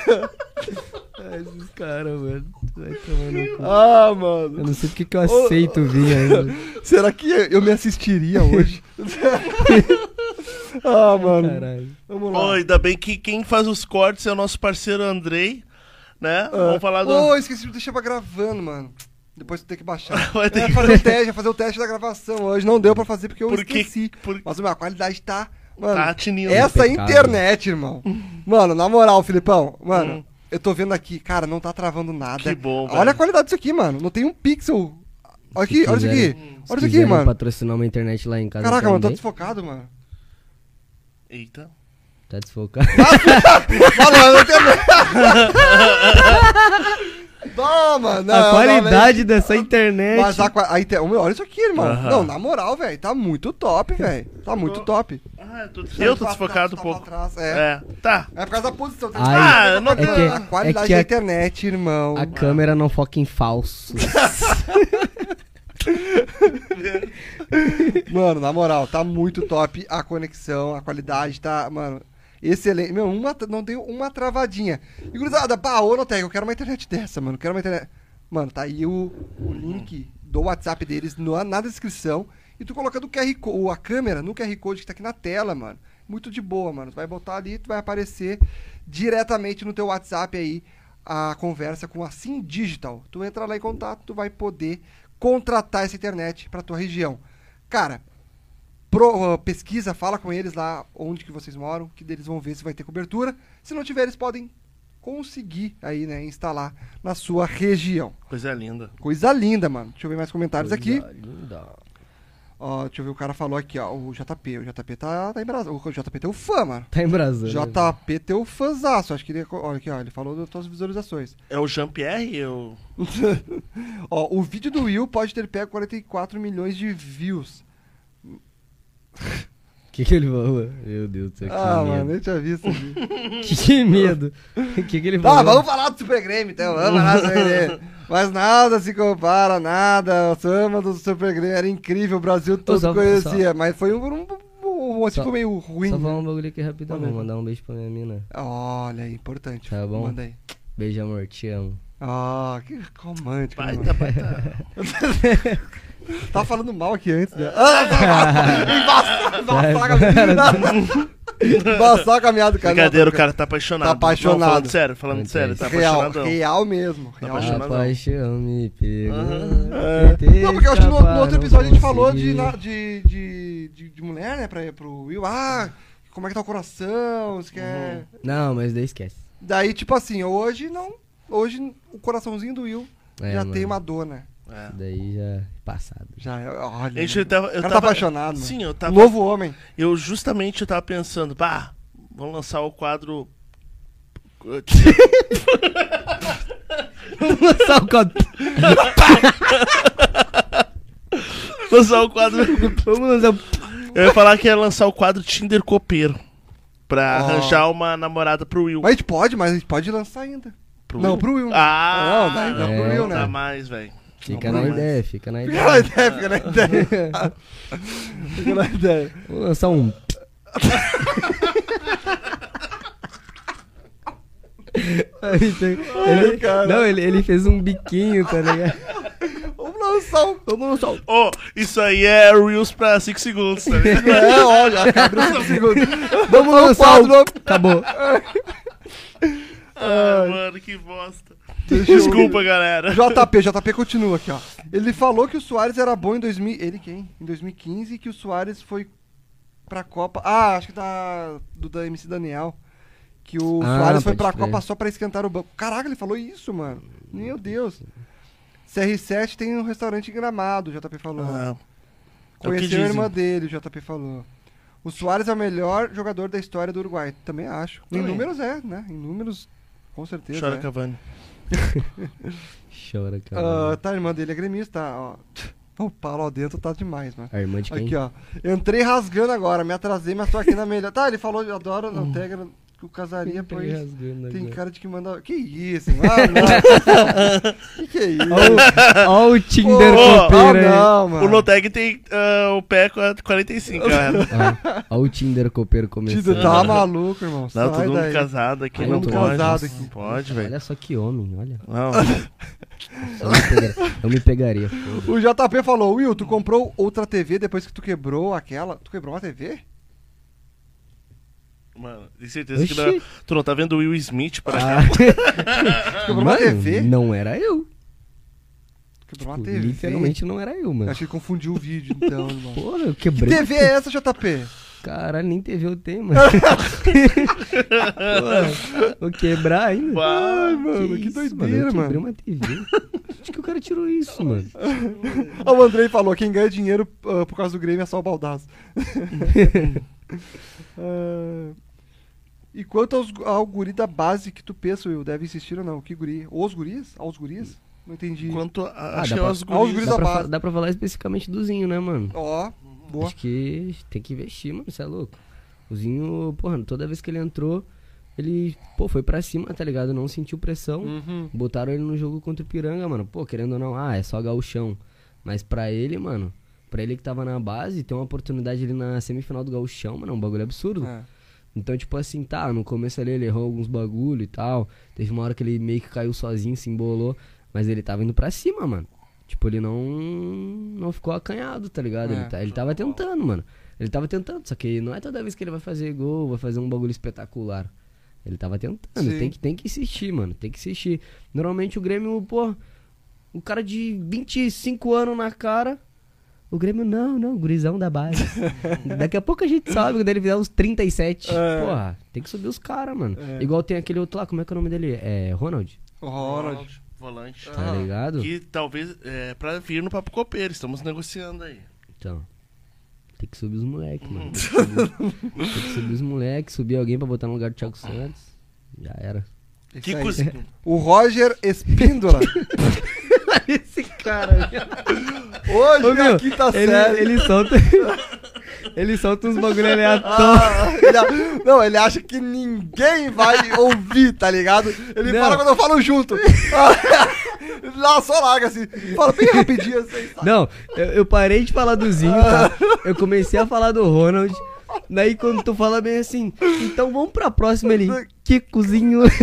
Ah, Esses caras, mano. Vai cu. Ah, Eu mano. não sei porque que eu aceito vir ainda. Será que eu me assistiria hoje? ah, mano. Caralho. Vamos lá. Pô, ainda bem que quem faz os cortes é o nosso parceiro Andrei, né? Vamos falar do. Ô, esqueci de deixar pra gravando, mano. Depois tu tem que baixar. Vai ter É, que- fazer o teste, fazer o teste da gravação. Hoje não deu pra fazer porque eu Por que- esqueci. por- Mas meu, a qualidade tá. Mano, Tá tinindo. essa internet, irmão. Mano, na moral, Filipão, mano, Hum. eu tô vendo aqui, cara, não tá travando nada. Que bom, Olha velho. a qualidade disso aqui, mano. Não tem um pixel. Olha aqui, olha isso aqui. Olha isso aqui, mano. patrocinar uma internet lá em casa Caraca, mano, tô desfocado, mano. Eita. Tá desfocado. Mano, eu não. Não, mano. não, a não, qualidade dessa internet. Mas a, a inter... Olha isso aqui, irmão. Aham. Não, na moral, velho. Tá muito top, velho. Tá muito top. Ah, eu tô, eu tô Tá- desfocado um tá- pouco. tá atrás, é. É, tá. É por causa da posição. Tem Ai, Ah, eu não- a, é a que- qualidade é que da a- internet, irmão. A câmera não foca em falso. Mano, na moral, tá muito top a conexão, a qualidade tá, mano, excelente. Meu, uma, não tem uma travadinha. E gurizada, pá, ô Notec, eu quero uma internet dessa, mano. Quero uma internet. Mano, tá aí o, o link do WhatsApp deles no- na descrição. E tu colocando o QR Code, a câmera no QR Code que tá aqui na tela, mano. Muito de boa, mano. Tu vai botar ali, tu vai aparecer diretamente no teu WhatsApp aí a conversa com a Sim Digital. Tu entra lá em contato, tu vai poder contratar essa internet pra tua região. Cara, pro- uh, pesquisa, fala com eles lá onde que vocês moram, que eles vão ver se vai ter cobertura. Se não tiver, eles podem conseguir aí, né, instalar na sua região. Coisa linda. Coisa linda, mano. Deixa eu ver mais comentários aqui. Coisa linda. Ó, deixa eu ver, o cara falou aqui, ó, o JP. O JP tá, tá em Brasília. O JP tem o fã, mano. Tá embrasando. JP tem o fãzaço. Acho que ele. Olha aqui, ó. Ele falou das tuas visualizações. É o Jean-Pierre? Eu... ó, o vídeo do Will pode ter pego 44 milhões de views. O que, que ele falou? Meu Deus do céu, que Ah, mano, medo. nem tinha visto. aqui. Que, que medo. O que, que ele Tá, falou? vamos falar do Super Grêmio, então. Vamos falar do Super Grêmio. Mas nada se compara, nada. O samba do Super Grêmio era incrível, o Brasil todo só- conhecia. Mas foi um, um- um- Só- ficou meio ruim. Só né? falar um bagulho aqui rapidão. Vou mandar um beijo pra minha mina. Olha aí, importante. Tá bom? Manda aí. Beijo, amor. Te amo. Ah, que romântico. né, Baita, mano? baita. Tava falando mal aqui antes, né? Ah, embaçar, embaçar a caminhada. Embaçar a caminhada, cara. Brincadeira, o cara tá apaixonado. Tá apaixonado. Não, falando sério, falando sério, tá Real, apaixonadão. real mesmo. Real apaixonado. A não. paixão me pegou. É. Não, porque eu acho que no, no outro episódio a gente falou de, de de, de, de, de mulher, né, pra, pro Will. Ah, como é que tá o coração, você quer... Não, mas daí esquece. Daí, tipo assim, hoje não... Hoje o coraçãozinho do Will É, já mano. tem uma dona. É. Daí já passado. Já, é- olha... Gente, eu tava, eu tá tava- apaixonado, mano. Sim, eu tava. Novo homem. Eu justamente eu tava pensando, pá, vamos lançar o quadro. Só o quadro. lançar o quadro. Vamos lançar. Eu ia falar que ia lançar o quadro Tinder Copeiro. Pra Ó. arranjar uma namorada pro Will. Mas a gente pode, mas a gente pode lançar ainda. Pro não, Will? pro Will. Ah, Não, daí não pro não Will, né? dá mais, velho. Fica na ideia, fica na Fica na ideia. ideia, fica na ideia. fica na ideia. Vamos lançar um. Ele, cara. não, ele, ele fez um biquinho, tá ligado? Vamos lançar um... Vamos lançar um. Ô, isso aí é Reels pra 5 segundos, tá ligado? É, olha, abriu 5 segundos. Vamos Lançar um um. quadro. Acabou. Ah, mano, que bosta. Eu- Desculpa, galera. JP, JP continua aqui, ó. Ele falou que o Soares era bom em 2000. Ele quem? Em 2015 e que o Soares foi pra Copa. Ah, acho que da. Do da MC Daniel. Que o Ah, Soares foi pra crer. Copa só pra esquentar o banco. Caraca, ele falou isso, mano. Meu Deus. CR7 tem um restaurante em gramado, o JP falou. Ah, é Conheceu a irmã dele, o JP falou. O Soares é o melhor jogador da história do Uruguai. Também acho. Em Também. números é, né? Em números, com certeza. Chora é. Cavani. Chora, cara. Ah, tá, a irmã dele é gremista, ó. O Paulo dentro tá demais, mano. A irmã de quem? Aqui, ó. Entrei rasgando agora, me atrasei, mas tô aqui na melhor. Tá, ele falou, eu adoro a Tegra, que eu casaria, pois rasgando tem agora. cara de que manda. Que isso, Ah, não. que que é isso? Ó, o- o Tinder Ô, copeiro aí. Ah, não, mano. O Loteg tem ah, o pé com a 45, cara. Ó o Tinder copeiro começando. Tá maluco, irmão. Não, Sai todo mundo daí. casado aqui, Ai, não tô pode. casado Não aqui. Pode, velho. Olha só que homem, olha. Não. Eu me pegaria. Eu me pegaria. O JP falou, Will, tu comprou outra TV depois que tu quebrou aquela. Tu quebrou uma TV? Mano, tem certeza que Oxi. não, tu não tá vendo o Will Smith pra cá. Ah. Quebrou uma TV? Não era eu. Quebrou uma Tipo, TV. Literalmente não era eu, mano. Acho que confundiu o vídeo, então, irmão. Porra, eu Que quebrei. TV é essa, JP? Caralho, nem TV eu tenho, mano. Porra, vou quebrar ainda. Ai, mano, que isso, doideira, Eu quebrei mano. uma TV. Acho que o cara tirou isso, mano. Ah, o Andrei falou, quem ganha dinheiro ah, por causa do Grêmio é só o Baldaço. Ah, e quanto aos, ao guri da base que tu pensa, Will, deve insistir ou não? Que guri? Os guris? Aos guris? Não entendi. Quanto a, Ah, acho dá que é pra- os Ah, os guris. guris Dá da pra, base. dá pra falar especificamente do Zinho, né, mano? Ó, boa. Acho que tem que investir, mano. Você é louco. O Zinho, porra, toda vez que ele entrou, ele, pô, foi pra cima, tá ligado? Não sentiu pressão. Uhum. Botaram ele no jogo contra o Piranga, mano. Pô, querendo ou não, ah, é só gauchão. Mas pra ele, mano, pra ele que tava na base, ter uma oportunidade ali na semifinal do gauchão, mano, é um bagulho absurdo. É. Então, tipo assim, tá, no começo ali ele errou alguns bagulho e tal. Teve uma hora que ele meio que caiu sozinho, se embolou. Mas ele tava indo pra cima, mano. Tipo, ele não não ficou acanhado, tá ligado? É. Ele, tá- ele tava tentando, mano. Ele tava tentando, só que não é toda vez que ele vai fazer gol, vai fazer um bagulho espetacular. Ele tava tentando, Sim. tem que, tem que insistir, mano, tem que insistir. Normalmente o Grêmio, pô, o cara de 25 anos na cara, o Grêmio, não, não, gurizão da base. Daqui a pouco a gente sabe quando ele vier uns 37. É. Porra, tem que subir os caras, mano. É. Igual tem aquele outro lá, como é que é o nome dele? É Ronald, Ronald. Volante. tá Ah. ligado? Que talvez é pra vir no Papo Copeiro. Estamos negociando aí. Então, tem que subir os moleques, mano. Tem que subir, tem que subir os moleques, subir alguém pra botar no lugar do Thiago Santos. Já era. Que cozinha. O Roger Espíndola. Esse cara, Hoje Ô, é meu, a quinta ele, série. ele solta. ele solta uns bagulho aleatórios. Ah, ele não, ele acha que ninguém vai ouvir, tá ligado? Ele Não. fala quando eu falo junto. Lá, só larga assim. Fala bem rapidinho assim. sabe? Não, eu, eu parei de falar do Zinho, tá? Eu comecei a falar do Ronald. Daí quando tu fala bem assim, então vamos pra próxima ali. Kikozinho. Nossa,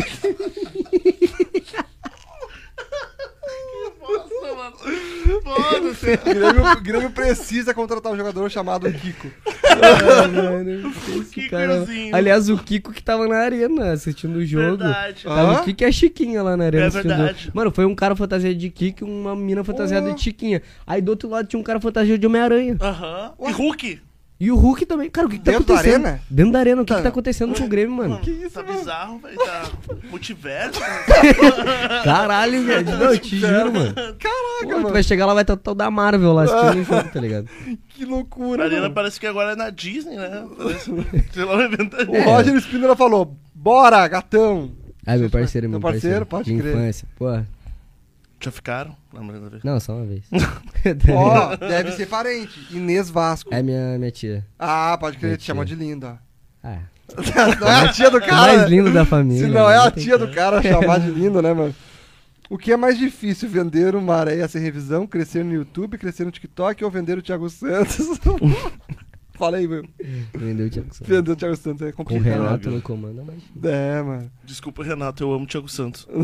mano. Foda-se. O Grêmio, Grêmio precisa contratar um jogador chamado Kiko. Ah, mano, esse Kikozinho. Aliás, o Kiko que tava na arena assistindo o jogo. Verdade. Tava Hã? o Kiko e a Chiquinha lá na arena É verdade. Mano, foi um cara fantasiado de Kiko e uma menina fantasiada Oh. de Chiquinha. Aí do outro lado tinha um cara fantasiado de Homem-Aranha. Aham. E Hulk? E o Hulk também. Cara, o que, que tá Dentro da acontecendo? arena? Dentro da arena, o que, que Tá. tá acontecendo com o Grêmio, mano? Que isso, tá bizarro, velho. Tá multiverso. Caralho, velho. Não, eu te juro, mano. Caraca, Pô, tu mano. vai chegar lá, vai estar tal da Marvel lá assistindo o jogo, tá ligado? Que A loucura, arena mano. parece que agora é na Disney, né? Parece, sei lá, um evento da O. Roger Spinner falou, bora, gatão. Ah, meu parceiro, Meu meu parceiro, parceiro. pode de crer. infância. Pô, Já ficaram? Vez? não, só uma vez. Ó, deve ser parente. Inês Vasco. É minha, minha tia. Ah, pode crer, te Minha chamou de linda. Ah, Não é a tia do o cara. mais né? lindo da família. Se não é né? a tem tia do cara chamar de lindo, né, mano? O que é mais difícil, vender uma areia sem revisão, crescer no YouTube, crescer no TikTok ou vender o Thiago Santos? Falei, meu. Vendeu o Thiago Santos. Vender o Thiago Santos é Com o complicado. Renato no comando, mas... É, mano. Desculpa, Renato, eu amo o Thiago Santos.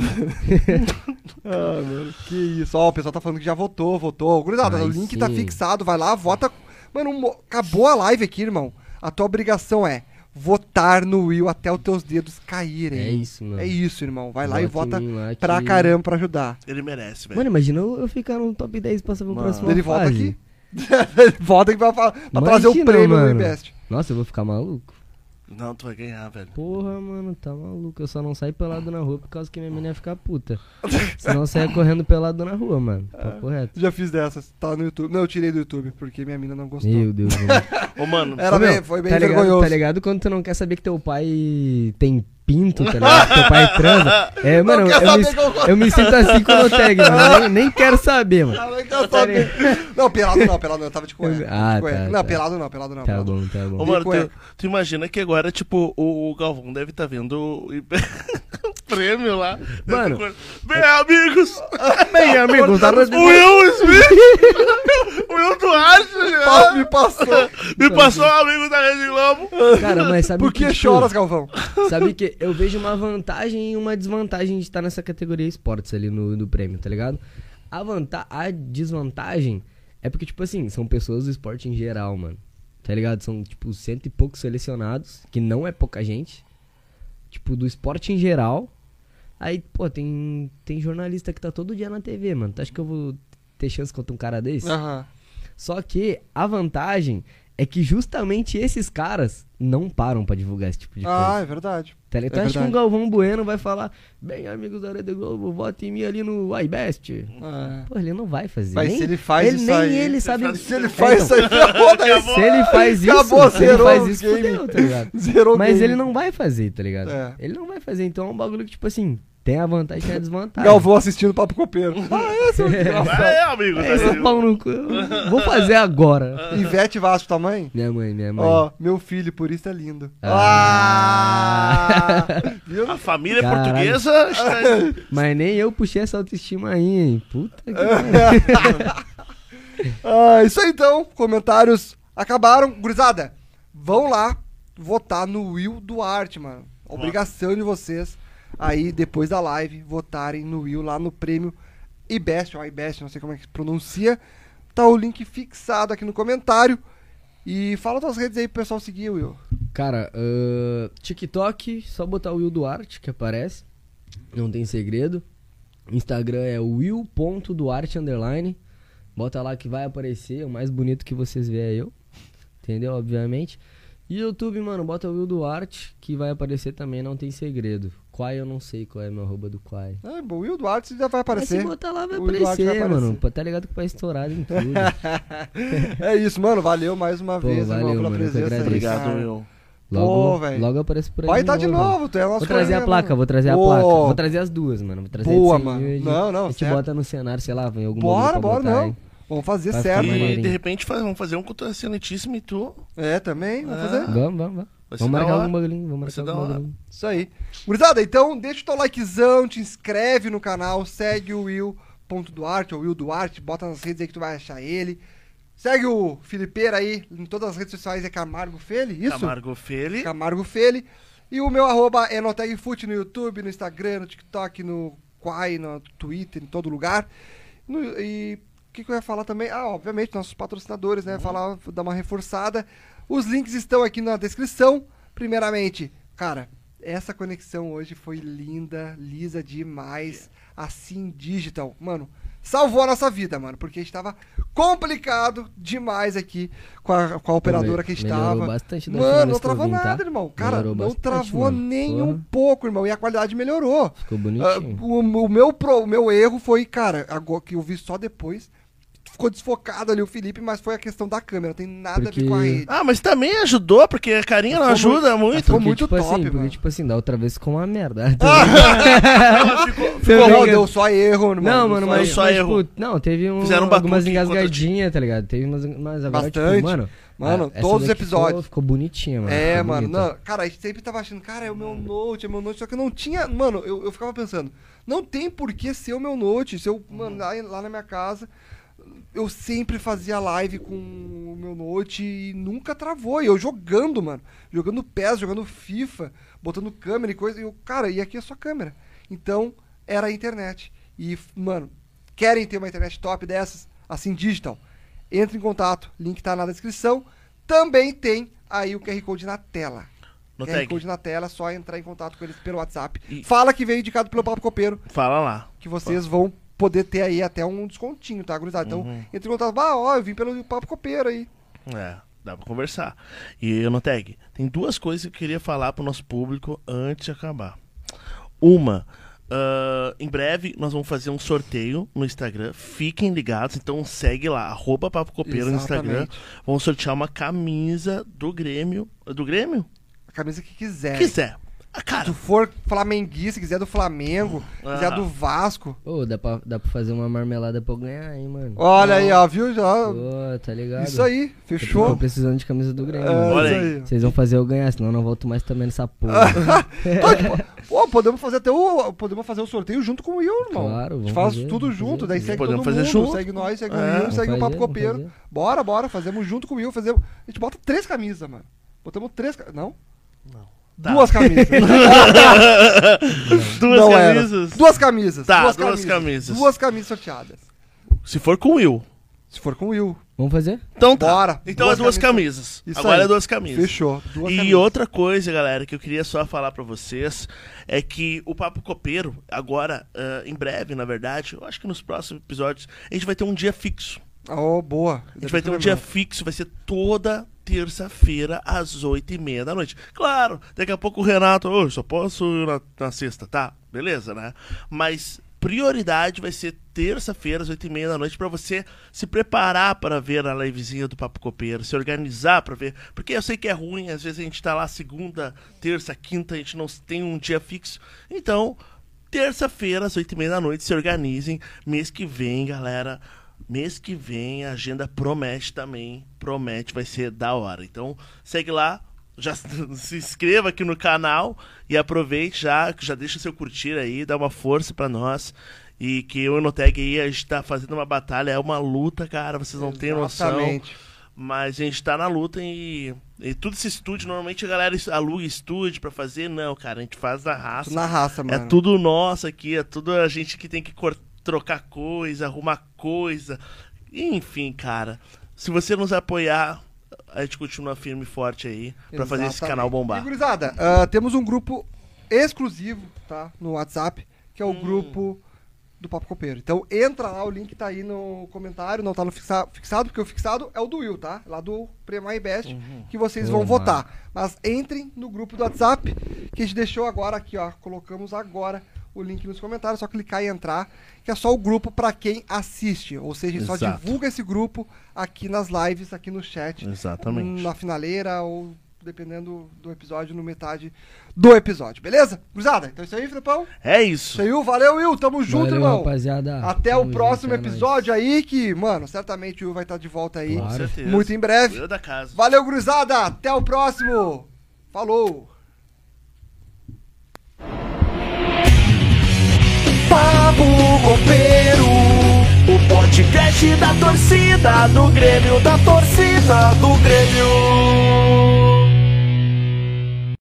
Ah, mano, que isso. Ó, o pessoal tá falando que já votou, votou. Gurizada, Ai, o link tá sim. fixado, vai lá, vota. Mano, mo- acabou a live aqui, irmão. A tua obrigação é votar no Will até os teus dedos caírem. É isso, mano. É isso, irmão. Vai lá e Vota em mim lá pra que- caramba pra ajudar. Ele merece, velho. Mano, imagina eu, eu ficar no top 10 pra saber o Mano. próximo Ele volta fase. aqui. Aqui pra, pra, pra trazer o Imagina, prêmio do mano. Invest. Nossa, eu vou ficar maluco. Não, tu vai ganhar, velho. Porra, mano, tá maluco. Eu só não saio pelado na rua por causa que minha menina ia ficar puta. Senão eu saia correndo pelado na rua, mano. Papo reto. Já fiz dessas. Tá no YouTube. Não, eu tirei do YouTube, porque minha mina não gostou. Meu Deus, mano. Ô, mano, Era Ô, meu, bem, foi bem tá ligado, vergonhoso. Tá ligado quando tu não quer saber que teu pai tem pinto, tá ligado? teu pai transa. É, mano, quer eu me, como- eu me sinto assim com o tag, mano. Nem, nem quero saber, mano. Ah, mas quer saber. Não, pelado não, pelado não. Eu tava de cueca. Ah, de cueca. tá, Não, tá. pelado não, pelado não. Tá pelado. bom, tá Ô, bom. mano, cueca. tu, tu imagina que agora, tipo, o, o Galvão deve estar vendo o prêmio lá. Mano. Bem, amigos! Bem, amigo, tá O Will Smith! o Will Duarte! Pa-? Me passou. Me passou um amigo da Rede Globo. Cara, mas sabe Por que, que tipo, choras, Galvão? Sabe que eu vejo uma vantagem e uma desvantagem de estar nessa categoria esportes ali no, no prêmio, tá ligado? A, vanta a desvantagem é porque, tipo assim, são pessoas do esporte em geral, mano. Tá ligado? São, tipo, cento e poucos selecionados, que não é pouca gente. Tipo, do esporte em geral. Aí, pô, tem, tem jornalista que tá todo dia na TV, mano. Tu acha que eu vou ter chance contra um cara desse? Aham. Só que a vantagem é que justamente esses caras não param pra divulgar esse tipo de coisa. Ah, é verdade. Tá? É Tu acha que um. Galvão Bueno vai falar, bem, amigos da Rede Globo, vote em mim ali no iBest? É. Pô, ele não vai fazer. Mas nem, se ele faz ele, isso nem aí- ele sabe. faz- Se ele É, faz então, isso aí, ferrou daí. Acabou. Se ele faz isso, Acabou, se ele zerou faz isso, game. fudeu, tá ligado? Zerou Mas game. ele não vai fazer, tá ligado? É. Ele não vai fazer, então é um bagulho que, tipo assim, tem a vantagem e tem a desvantagem. Galvão assistindo o Papo Copeiro. Ah, esse é o. É, amigo É, esse Rede pau Globo. no cu. Vou fazer agora. Ivete Vasco, tua mãe? Minha mãe, minha mãe. Ó, meu filho, por isso é lindo. Ah. Ah! Viu? A família Caralho. portuguesa está... Mas nem eu puxei essa autoestima aí, hein? Puta que pariu. Ah, isso aí então, comentários acabaram. Gurizada, vão lá votar no Will Duarte, mano. Obrigação de vocês aí, depois da live, votarem no Will lá no prêmio IBEST, ou IBEST, não sei como é que se pronuncia. Tá o link fixado aqui no comentário. E fala tuas redes aí pro pessoal seguir, Will. Cara, ahn, TikTok, só botar o Will Duarte que aparece. Não tem segredo. Instagram é will.duarte underline. Bota lá que vai aparecer. O mais bonito que vocês vê é eu. Entendeu? Obviamente. E YouTube, mano, bota o Will Duarte que vai aparecer também, não tem segredo. Quai eu não sei qual é meu arroba do Quai. É, bom, o Will Duarte já vai Mas aparecer. se botar lá vai O Will Duarte aparecer, vai aparecer. mano. Pô, Tá ligado que vai estourar em tudo. É isso, mano. Valeu mais uma Pô, vez, valeu, irmão, pela mano, presença. Obrigado. Will. Logo, velho. logo aparece por aí. Vai estar de novo, tu é nosso Vou trazer a placa, mano. vou trazer a Pô. placa. Vou trazer as duas, mano. Vou trazer Boa, a de 100 mano. Não, não, A gente certo. bota no cenário, sei lá, em algum Bora, bora, botar não. aí. Vamos fazer Vai certo, mano. E de repente faz- vamos fazer um contra excelentíssimo e tu. É, também, vamos É. fazer. Vamos, vamos, vamos. Vai Vamos marcar algum bagulhinho, vamos marcar hora. bagulhinho. Isso aí. Gurizada, então deixa o teu likezão, te inscreve no canal, segue o Will.duarte ou Will Duarte, bota nas redes aí que tu vai achar ele. Segue o Filipeira aí em todas as redes sociais, é Camargo Feli, isso? Camargo Feli. Camargo Feli. E o meu arroba é NotegFoot no YouTube, no Instagram, no TikTok, no Quai, no Twitter, em todo lugar. No- e o que, que eu ia falar também? Ah, obviamente, nossos patrocinadores, né? Falar, dar uma reforçada. Os links estão aqui na descrição. Primeiramente, cara, essa conexão hoje foi linda, lisa demais. Assim, digital. Mano, salvou a nossa vida, mano. Porque estava complicado demais aqui com a, com a operadora que estava. bastante Mano, não travou tá? nada, irmão. Cara, Melhorou não bastante, travou mano. nem um pouco, irmão. E a qualidade melhorou. Ficou bonitinho. o, o meu pro- o meu erro foi, cara, agora que eu vi só depois. Ficou desfocado ali o Felipe, mas foi a questão da câmera. Não tem nada a ver com a Porque- rede. Ah, mas também ajudou, porque a carinha não Ficou ajuda muito. ficou Porque, muito tipo top, assim, porque, mano. tipo assim, da outra vez ficou uma merda. Ela ficou- Ficou, não, deu só erro, irmão. Não, mano, mas, só mas, erro. tipo, não, teve um, Fizeram um algumas engasgadinhas, tá ligado? Teve umas, mas agora, Bastante. tipo, mano... Mano, a- essa todos os episódios. Ficou, ficou bonitinha, mano. É, ficou mano, não, cara, a gente sempre tava achando, cara, é o meu Note, é o meu Note, só que não tinha, mano, eu, eu ficava pensando, não tem por que ser o meu Note, se eu, mano, lá, lá na minha casa, eu sempre fazia live com o meu Note e nunca travou, e eu jogando, mano, jogando PES, jogando FIFA, botando câmera e coisa, e eu, cara, e aqui é só câmera, então, era a internet, e, mano, querem ter uma internet top dessas, assim, digital, entre em contato, link tá na descrição. Também tem aí o QR Code na tela. No QR tag. Code na tela, é só entrar em contato com eles pelo WhatsApp. E- Fala que veio indicado pelo Papo Copeiro, Fala lá. que vocês vão poder ter aí até um descontinho, tá, gurizada? Então, Uhum. entre em contato. Ah, ó, eu vim pelo Papo Copeiro aí. É, dá pra conversar. E eu Tag, tem duas coisas que eu queria falar pro nosso público antes de acabar. Uma, ah, em breve nós vamos fazer um sorteio no Instagram. Fiquem ligados, então segue lá, arroba Papo Copeiro no Instagram. Vamos sortear uma camisa do Grêmio. Do Grêmio? A camisa que quiser. Quiser. Ah, Se cara, tu for flamenguista, quiser do Flamengo, quiser do Vasco. Ô, dá pra, dá pra fazer uma marmelada pra eu ganhar, hein, mano. Olha aí, ó, viu? Já, Pô, tá ligado? isso aí, Eu tô fechou. precisando de camisa do Grêmio. É, mano. Olha aí. aí. Vocês vão fazer eu ganhar, senão eu não volto mais também nessa porra. Pô, podemos fazer até o. Podemos fazer o sorteio junto com o Will, irmão. Claro, a gente vamos faz fazer, tudo vamos junto, fazer. daí segue Podemos todo fazer mundo, junto. segue nós, segue É, o Will, vamos segue o Papo vamos Copeiro. Bora, bora, fazemos junto com o Will, fazemos. A gente bota três camisas, mano. Botamos três. ca- Não? Tá. Duas camisas. duas Não era. camisas. Duas camisas. Tá, duas, duas camisas. camisas. Duas camisas sorteadas. Se for com o Will. Se for com o Will. Vamos fazer? Então tá. Bora. Então Duas é duas camisas. camisas. Isso Agora aí. é duas camisas. Fechou. Duas e camisas. outra coisa, galera, que eu queria só falar pra vocês é que o Papo Copeiro, agora, ah, em breve, na verdade, eu acho que nos próximos episódios, a gente vai ter um dia fixo. Oh, boa. A gente vai ter um dia fixo, vai ser toda terça-feira, às oito e meia da noite. Claro, daqui a pouco o Renato, ô, só posso ir na, na sexta, tá? Beleza, né? Mas prioridade vai ser terça-feira, às oito e meia da noite, pra você se preparar para ver a livezinha do Papo Copeiro, se organizar pra ver. Porque eu sei que é ruim, às vezes a gente tá lá segunda, terça, quinta, a gente não tem um dia fixo. Então, terça-feira, às oito e meia da noite, se organizem. Mês que vem, galera. Mês que vem a agenda promete também. Promete, vai ser da hora. Então, segue lá. Já se inscreva aqui no canal e aproveite já, já deixa seu curtir aí, dá uma força pra nós. E que eu o Noteg aí, a gente tá fazendo uma batalha, é uma luta, cara, vocês não têm noção. Mas a gente tá na luta e, e tudo esse estúdio, normalmente a galera aluga estúdio pra fazer, não, cara, a gente faz na raça. Na raça, É mano. tudo nosso aqui, é tudo a gente que tem que cor- trocar coisa, arrumar coisa. Enfim, cara, se você nos apoiar, a gente continua firme e forte aí pra fazer esse canal E, bombar. gurizada, ah, temos um grupo exclusivo, tá? No WhatsApp, que é o Hum. grupo do Papo Copeiro. Então entra lá, o link tá aí no comentário, não tá no fixa- fixado, porque o fixado é o do Will, tá? Lá do Premai Best, Uhum. que vocês vão votar. Mas entrem no grupo do WhatsApp, que a gente deixou agora aqui, ó. Colocamos agora o link nos comentários, só clicar e entrar, que é só o grupo pra quem assiste. Ou seja, só Exato. divulga esse grupo aqui nas lives, aqui no chat Exatamente. na finaleira ou dependendo do episódio, no metade do episódio, beleza? Cruzada, então é isso aí, Filipão. É Isso isso. aí, valeu, Will, tamo junto, Valeu, irmão. rapaziada. Até Tamo o junto, próximo é nóis. episódio aí, que, mano, certamente o Will vai estar de volta aí Claro. Com certeza. muito em breve. Da casa. Valeu, Cruzada, até o próximo. Falou. Papo Copeiro, o podcast da torcida do Grêmio, da torcida do Grêmio.